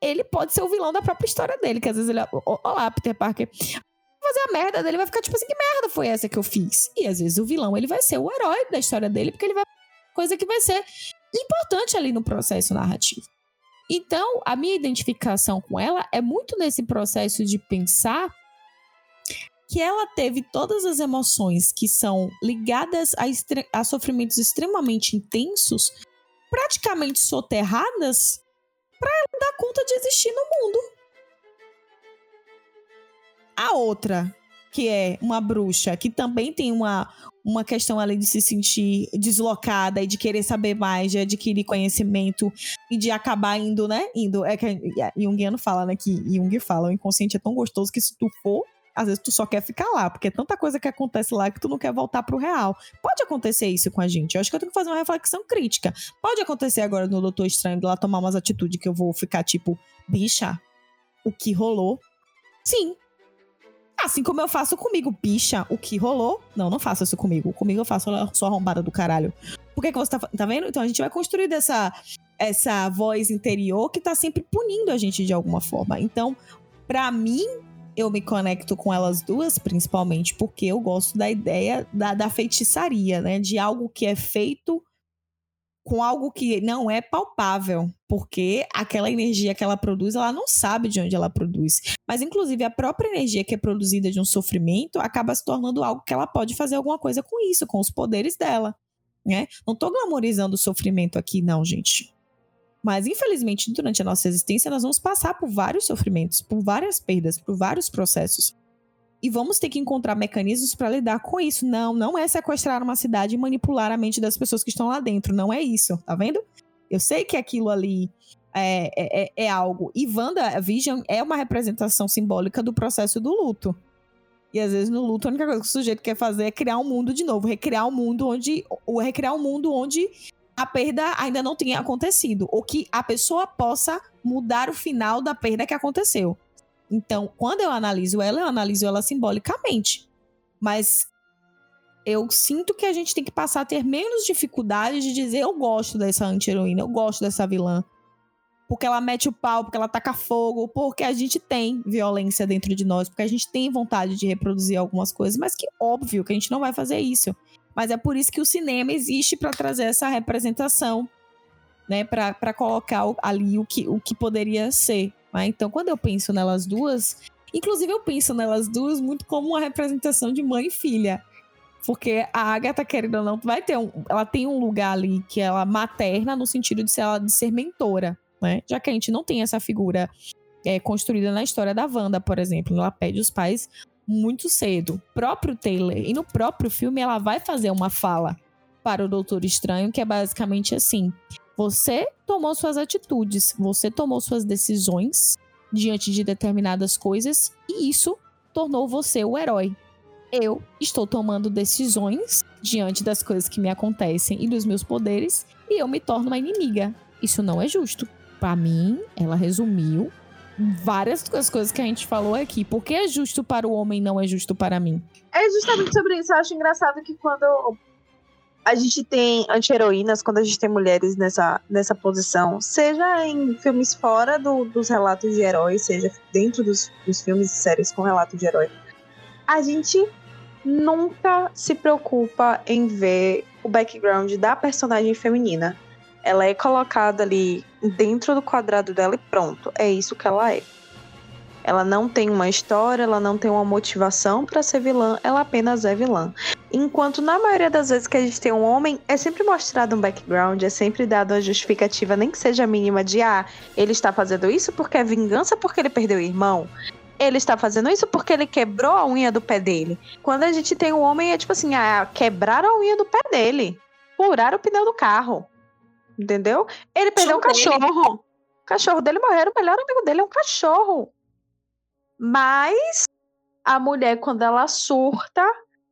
ele pode ser o vilão da própria história dele. Que às vezes ele. Olá, Peter Parker. Fazer a merda dele, vai ficar tipo assim: que merda foi essa que eu fiz? E às vezes o vilão ele vai ser o herói da história dele, porque ele vai. Coisa que vai ser importante ali no processo narrativo. Então, a minha identificação com ela é muito nesse processo de pensar que ela teve todas as emoções que são ligadas a, a sofrimentos extremamente intensos, praticamente soterradas, para ela dar conta de existir no mundo. A outra, que é uma bruxa, que também tem uma, uma questão além de se sentir deslocada e de querer saber mais, de adquirir conhecimento e de acabar indo, né? Indo. É que Jungiano fala, né? Que Jung fala, o inconsciente é tão gostoso que se tu for, às vezes tu só quer ficar lá, porque é tanta coisa que acontece lá que tu não quer voltar pro real. Pode acontecer isso com a gente. Eu acho que eu tenho que fazer uma reflexão crítica. Pode acontecer agora no Doutor Estranho de lá tomar umas atitudes que eu vou ficar tipo, bicha, o que rolou? Sim, Assim como eu faço comigo, bicha, o que rolou? Não, não faço isso comigo. Comigo eu faço só arrombada do caralho. Por que, que você tá, tá vendo? Então a gente vai construir essa, essa voz interior que tá sempre punindo a gente de alguma forma. Então, para mim, eu me conecto com elas duas, principalmente porque eu gosto da ideia da, da feitiçaria, né? De algo que é feito com algo que não é palpável, porque aquela energia que ela produz, ela não sabe de onde ela produz. Mas, inclusive, a própria energia que é produzida de um sofrimento acaba se tornando algo que ela pode fazer alguma coisa com isso, com os poderes dela. Né? Não estou glamorizando o sofrimento aqui, não, gente. Mas, infelizmente, durante a nossa existência, nós vamos passar por vários sofrimentos, por várias perdas, por vários processos e vamos ter que encontrar mecanismos para lidar com isso. Não, não é sequestrar uma cidade e manipular a mente das pessoas que estão lá dentro. Não é isso, tá vendo? Eu sei que aquilo ali é, é, é, é algo. E Wanda Vision é uma representação simbólica do processo do luto. E às vezes no luto a única coisa que o sujeito quer fazer é criar um mundo de novo, recriar um mundo onde. Ou recriar um mundo onde a perda ainda não tenha acontecido. Ou que a pessoa possa mudar o final da perda que aconteceu. Então, quando eu analiso ela, eu analiso ela simbolicamente. Mas eu sinto que a gente tem que passar a ter menos dificuldade de dizer eu gosto dessa anti-heroína, eu gosto dessa vilã. Porque ela mete o pau, porque ela taca fogo, porque a gente tem violência dentro de nós, porque a gente tem vontade de reproduzir algumas coisas, mas que óbvio que a gente não vai fazer isso. Mas é por isso que o cinema existe para trazer essa representação, né, para colocar ali o que, o que poderia ser. Né? Então, quando eu penso nelas duas, inclusive eu penso nelas duas muito como uma representação de mãe e filha. Porque a Agatha, querendo ou não, vai ter um, ela tem um lugar ali que ela materna no sentido de ser, ela, de ser mentora, né? Já que a gente não tem essa figura é, construída na história da Wanda, por exemplo. Ela pede os pais muito cedo. Próprio Taylor, e no próprio filme, ela vai fazer uma fala para o Doutor Estranho, que é basicamente assim: você tomou suas atitudes, você tomou suas decisões diante de determinadas coisas e isso tornou você o herói. Eu estou tomando decisões diante das coisas que me acontecem e dos meus poderes e eu me torno uma inimiga. Isso não é justo. Para mim, ela resumiu várias das coisas que a gente falou aqui. Por que é justo para o homem não é justo para mim? É justamente sobre isso. Eu acho engraçado que quando a gente tem anti-heroínas quando a gente tem mulheres nessa, nessa posição, seja em filmes fora do, dos relatos de herói, seja dentro dos, dos filmes e séries com relato de herói. A gente nunca se preocupa em ver o background da personagem feminina. Ela é colocada ali dentro do quadrado dela e pronto, é isso que ela é. Ela não tem uma história, ela não tem uma motivação para ser vilã, ela apenas é vilã. Enquanto na maioria das vezes que a gente tem um homem, é sempre mostrado um background, é sempre dado uma justificativa, nem que seja mínima, de ah, ele está fazendo isso porque é vingança porque ele perdeu o irmão. Ele está fazendo isso porque ele quebrou a unha do pé dele. Quando a gente tem um homem, é tipo assim, ah, quebrar a unha do pé dele. Furar o pneu do carro. Entendeu? Ele perdeu o um cachorro. O cachorro dele morreu, o melhor amigo dele é um cachorro. Mas a mulher, quando ela surta,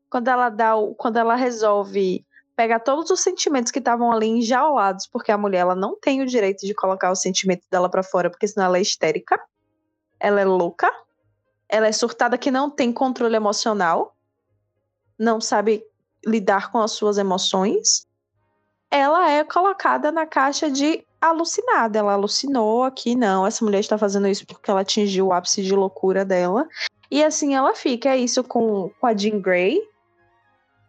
quando ela dá, quando ela resolve pegar todos os sentimentos que estavam ali enjaulados, porque a mulher ela não tem o direito de colocar os sentimentos dela para fora, porque senão ela é histérica, ela é louca, ela é surtada que não tem controle emocional, não sabe lidar com as suas emoções. Ela é colocada na caixa de alucinada. Ela alucinou aqui, não. Essa mulher está fazendo isso porque ela atingiu o ápice de loucura dela. E assim ela fica. É isso com, com a Jean Grey.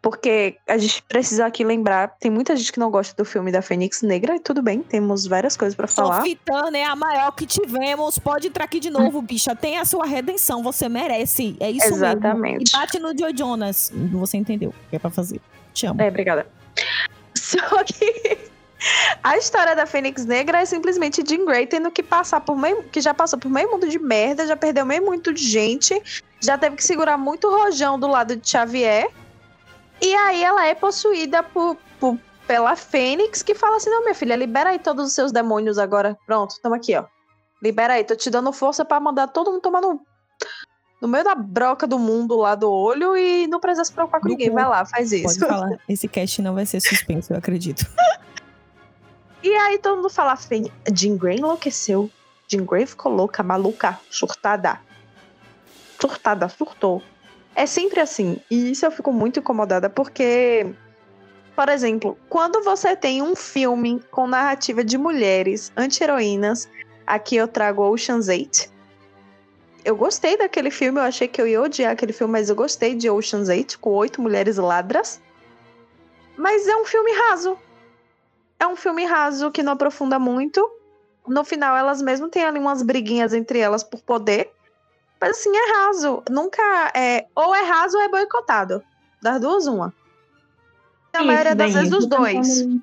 porque a gente precisa aqui lembrar, tem muita gente que não gosta do filme da Fênix Negra, e tudo bem, temos várias coisas para falar. Sofitana é a maior que tivemos, pode entrar aqui de novo, bicha, tem a sua redenção, você merece, é isso Exatamente. mesmo. E bate no Joe Jonas, você entendeu o que é pra fazer. Te amo. É, obrigada. (laughs) Só que a história da Fênix Negra é simplesmente Jean Grey tendo que passar por meio, que já passou por meio mundo de merda, já perdeu meio muito de gente, já teve que segurar muito rojão do lado de Xavier, e aí ela é possuída por, por, pela Fênix, que fala assim: não, minha filha, libera aí todos os seus demônios agora. Pronto, tamo aqui, ó. Libera aí, tô te dando força para mandar todo mundo tomar no, no meio da broca do mundo lá do olho e não precisa se preocupar com ninguém. Vai lá, faz isso. Pode falar. Esse cast não vai ser suspenso, eu acredito. (laughs) e aí todo mundo fala. Jean Grey enlouqueceu. Jean Grey ficou louca, maluca, surtada. Surtada, surtou. É sempre assim. E isso eu fico muito incomodada porque, por exemplo, quando você tem um filme com narrativa de mulheres anti-heroínas, aqui eu trago Ocean's 8. Eu gostei daquele filme, eu achei que eu ia odiar aquele filme, mas eu gostei de Ocean's 8, com oito mulheres ladras. Mas é um filme raso. É um filme raso que não aprofunda muito. No final, elas mesmo têm ali umas briguinhas entre elas por poder. Mas assim, é raso. Nunca é. Ou é raso ou é boicotado. Das duas, uma. Na maioria das vezes, os dois. Tentando,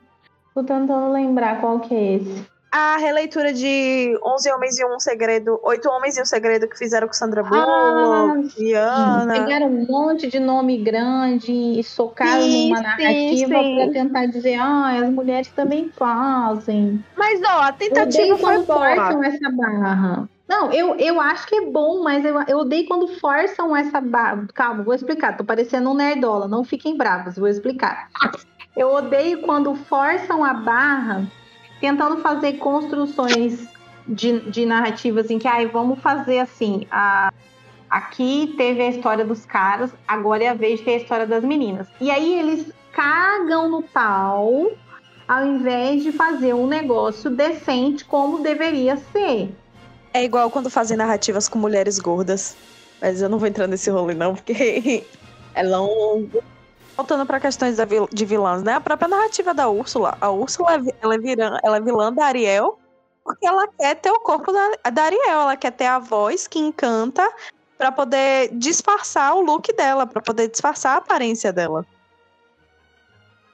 tô tentando lembrar qual que é esse. A releitura de 11 Homens e um Segredo, Oito Homens e um Segredo que fizeram com Sandra Bullock, ah, Pegaram um monte de nome grande e socaram sim, numa narrativa para tentar dizer, ah, as mulheres também fazem. Mas, ó, a tentativa foi boa. essa barra. Não, eu, eu acho que é bom, mas eu, eu odeio quando forçam essa barra. Calma, vou explicar. Tô parecendo um nerdola, não fiquem bravos, vou explicar. Eu odeio quando forçam a barra tentando fazer construções de, de narrativas em que, ai, vamos fazer assim, a, aqui teve a história dos caras, agora é a vez de ter a história das meninas. E aí eles cagam no pau ao invés de fazer um negócio decente como deveria ser. É igual quando fazem narrativas com mulheres gordas. Mas eu não vou entrar nesse rolê, não, porque (laughs) é longo. Voltando para questões de vilãs, né? A própria narrativa da Úrsula. A Úrsula ela é, vilã, ela é vilã da Ariel porque ela quer ter o corpo da, da Ariel. Ela quer ter a voz que encanta para poder disfarçar o look dela, para poder disfarçar a aparência dela.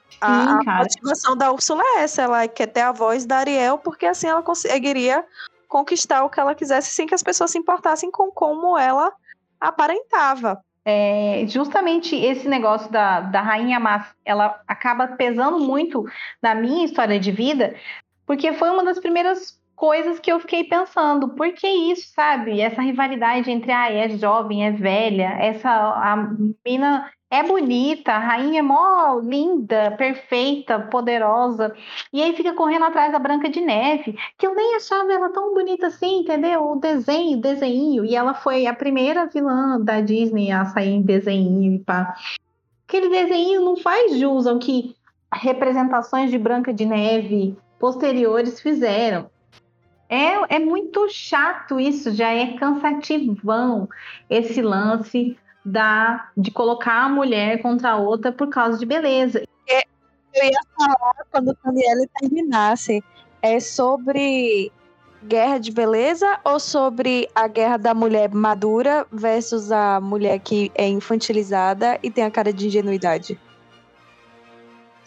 Sim, a, a motivação da Úrsula é essa. Ela quer ter a voz da Ariel porque assim ela conseguiria conquistar o que ela quisesse sem que as pessoas se importassem com como ela aparentava. É, justamente esse negócio da, da rainha má, ela acaba pesando muito na minha história de vida, porque foi uma das primeiras coisas que eu fiquei pensando, por que isso, sabe? Essa rivalidade entre ah, é jovem, é velha, essa a mina é bonita, a rainha é mó linda, perfeita, poderosa. E aí fica correndo atrás da Branca de Neve, que eu nem achava ela tão bonita assim, entendeu? O desenho, desenho. E ela foi a primeira vilã da Disney a sair em desenho e pá. Aquele desenho não faz jus ao que representações de Branca de Neve posteriores fizeram. É, é muito chato isso, já é cansativão esse lance da, de colocar a mulher contra a outra por causa de beleza. É, eu ia falar quando o Daniele terminasse, é sobre guerra de beleza ou sobre a guerra da mulher madura versus a mulher que é infantilizada e tem a cara de ingenuidade?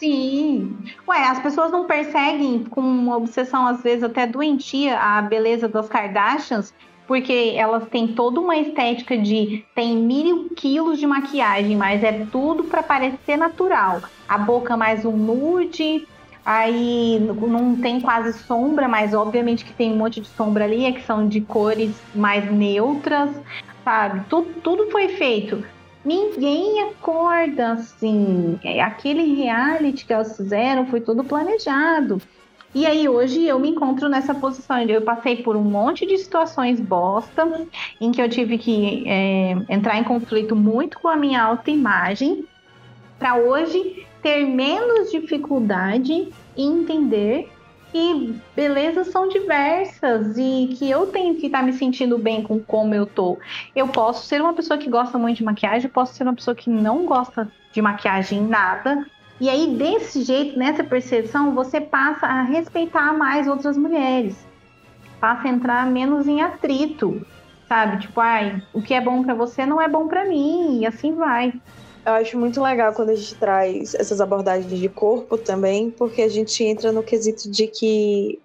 Sim. Ué, as pessoas não perseguem com uma obsessão, às vezes até doentia, a beleza das Kardashians porque elas têm toda uma estética de tem mil quilos de maquiagem, mas é tudo para parecer natural. A boca mais um nude, aí não tem quase sombra, mas obviamente que tem um monte de sombra ali, é que são de cores mais neutras, sabe? Tudo, tudo foi feito. Ninguém acorda assim. Aquele reality que elas fizeram foi tudo planejado. E aí hoje eu me encontro nessa posição. Eu passei por um monte de situações bosta, em que eu tive que é, entrar em conflito muito com a minha autoimagem, para hoje ter menos dificuldade em entender que belezas são diversas e que eu tenho que estar tá me sentindo bem com como eu tô. Eu posso ser uma pessoa que gosta muito de maquiagem, posso ser uma pessoa que não gosta de maquiagem, nada. E aí, desse jeito, nessa percepção, você passa a respeitar mais outras mulheres. Passa a entrar menos em atrito, sabe? Tipo, ai, o que é bom para você não é bom para mim, e assim vai. Eu acho muito legal quando a gente traz essas abordagens de corpo também, porque a gente entra no quesito de que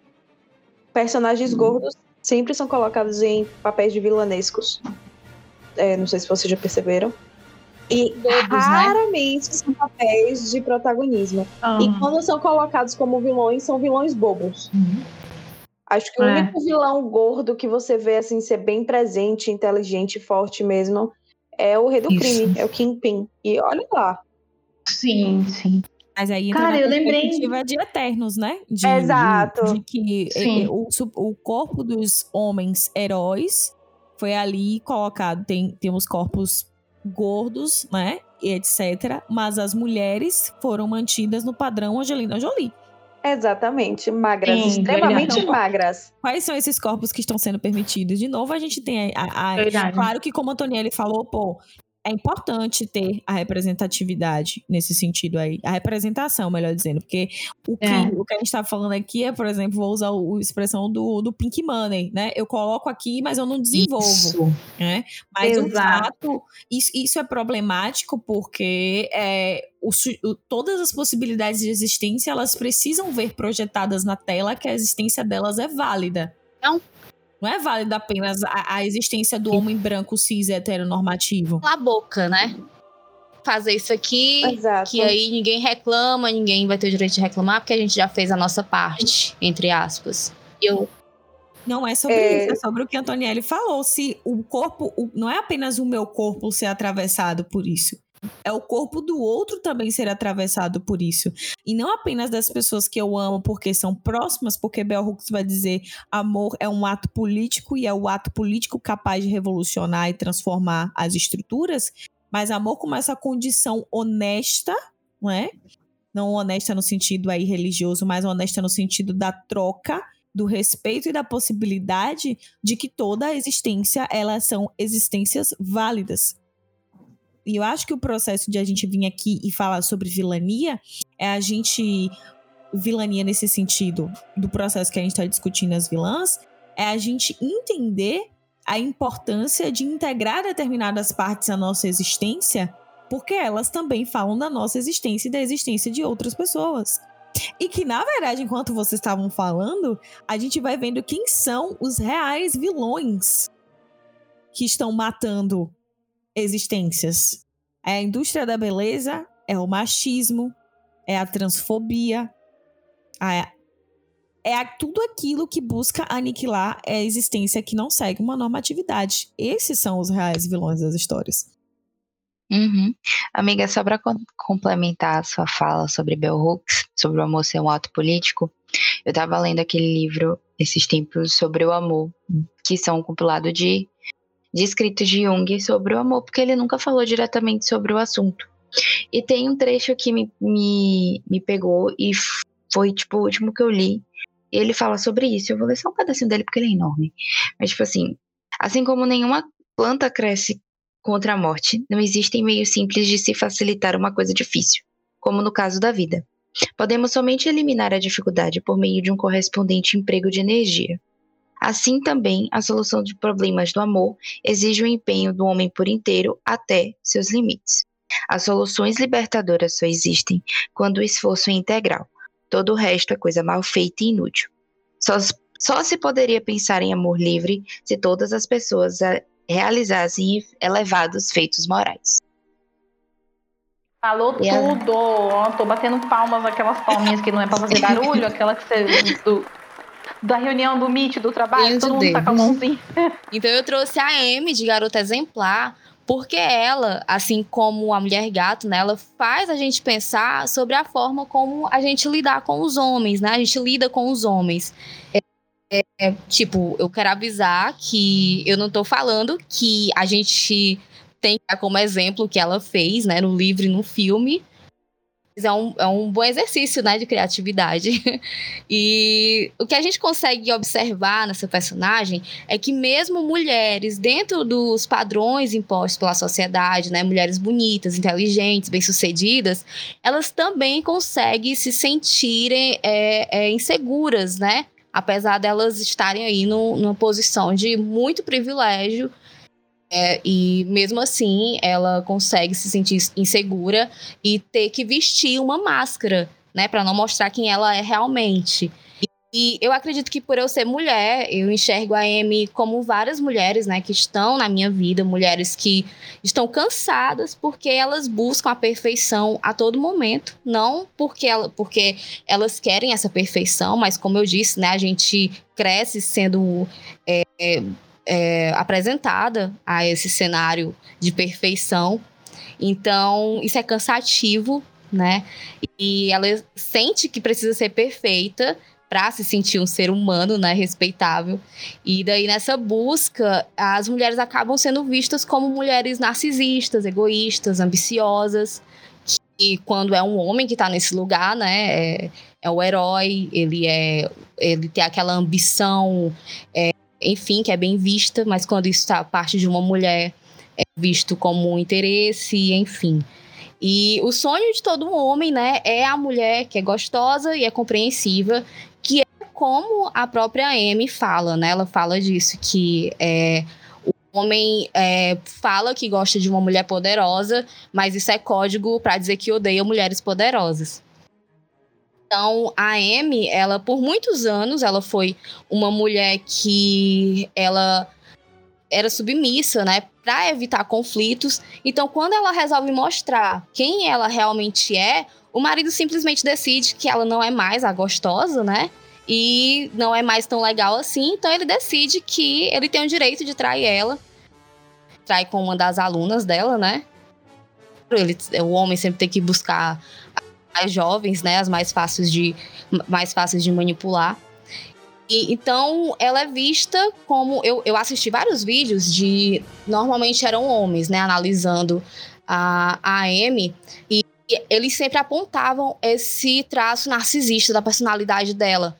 personagens hum. gordos sempre são colocados em papéis de vilanescos. É, não sei se vocês já perceberam. E Todos, né? raramente né? são papéis de protagonismo. Uhum. E quando são colocados como vilões, são vilões bobos. Uhum. Acho que o é. único vilão gordo que você vê assim ser bem presente, inteligente, forte mesmo, é o rei do Isso. crime, é o Kingpin. E olha lá. Sim, sim. Mas aí entra Cara, eu lembrei de Eternos, né? De, Exato. De, de que o, o corpo dos homens heróis foi ali colocado. Tem, tem os corpos gordos, né? E etc. Mas as mulheres foram mantidas no padrão Angelina Jolie. Exatamente, magras, Sim, extremamente magras. Quais são esses corpos que estão sendo permitidos? De novo, a gente tem a, a, a claro que como a Antonielli falou, pô, é importante ter a representatividade nesse sentido aí. A representação, melhor dizendo. Porque o que, é. o que a gente está falando aqui é, por exemplo, vou usar a expressão do, do pink money, né? Eu coloco aqui, mas eu não desenvolvo. Isso. Né? Mas, Exato. fato, isso, isso é problemático porque é, o, o, todas as possibilidades de existência, elas precisam ver projetadas na tela que a existência delas é válida. Não não é válida apenas a, a existência do homem branco cis heteronormativo. A boca, né? Fazer isso aqui, Exato. que aí ninguém reclama, ninguém vai ter o direito de reclamar, porque a gente já fez a nossa parte, entre aspas. Eu não é sobre é... isso, é sobre o que a Antonielli falou. Se o corpo, o, não é apenas o meu corpo ser atravessado por isso é o corpo do outro também ser atravessado por isso. E não apenas das pessoas que eu amo porque são próximas, porque Bell Hooks vai dizer amor é um ato político e é o ato político capaz de revolucionar e transformar as estruturas, mas amor como essa condição honesta, não é? Não honesta no sentido aí religioso, mas honesta no sentido da troca do respeito e da possibilidade de que toda a existência elas são existências válidas e eu acho que o processo de a gente vir aqui e falar sobre vilania é a gente. Vilania nesse sentido do processo que a gente está discutindo as vilãs, é a gente entender a importância de integrar determinadas partes da nossa existência, porque elas também falam da nossa existência e da existência de outras pessoas. E que, na verdade, enquanto vocês estavam falando, a gente vai vendo quem são os reais vilões que estão matando existências. É a indústria da beleza, é o machismo, é a transfobia, é, é tudo aquilo que busca aniquilar a existência que não segue uma normatividade. Esses são os reais vilões das histórias. Uhum. Amiga, só para complementar a sua fala sobre Bell Hooks, sobre o amor ser um ato político, eu estava lendo aquele livro esses tempos sobre o amor, que são um compilado de de escritos de Jung sobre o amor, porque ele nunca falou diretamente sobre o assunto. E tem um trecho que me, me, me pegou e foi, tipo, o último que eu li. Ele fala sobre isso. Eu vou ler só um pedacinho dele porque ele é enorme. Mas, tipo assim, assim como nenhuma planta cresce contra a morte, não existem meios simples de se facilitar uma coisa difícil, como no caso da vida. Podemos somente eliminar a dificuldade por meio de um correspondente emprego de energia. Assim também, a solução de problemas do amor exige o empenho do homem por inteiro até seus limites. As soluções libertadoras só existem quando o esforço é integral. Todo o resto é coisa mal feita e inútil. Só, só se poderia pensar em amor livre se todas as pessoas realizassem elevados feitos morais. Falou e tudo! A... Tô batendo palmas, aquelas palminhas que não é pra fazer barulho, (laughs) aquela que você. Do da reunião do Meet, do trabalho, Meu todo mundo Deus. tá com a mãozinha. (laughs) Então eu trouxe a Amy de garota exemplar, porque ela, assim como a mulher gato, né, ela faz a gente pensar sobre a forma como a gente lidar com os homens, né? A gente lida com os homens. É, é, é, tipo, eu quero avisar que eu não tô falando que a gente tem como exemplo o que ela fez, né, no livro e no filme, é um, é um bom exercício, né, de criatividade. (laughs) e o que a gente consegue observar nessa personagem é que mesmo mulheres, dentro dos padrões impostos pela sociedade, né, mulheres bonitas, inteligentes, bem-sucedidas, elas também conseguem se sentirem é, é, inseguras, né? Apesar delas estarem aí no, numa posição de muito privilégio, é, e mesmo assim, ela consegue se sentir insegura e ter que vestir uma máscara, né, para não mostrar quem ela é realmente. E eu acredito que por eu ser mulher, eu enxergo a Amy como várias mulheres, né, que estão na minha vida, mulheres que estão cansadas porque elas buscam a perfeição a todo momento, não porque, ela, porque elas querem essa perfeição, mas como eu disse, né, a gente cresce sendo é, é, apresentada a esse cenário de perfeição. Então, isso é cansativo, né? E ela sente que precisa ser perfeita para se sentir um ser humano, né, respeitável. E daí nessa busca, as mulheres acabam sendo vistas como mulheres narcisistas, egoístas, ambiciosas. E quando é um homem que está nesse lugar, né, é, é, o herói, ele é ele tem aquela ambição é, enfim, que é bem vista, mas quando isso está parte de uma mulher, é visto como um interesse, enfim. E o sonho de todo homem, né, é a mulher que é gostosa e é compreensiva, que é como a própria Amy fala, né? Ela fala disso, que é, o homem é, fala que gosta de uma mulher poderosa, mas isso é código para dizer que odeia mulheres poderosas. Então, a Amy, ela por muitos anos, ela foi uma mulher que ela era submissa, né, para evitar conflitos. Então, quando ela resolve mostrar quem ela realmente é, o marido simplesmente decide que ela não é mais a gostosa, né? E não é mais tão legal assim, então ele decide que ele tem o direito de trair ela. Trai com uma das alunas dela, né? Ele, o homem sempre tem que buscar mais jovens, né, as mais fáceis de, mais fáceis de manipular. E, então, ela é vista como. Eu, eu assisti vários vídeos de. Normalmente eram homens, né? Analisando a, a Amy. E eles sempre apontavam esse traço narcisista da personalidade dela.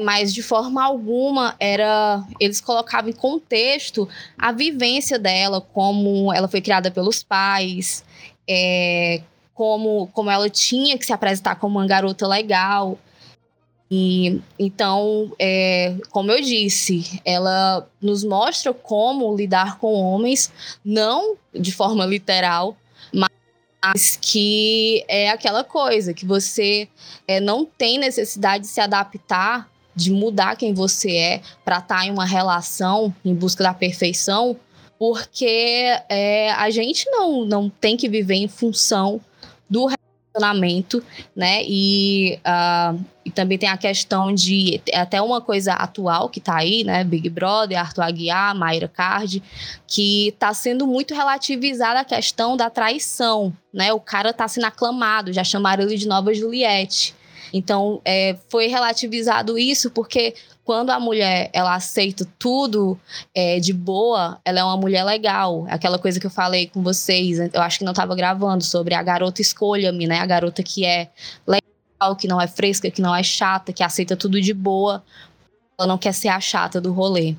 Mas de forma alguma era. Eles colocavam em contexto a vivência dela, como ela foi criada pelos pais, é, como, como ela tinha que se apresentar como uma garota legal. E então, é, como eu disse, ela nos mostra como lidar com homens, não de forma literal, mas que é aquela coisa que você é, não tem necessidade de se adaptar, de mudar quem você é para estar tá em uma relação em busca da perfeição, porque é, a gente não, não tem que viver em função do relacionamento, né? E, uh, e também tem a questão de até uma coisa atual que tá aí, né? Big Brother, Arthur Aguiar, Mayra Card, que tá sendo muito relativizada a questão da traição, né? O cara tá sendo aclamado, já chamaram ele de Nova Juliette. Então, é, foi relativizado isso porque quando a mulher ela aceita tudo é, de boa, ela é uma mulher legal. Aquela coisa que eu falei com vocês, eu acho que não estava gravando, sobre a garota escolha-me, né? A garota que é legal, que não é fresca, que não é chata, que aceita tudo de boa. Ela não quer ser a chata do rolê.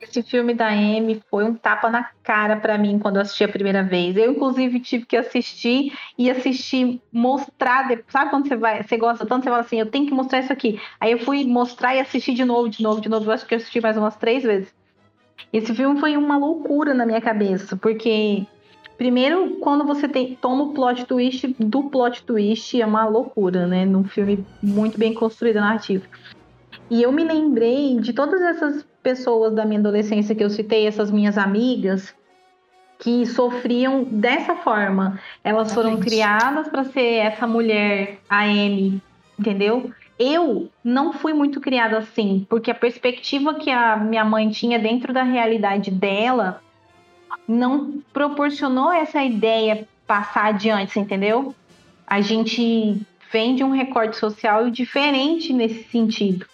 Esse filme da Amy foi um tapa na cara para mim quando eu assisti a primeira vez. Eu, inclusive, tive que assistir e assistir, mostrar. Sabe quando você vai, você gosta tanto, você fala assim, eu tenho que mostrar isso aqui. Aí eu fui mostrar e assistir de novo, de novo, de novo. Eu acho que eu assisti mais umas três vezes. Esse filme foi uma loucura na minha cabeça, porque primeiro, quando você tem, toma o plot twist do plot twist, é uma loucura, né? Num filme muito bem construído narrativo. E eu me lembrei de todas essas pessoas da minha adolescência que eu citei, essas minhas amigas, que sofriam dessa forma. Elas foram criadas para ser essa mulher, a Amy, entendeu? Eu não fui muito criada assim, porque a perspectiva que a minha mãe tinha dentro da realidade dela não proporcionou essa ideia passar adiante, entendeu? A gente vem de um recorte social diferente nesse sentido.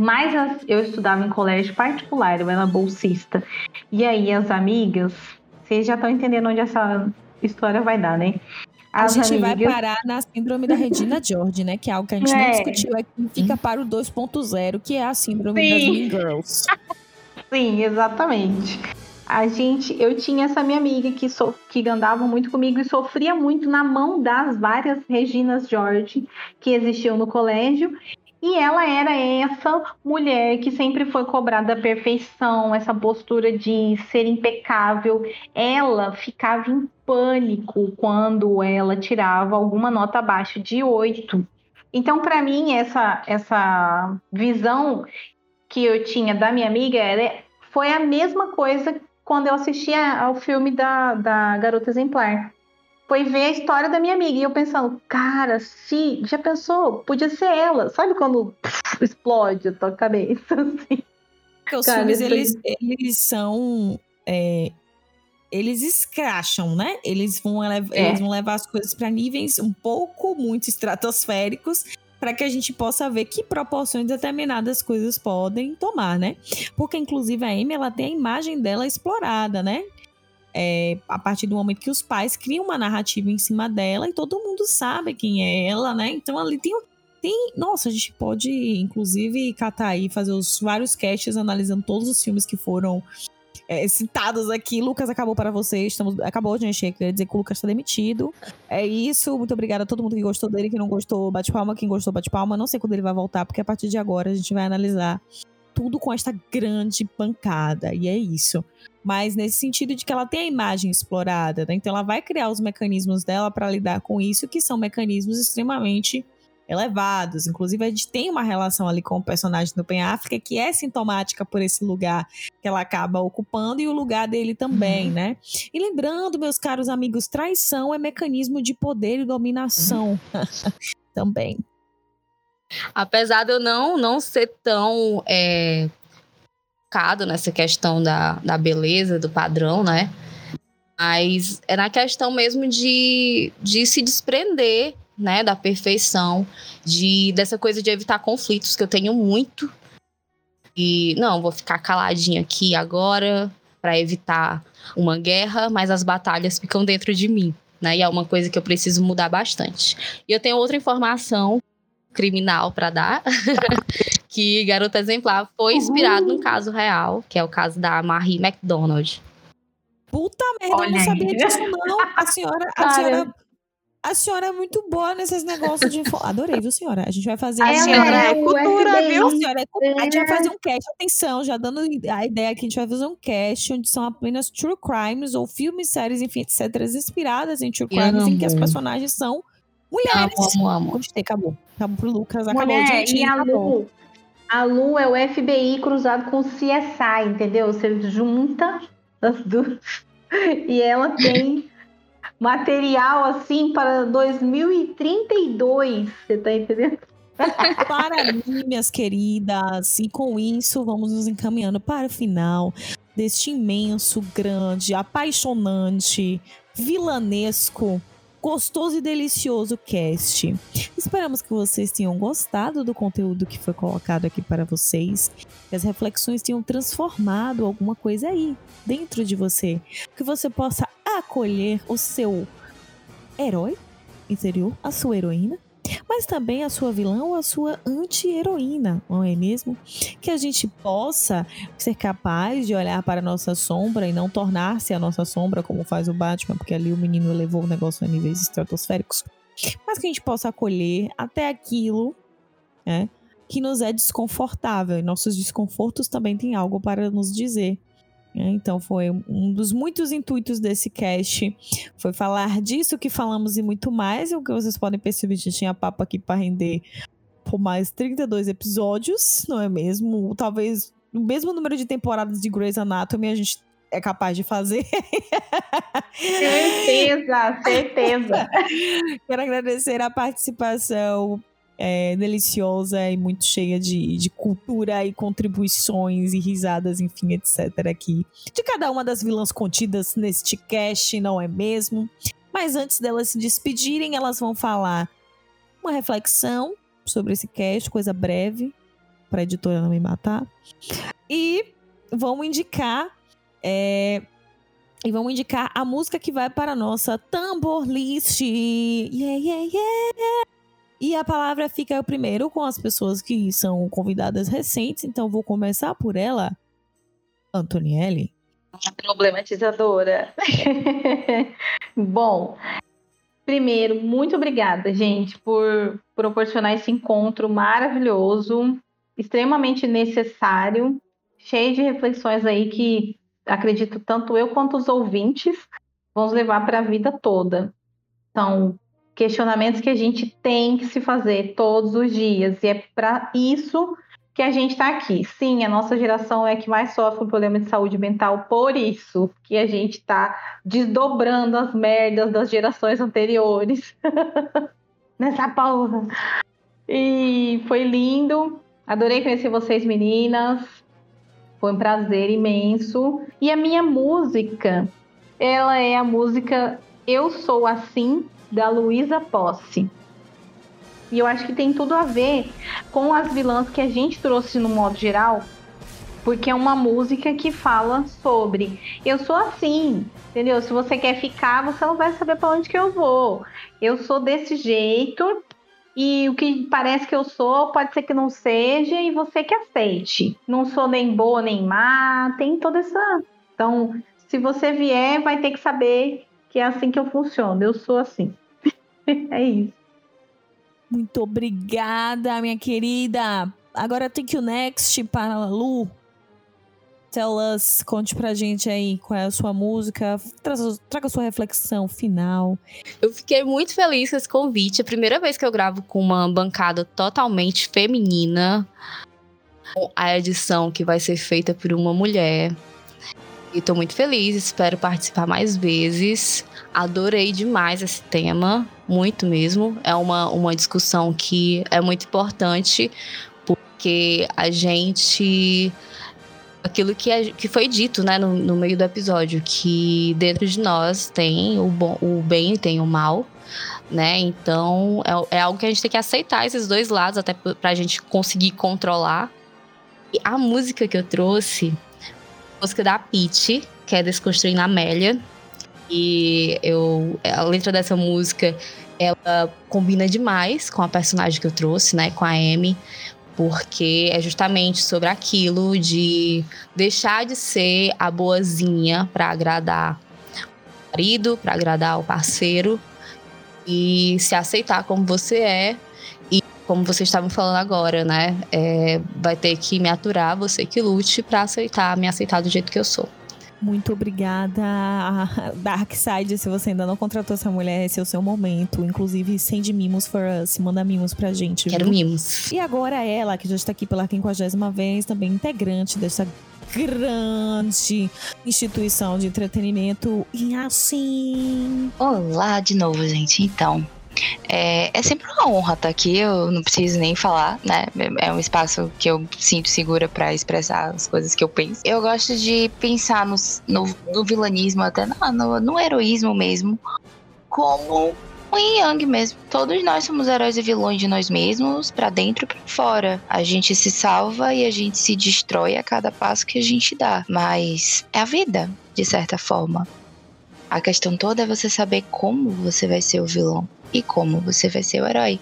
Mas as, eu estudava em colégio particular, eu era bolsista. E aí as amigas, vocês já estão entendendo onde essa história vai dar, né? a gente amigas... vai parar na síndrome da Regina (laughs) George, né? Que é algo que a gente é. não discutiu aqui. Fica para o 2.0, que é a síndrome Sim. das Mean Girls. (laughs) Sim, exatamente. A gente, eu tinha essa minha amiga que, so, que andava muito comigo e sofria muito na mão das várias Reginas George que existiam no colégio. E ela era essa mulher que sempre foi cobrada a perfeição, essa postura de ser impecável. Ela ficava em pânico quando ela tirava alguma nota abaixo de 8. Então, para mim, essa, essa visão que eu tinha da minha amiga era, foi a mesma coisa quando eu assistia ao filme da, da Garota Exemplar foi ver a história da minha amiga. E eu pensando, cara, se já pensou, podia ser ela. Sabe quando pff, (laughs) explode a tua cabeça? (laughs) Assim. Porque os cara, filmes, eles, eles são. É, eles escracham, né? Eles vão, é. eles vão levar as coisas para níveis um pouco muito estratosféricos para que a gente possa ver que proporções determinadas coisas podem tomar, né? Porque inclusive a Amy ela tem a imagem dela explorada, né? É, a partir do momento que os pais criam uma narrativa em cima dela e todo mundo sabe quem é ela, né? Então ali tem, tem nossa, a gente pode inclusive catar aí, fazer os vários casts analisando todos os filmes que foram é, citados aqui. Lucas acabou para vocês, estamos, acabou, gente, queria dizer que o Lucas está demitido. É isso, muito obrigada a todo mundo que gostou dele, que não gostou, bate palma, quem gostou, bate palma. Não sei quando ele vai voltar, porque a partir de agora a gente vai analisar tudo com esta grande pancada. E é isso. Mas nesse sentido de que ela tem a imagem explorada, né? Então ela vai criar os mecanismos dela para lidar com isso, que são mecanismos extremamente elevados. Inclusive, a gente tem uma relação ali com o personagem do Pen África que é sintomática por esse lugar que ela acaba ocupando e o lugar dele também, uhum. né? E lembrando, meus caros amigos, traição é mecanismo de poder e dominação uhum. (laughs) também. Apesar de eu não, não ser tão é, focado nessa questão da, da beleza, do padrão, né? Mas é na questão mesmo de, de se desprender né, da perfeição, de dessa coisa de evitar conflitos que eu tenho muito. E não, vou ficar caladinha aqui agora para evitar uma guerra, mas as batalhas ficam dentro de mim, né? E é uma coisa que eu preciso mudar bastante. E eu tenho outra informação criminal para dar, (laughs) que Garota Exemplar foi inspirado uhum. num caso real, que é o caso da Marie McDonald. Puta merda, Olha eu não sabia disso não. A senhora, a senhora, a senhora é muito boa nesses negócios de Adorei, viu, senhora? A gente vai fazer. A senhora é, é cultura, viu? A, senhora é... a gente vai fazer um cast. Atenção, já dando a ideia que a gente vai fazer um cast onde são apenas true crimes ou filmes, séries, enfim, etc., inspiradas em true crimes, em que as personagens são mulheres. Amo, amo, amo. Gostei, acabou. Acabou pro Lucas, acabou. Mulher, gente, e a Lu, a Lu é o FBI cruzado com o CSI, entendeu? Você junta as duas e ela tem (laughs) material assim para 2032, você tá entendendo? (laughs) para mim, minhas queridas, e com isso vamos nos encaminhando para o final deste imenso, grande, apaixonante, vilanesco gostoso e delicioso cast. Esperamos que vocês tenham gostado do conteúdo que foi colocado aqui para vocês, que as reflexões tenham transformado alguma coisa aí dentro de você, que você possa acolher o seu herói interior, a sua heroína mas também a sua vilã ou a sua anti-heroína, não é mesmo? Que a gente possa ser capaz de olhar para a nossa sombra e não tornar-se a nossa sombra, como faz o Batman, porque ali o menino levou o negócio a níveis estratosféricos. Mas que a gente possa acolher até aquilo, né? Que nos é desconfortável. E nossos desconfortos também têm algo para nos dizer. É, então foi um dos muitos intuitos desse cast foi falar disso que falamos e muito mais. E o que vocês podem perceber, já tinha papo aqui para render por mais 32 episódios, não é mesmo? Talvez o mesmo número de temporadas de Grey's Anatomy a gente é capaz de fazer. Certeza, certeza. (laughs) Quero agradecer a participação é, deliciosa e muito cheia de, de cultura e contribuições e risadas, enfim, etc. aqui. De cada uma das vilãs contidas neste cast, não é mesmo? Mas antes delas se despedirem, elas vão falar uma reflexão sobre esse cast, coisa breve, para a editora não me matar. E vão indicar é, E vamos indicar a música que vai para a nossa Tambor List. Yeah, yeah, yeah! E a palavra fica primeiro com as pessoas que são convidadas recentes, então vou começar por ela, Antonielli. Problematizadora. (laughs) Bom, primeiro, muito obrigada, gente, por proporcionar esse encontro maravilhoso, extremamente necessário, cheio de reflexões aí que acredito tanto eu quanto os ouvintes vamos levar para a vida toda. Então, questionamentos que a gente tem que se fazer todos os dias, e é para isso que a gente está aqui. Sim, a nossa geração é que mais sofre com problema de saúde mental, por isso que a gente está desdobrando as merdas das gerações anteriores (laughs) nessa porra. E foi lindo, adorei conhecer vocês, meninas. Foi um prazer imenso. E a minha música, ela é a música Eu Sou Assim, da Luísa Posse. E eu acho que tem tudo a ver com as vilãs que a gente trouxe no modo geral, porque é uma música que fala sobre eu sou assim, entendeu? Se você quer ficar, você não vai saber para onde que eu vou. Eu sou desse jeito e o que parece que eu sou pode ser que não seja e você que aceite. Não sou nem boa nem má, tem toda essa. Então, se você vier, vai ter que saber que é assim que eu funciono. Eu sou assim. (laughs) é isso. Muito obrigada, minha querida. Agora tem que o next para a Lu. Tell us, conte pra gente aí qual é a sua música, traga, traga a sua reflexão final. Eu fiquei muito feliz com esse convite. É a primeira vez que eu gravo com uma bancada totalmente feminina. A edição que vai ser feita por uma mulher. E tô muito feliz, espero participar mais vezes. Adorei demais esse tema, muito mesmo. É uma, uma discussão que é muito importante, porque a gente. Aquilo que, é, que foi dito né, no, no meio do episódio, que dentro de nós tem o, bom, o bem e tem o mal. Né? Então é, é algo que a gente tem que aceitar esses dois lados, até pra gente conseguir controlar. E a música que eu trouxe música da Peach, que é Desconstruindo a Amélia. E eu, a letra dessa música, ela combina demais com a personagem que eu trouxe, né? Com a Amy. Porque é justamente sobre aquilo de deixar de ser a boazinha para agradar o marido, para agradar o parceiro e se aceitar como você é como vocês estavam falando agora, né? É, vai ter que me aturar, você que lute para aceitar, me aceitar do jeito que eu sou. Muito obrigada, (laughs) Darkseid. Se você ainda não contratou essa mulher, esse é o seu momento. Inclusive, sende mimos for us. Manda mimos pra gente. Quero viu? mimos. E agora ela, que já está aqui pela quinquagésima vez, também integrante dessa grande instituição de entretenimento. E assim. Olá de novo, gente. Então, é, é sempre uma honra estar aqui, eu não preciso nem falar, né? É um espaço que eu sinto segura para expressar as coisas que eu penso. Eu gosto de pensar no, no, no vilanismo, até no, no heroísmo mesmo, como o Yin Yang mesmo. Todos nós somos heróis e vilões de nós mesmos, para dentro e pra fora. A gente se salva e a gente se destrói a cada passo que a gente dá. Mas é a vida, de certa forma. A questão toda é você saber como você vai ser o vilão e como você vai ser o herói.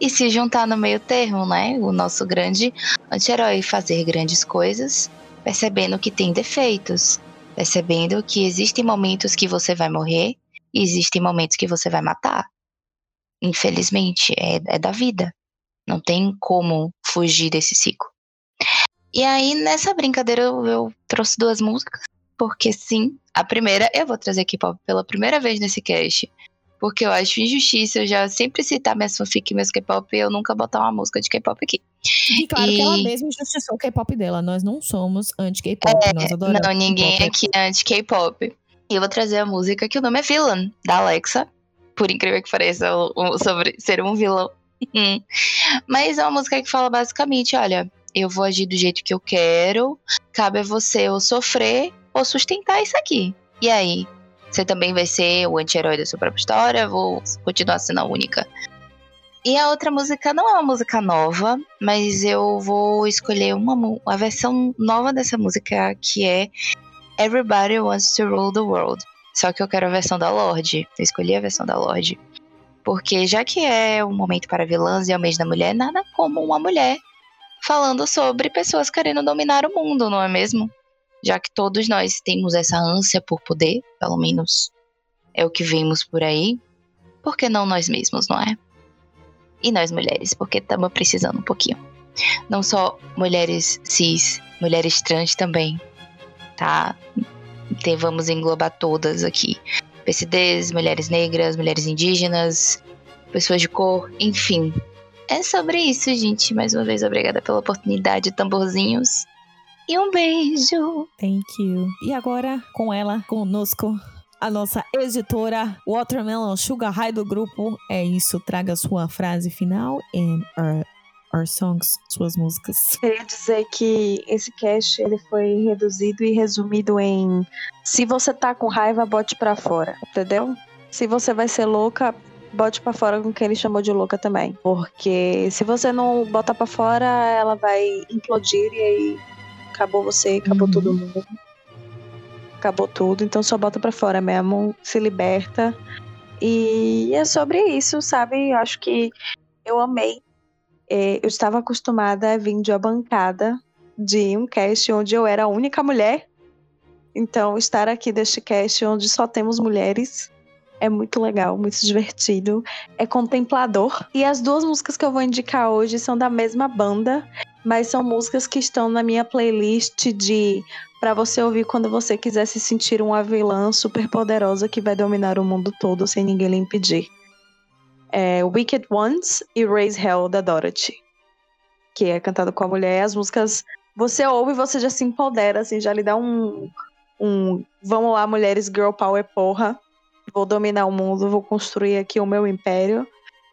E se juntar no meio termo, né? O nosso grande anti-herói fazer grandes coisas, percebendo que tem defeitos, percebendo que existem momentos que você vai morrer e existem momentos que você vai matar. Infelizmente, é, é da vida. Não tem como fugir desse ciclo. E aí, nessa brincadeira, eu, eu trouxe duas músicas, porque sim, a primeira, eu vou trazer K-pop pela primeira vez nesse cast, porque eu acho injustiça eu já sempre citar minhas fanfic e meus K-pop e eu nunca botar uma música de K-pop aqui. E claro e... que ela mesma injustiçou o K-pop dela. Nós não somos anti-K-pop, é, nós adoramos. Não, ninguém aqui é anti-K-pop. E eu vou trazer a música que o nome é Villain, da Alexa. Por incrível que pareça, sobre ser um vilão. Mas é uma música que fala basicamente: olha, eu vou agir do jeito que eu quero, cabe a você ou sofrer ou sustentar isso aqui. E aí? Você também vai ser o anti-herói da sua própria história? Vou continuar sendo a única. E a outra música não é uma música nova, mas eu vou escolher uma, uma versão nova dessa música que é Everybody Wants to Rule the World. Só que eu quero a versão da Lorde. Eu escolhi a versão da Lorde. Porque já que é um momento para vilãs e é o mês da mulher, nada como uma mulher falando sobre pessoas querendo dominar o mundo, não é mesmo? Já que todos nós temos essa ânsia por poder, pelo menos é o que vemos por aí, por que não nós mesmos, não é? E nós mulheres, porque estamos precisando um pouquinho. Não só mulheres cis, mulheres trans também, tá? Então, vamos englobar todas aqui. PCDs, mulheres negras, mulheres indígenas, pessoas de cor, enfim. É sobre isso, gente. Mais uma vez, obrigada pela oportunidade, tamborzinhos. E um beijo. Thank you. E agora, com ela, conosco, a nossa editora Watermelon Sugar High do grupo. É isso, traga sua frase final and our, our songs, suas músicas. Queria dizer que esse cast ele foi reduzido e resumido em se você tá com raiva, bote pra fora, entendeu? Se você vai ser louca, bote para fora com quem ele chamou de louca também. Porque se você não botar para fora, ela vai implodir e aí acabou você, acabou uhum. todo mundo acabou tudo, então só bota para fora mesmo, se liberta. E é sobre isso, sabe? Eu acho que eu amei. É, eu estava acostumada a vir de uma bancada de um cast onde eu era a única mulher. Então, estar aqui deste cast onde só temos mulheres é muito legal, muito divertido, é contemplador. E as duas músicas que eu vou indicar hoje são da mesma banda, mas são músicas que estão na minha playlist de para você ouvir quando você quiser se sentir uma vilã super poderosa que vai dominar o mundo todo sem ninguém lhe impedir. É Wicked Ones e Raise Hell da Dorothy, que é cantado com a mulher. As músicas você ouve e você já se empodera, assim, já lhe dá um, um vamos lá, mulheres, girl power, porra. Vou dominar o mundo, vou construir aqui o meu império.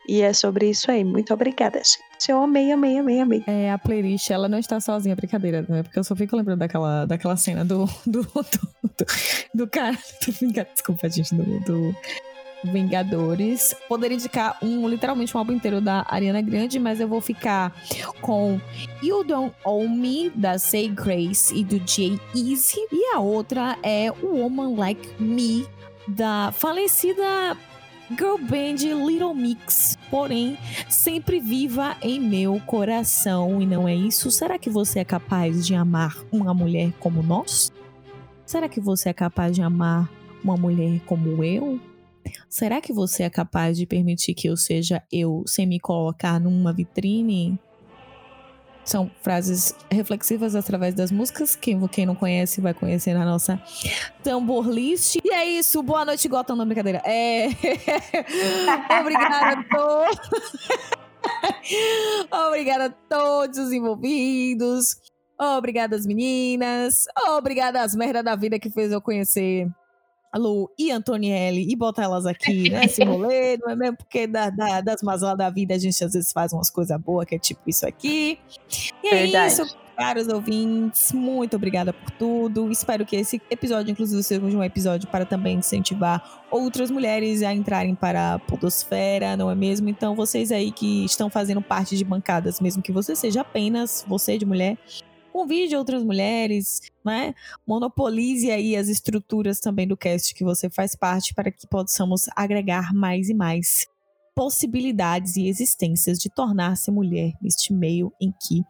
E é sobre isso aí. Muito obrigada, gente. Eu amei, amei, amei, amei. É, a playlist, ela não está sozinha, brincadeira, né? Porque eu só fico lembrando daquela, daquela cena do, do, do, do, do cara. Do, desculpa, gente, do, do Vingadores. Poderia indicar um, literalmente um álbum inteiro da Ariana Grande, mas eu vou ficar com You Don't Owe Me, da Say Grace e do Jay Easy. E a outra é Woman Like Me, da falecida girl band Little Mix, porém sempre viva em meu coração. E não é isso? Será que você é capaz de amar uma mulher como nós? Será que você é capaz de amar uma mulher como eu? Será que você é capaz de permitir que eu seja eu sem me colocar numa vitrine? São frases reflexivas através das músicas. Quem, quem não conhece vai conhecer na nossa tambor list. E é isso. Boa noite, Gotham. Não, brincadeira. É... (laughs) Obrigada a todos. (laughs) Obrigada a todos os envolvidos. Obrigada às meninas. Obrigada às merda da vida que fez eu conhecer Lu e Antonielli e botar elas aqui nesse né, (laughs) rolê, não é mesmo? Porque da, da, das mazelas da vida a gente às vezes faz umas coisas boas, que é tipo isso aqui. E é Verdade. é isso, caros ouvintes. Muito obrigada por tudo. Espero que esse episódio, inclusive, seja um episódio para também incentivar outras mulheres a entrarem para a podosfera, não é mesmo? Então, vocês aí que estão fazendo parte de bancadas, mesmo que você seja apenas você de mulher, convide outras mulheres, né? Monopolize aí as estruturas também do cast que você faz parte para que possamos agregar mais e mais possibilidades e existências de tornar-se mulher neste meio em que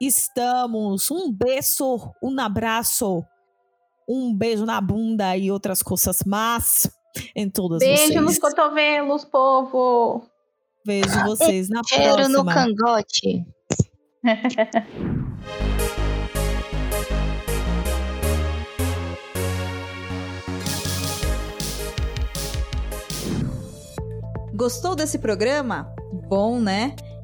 estamos. Um beijo, um abraço, um beijo na bunda e outras coisas más em todas beijo vocês. Beijo nos cotovelos, povo. Vejo vocês na Cheiro próxima. Cheiro no cangote. (laughs) Gostou desse programa? Bom, né?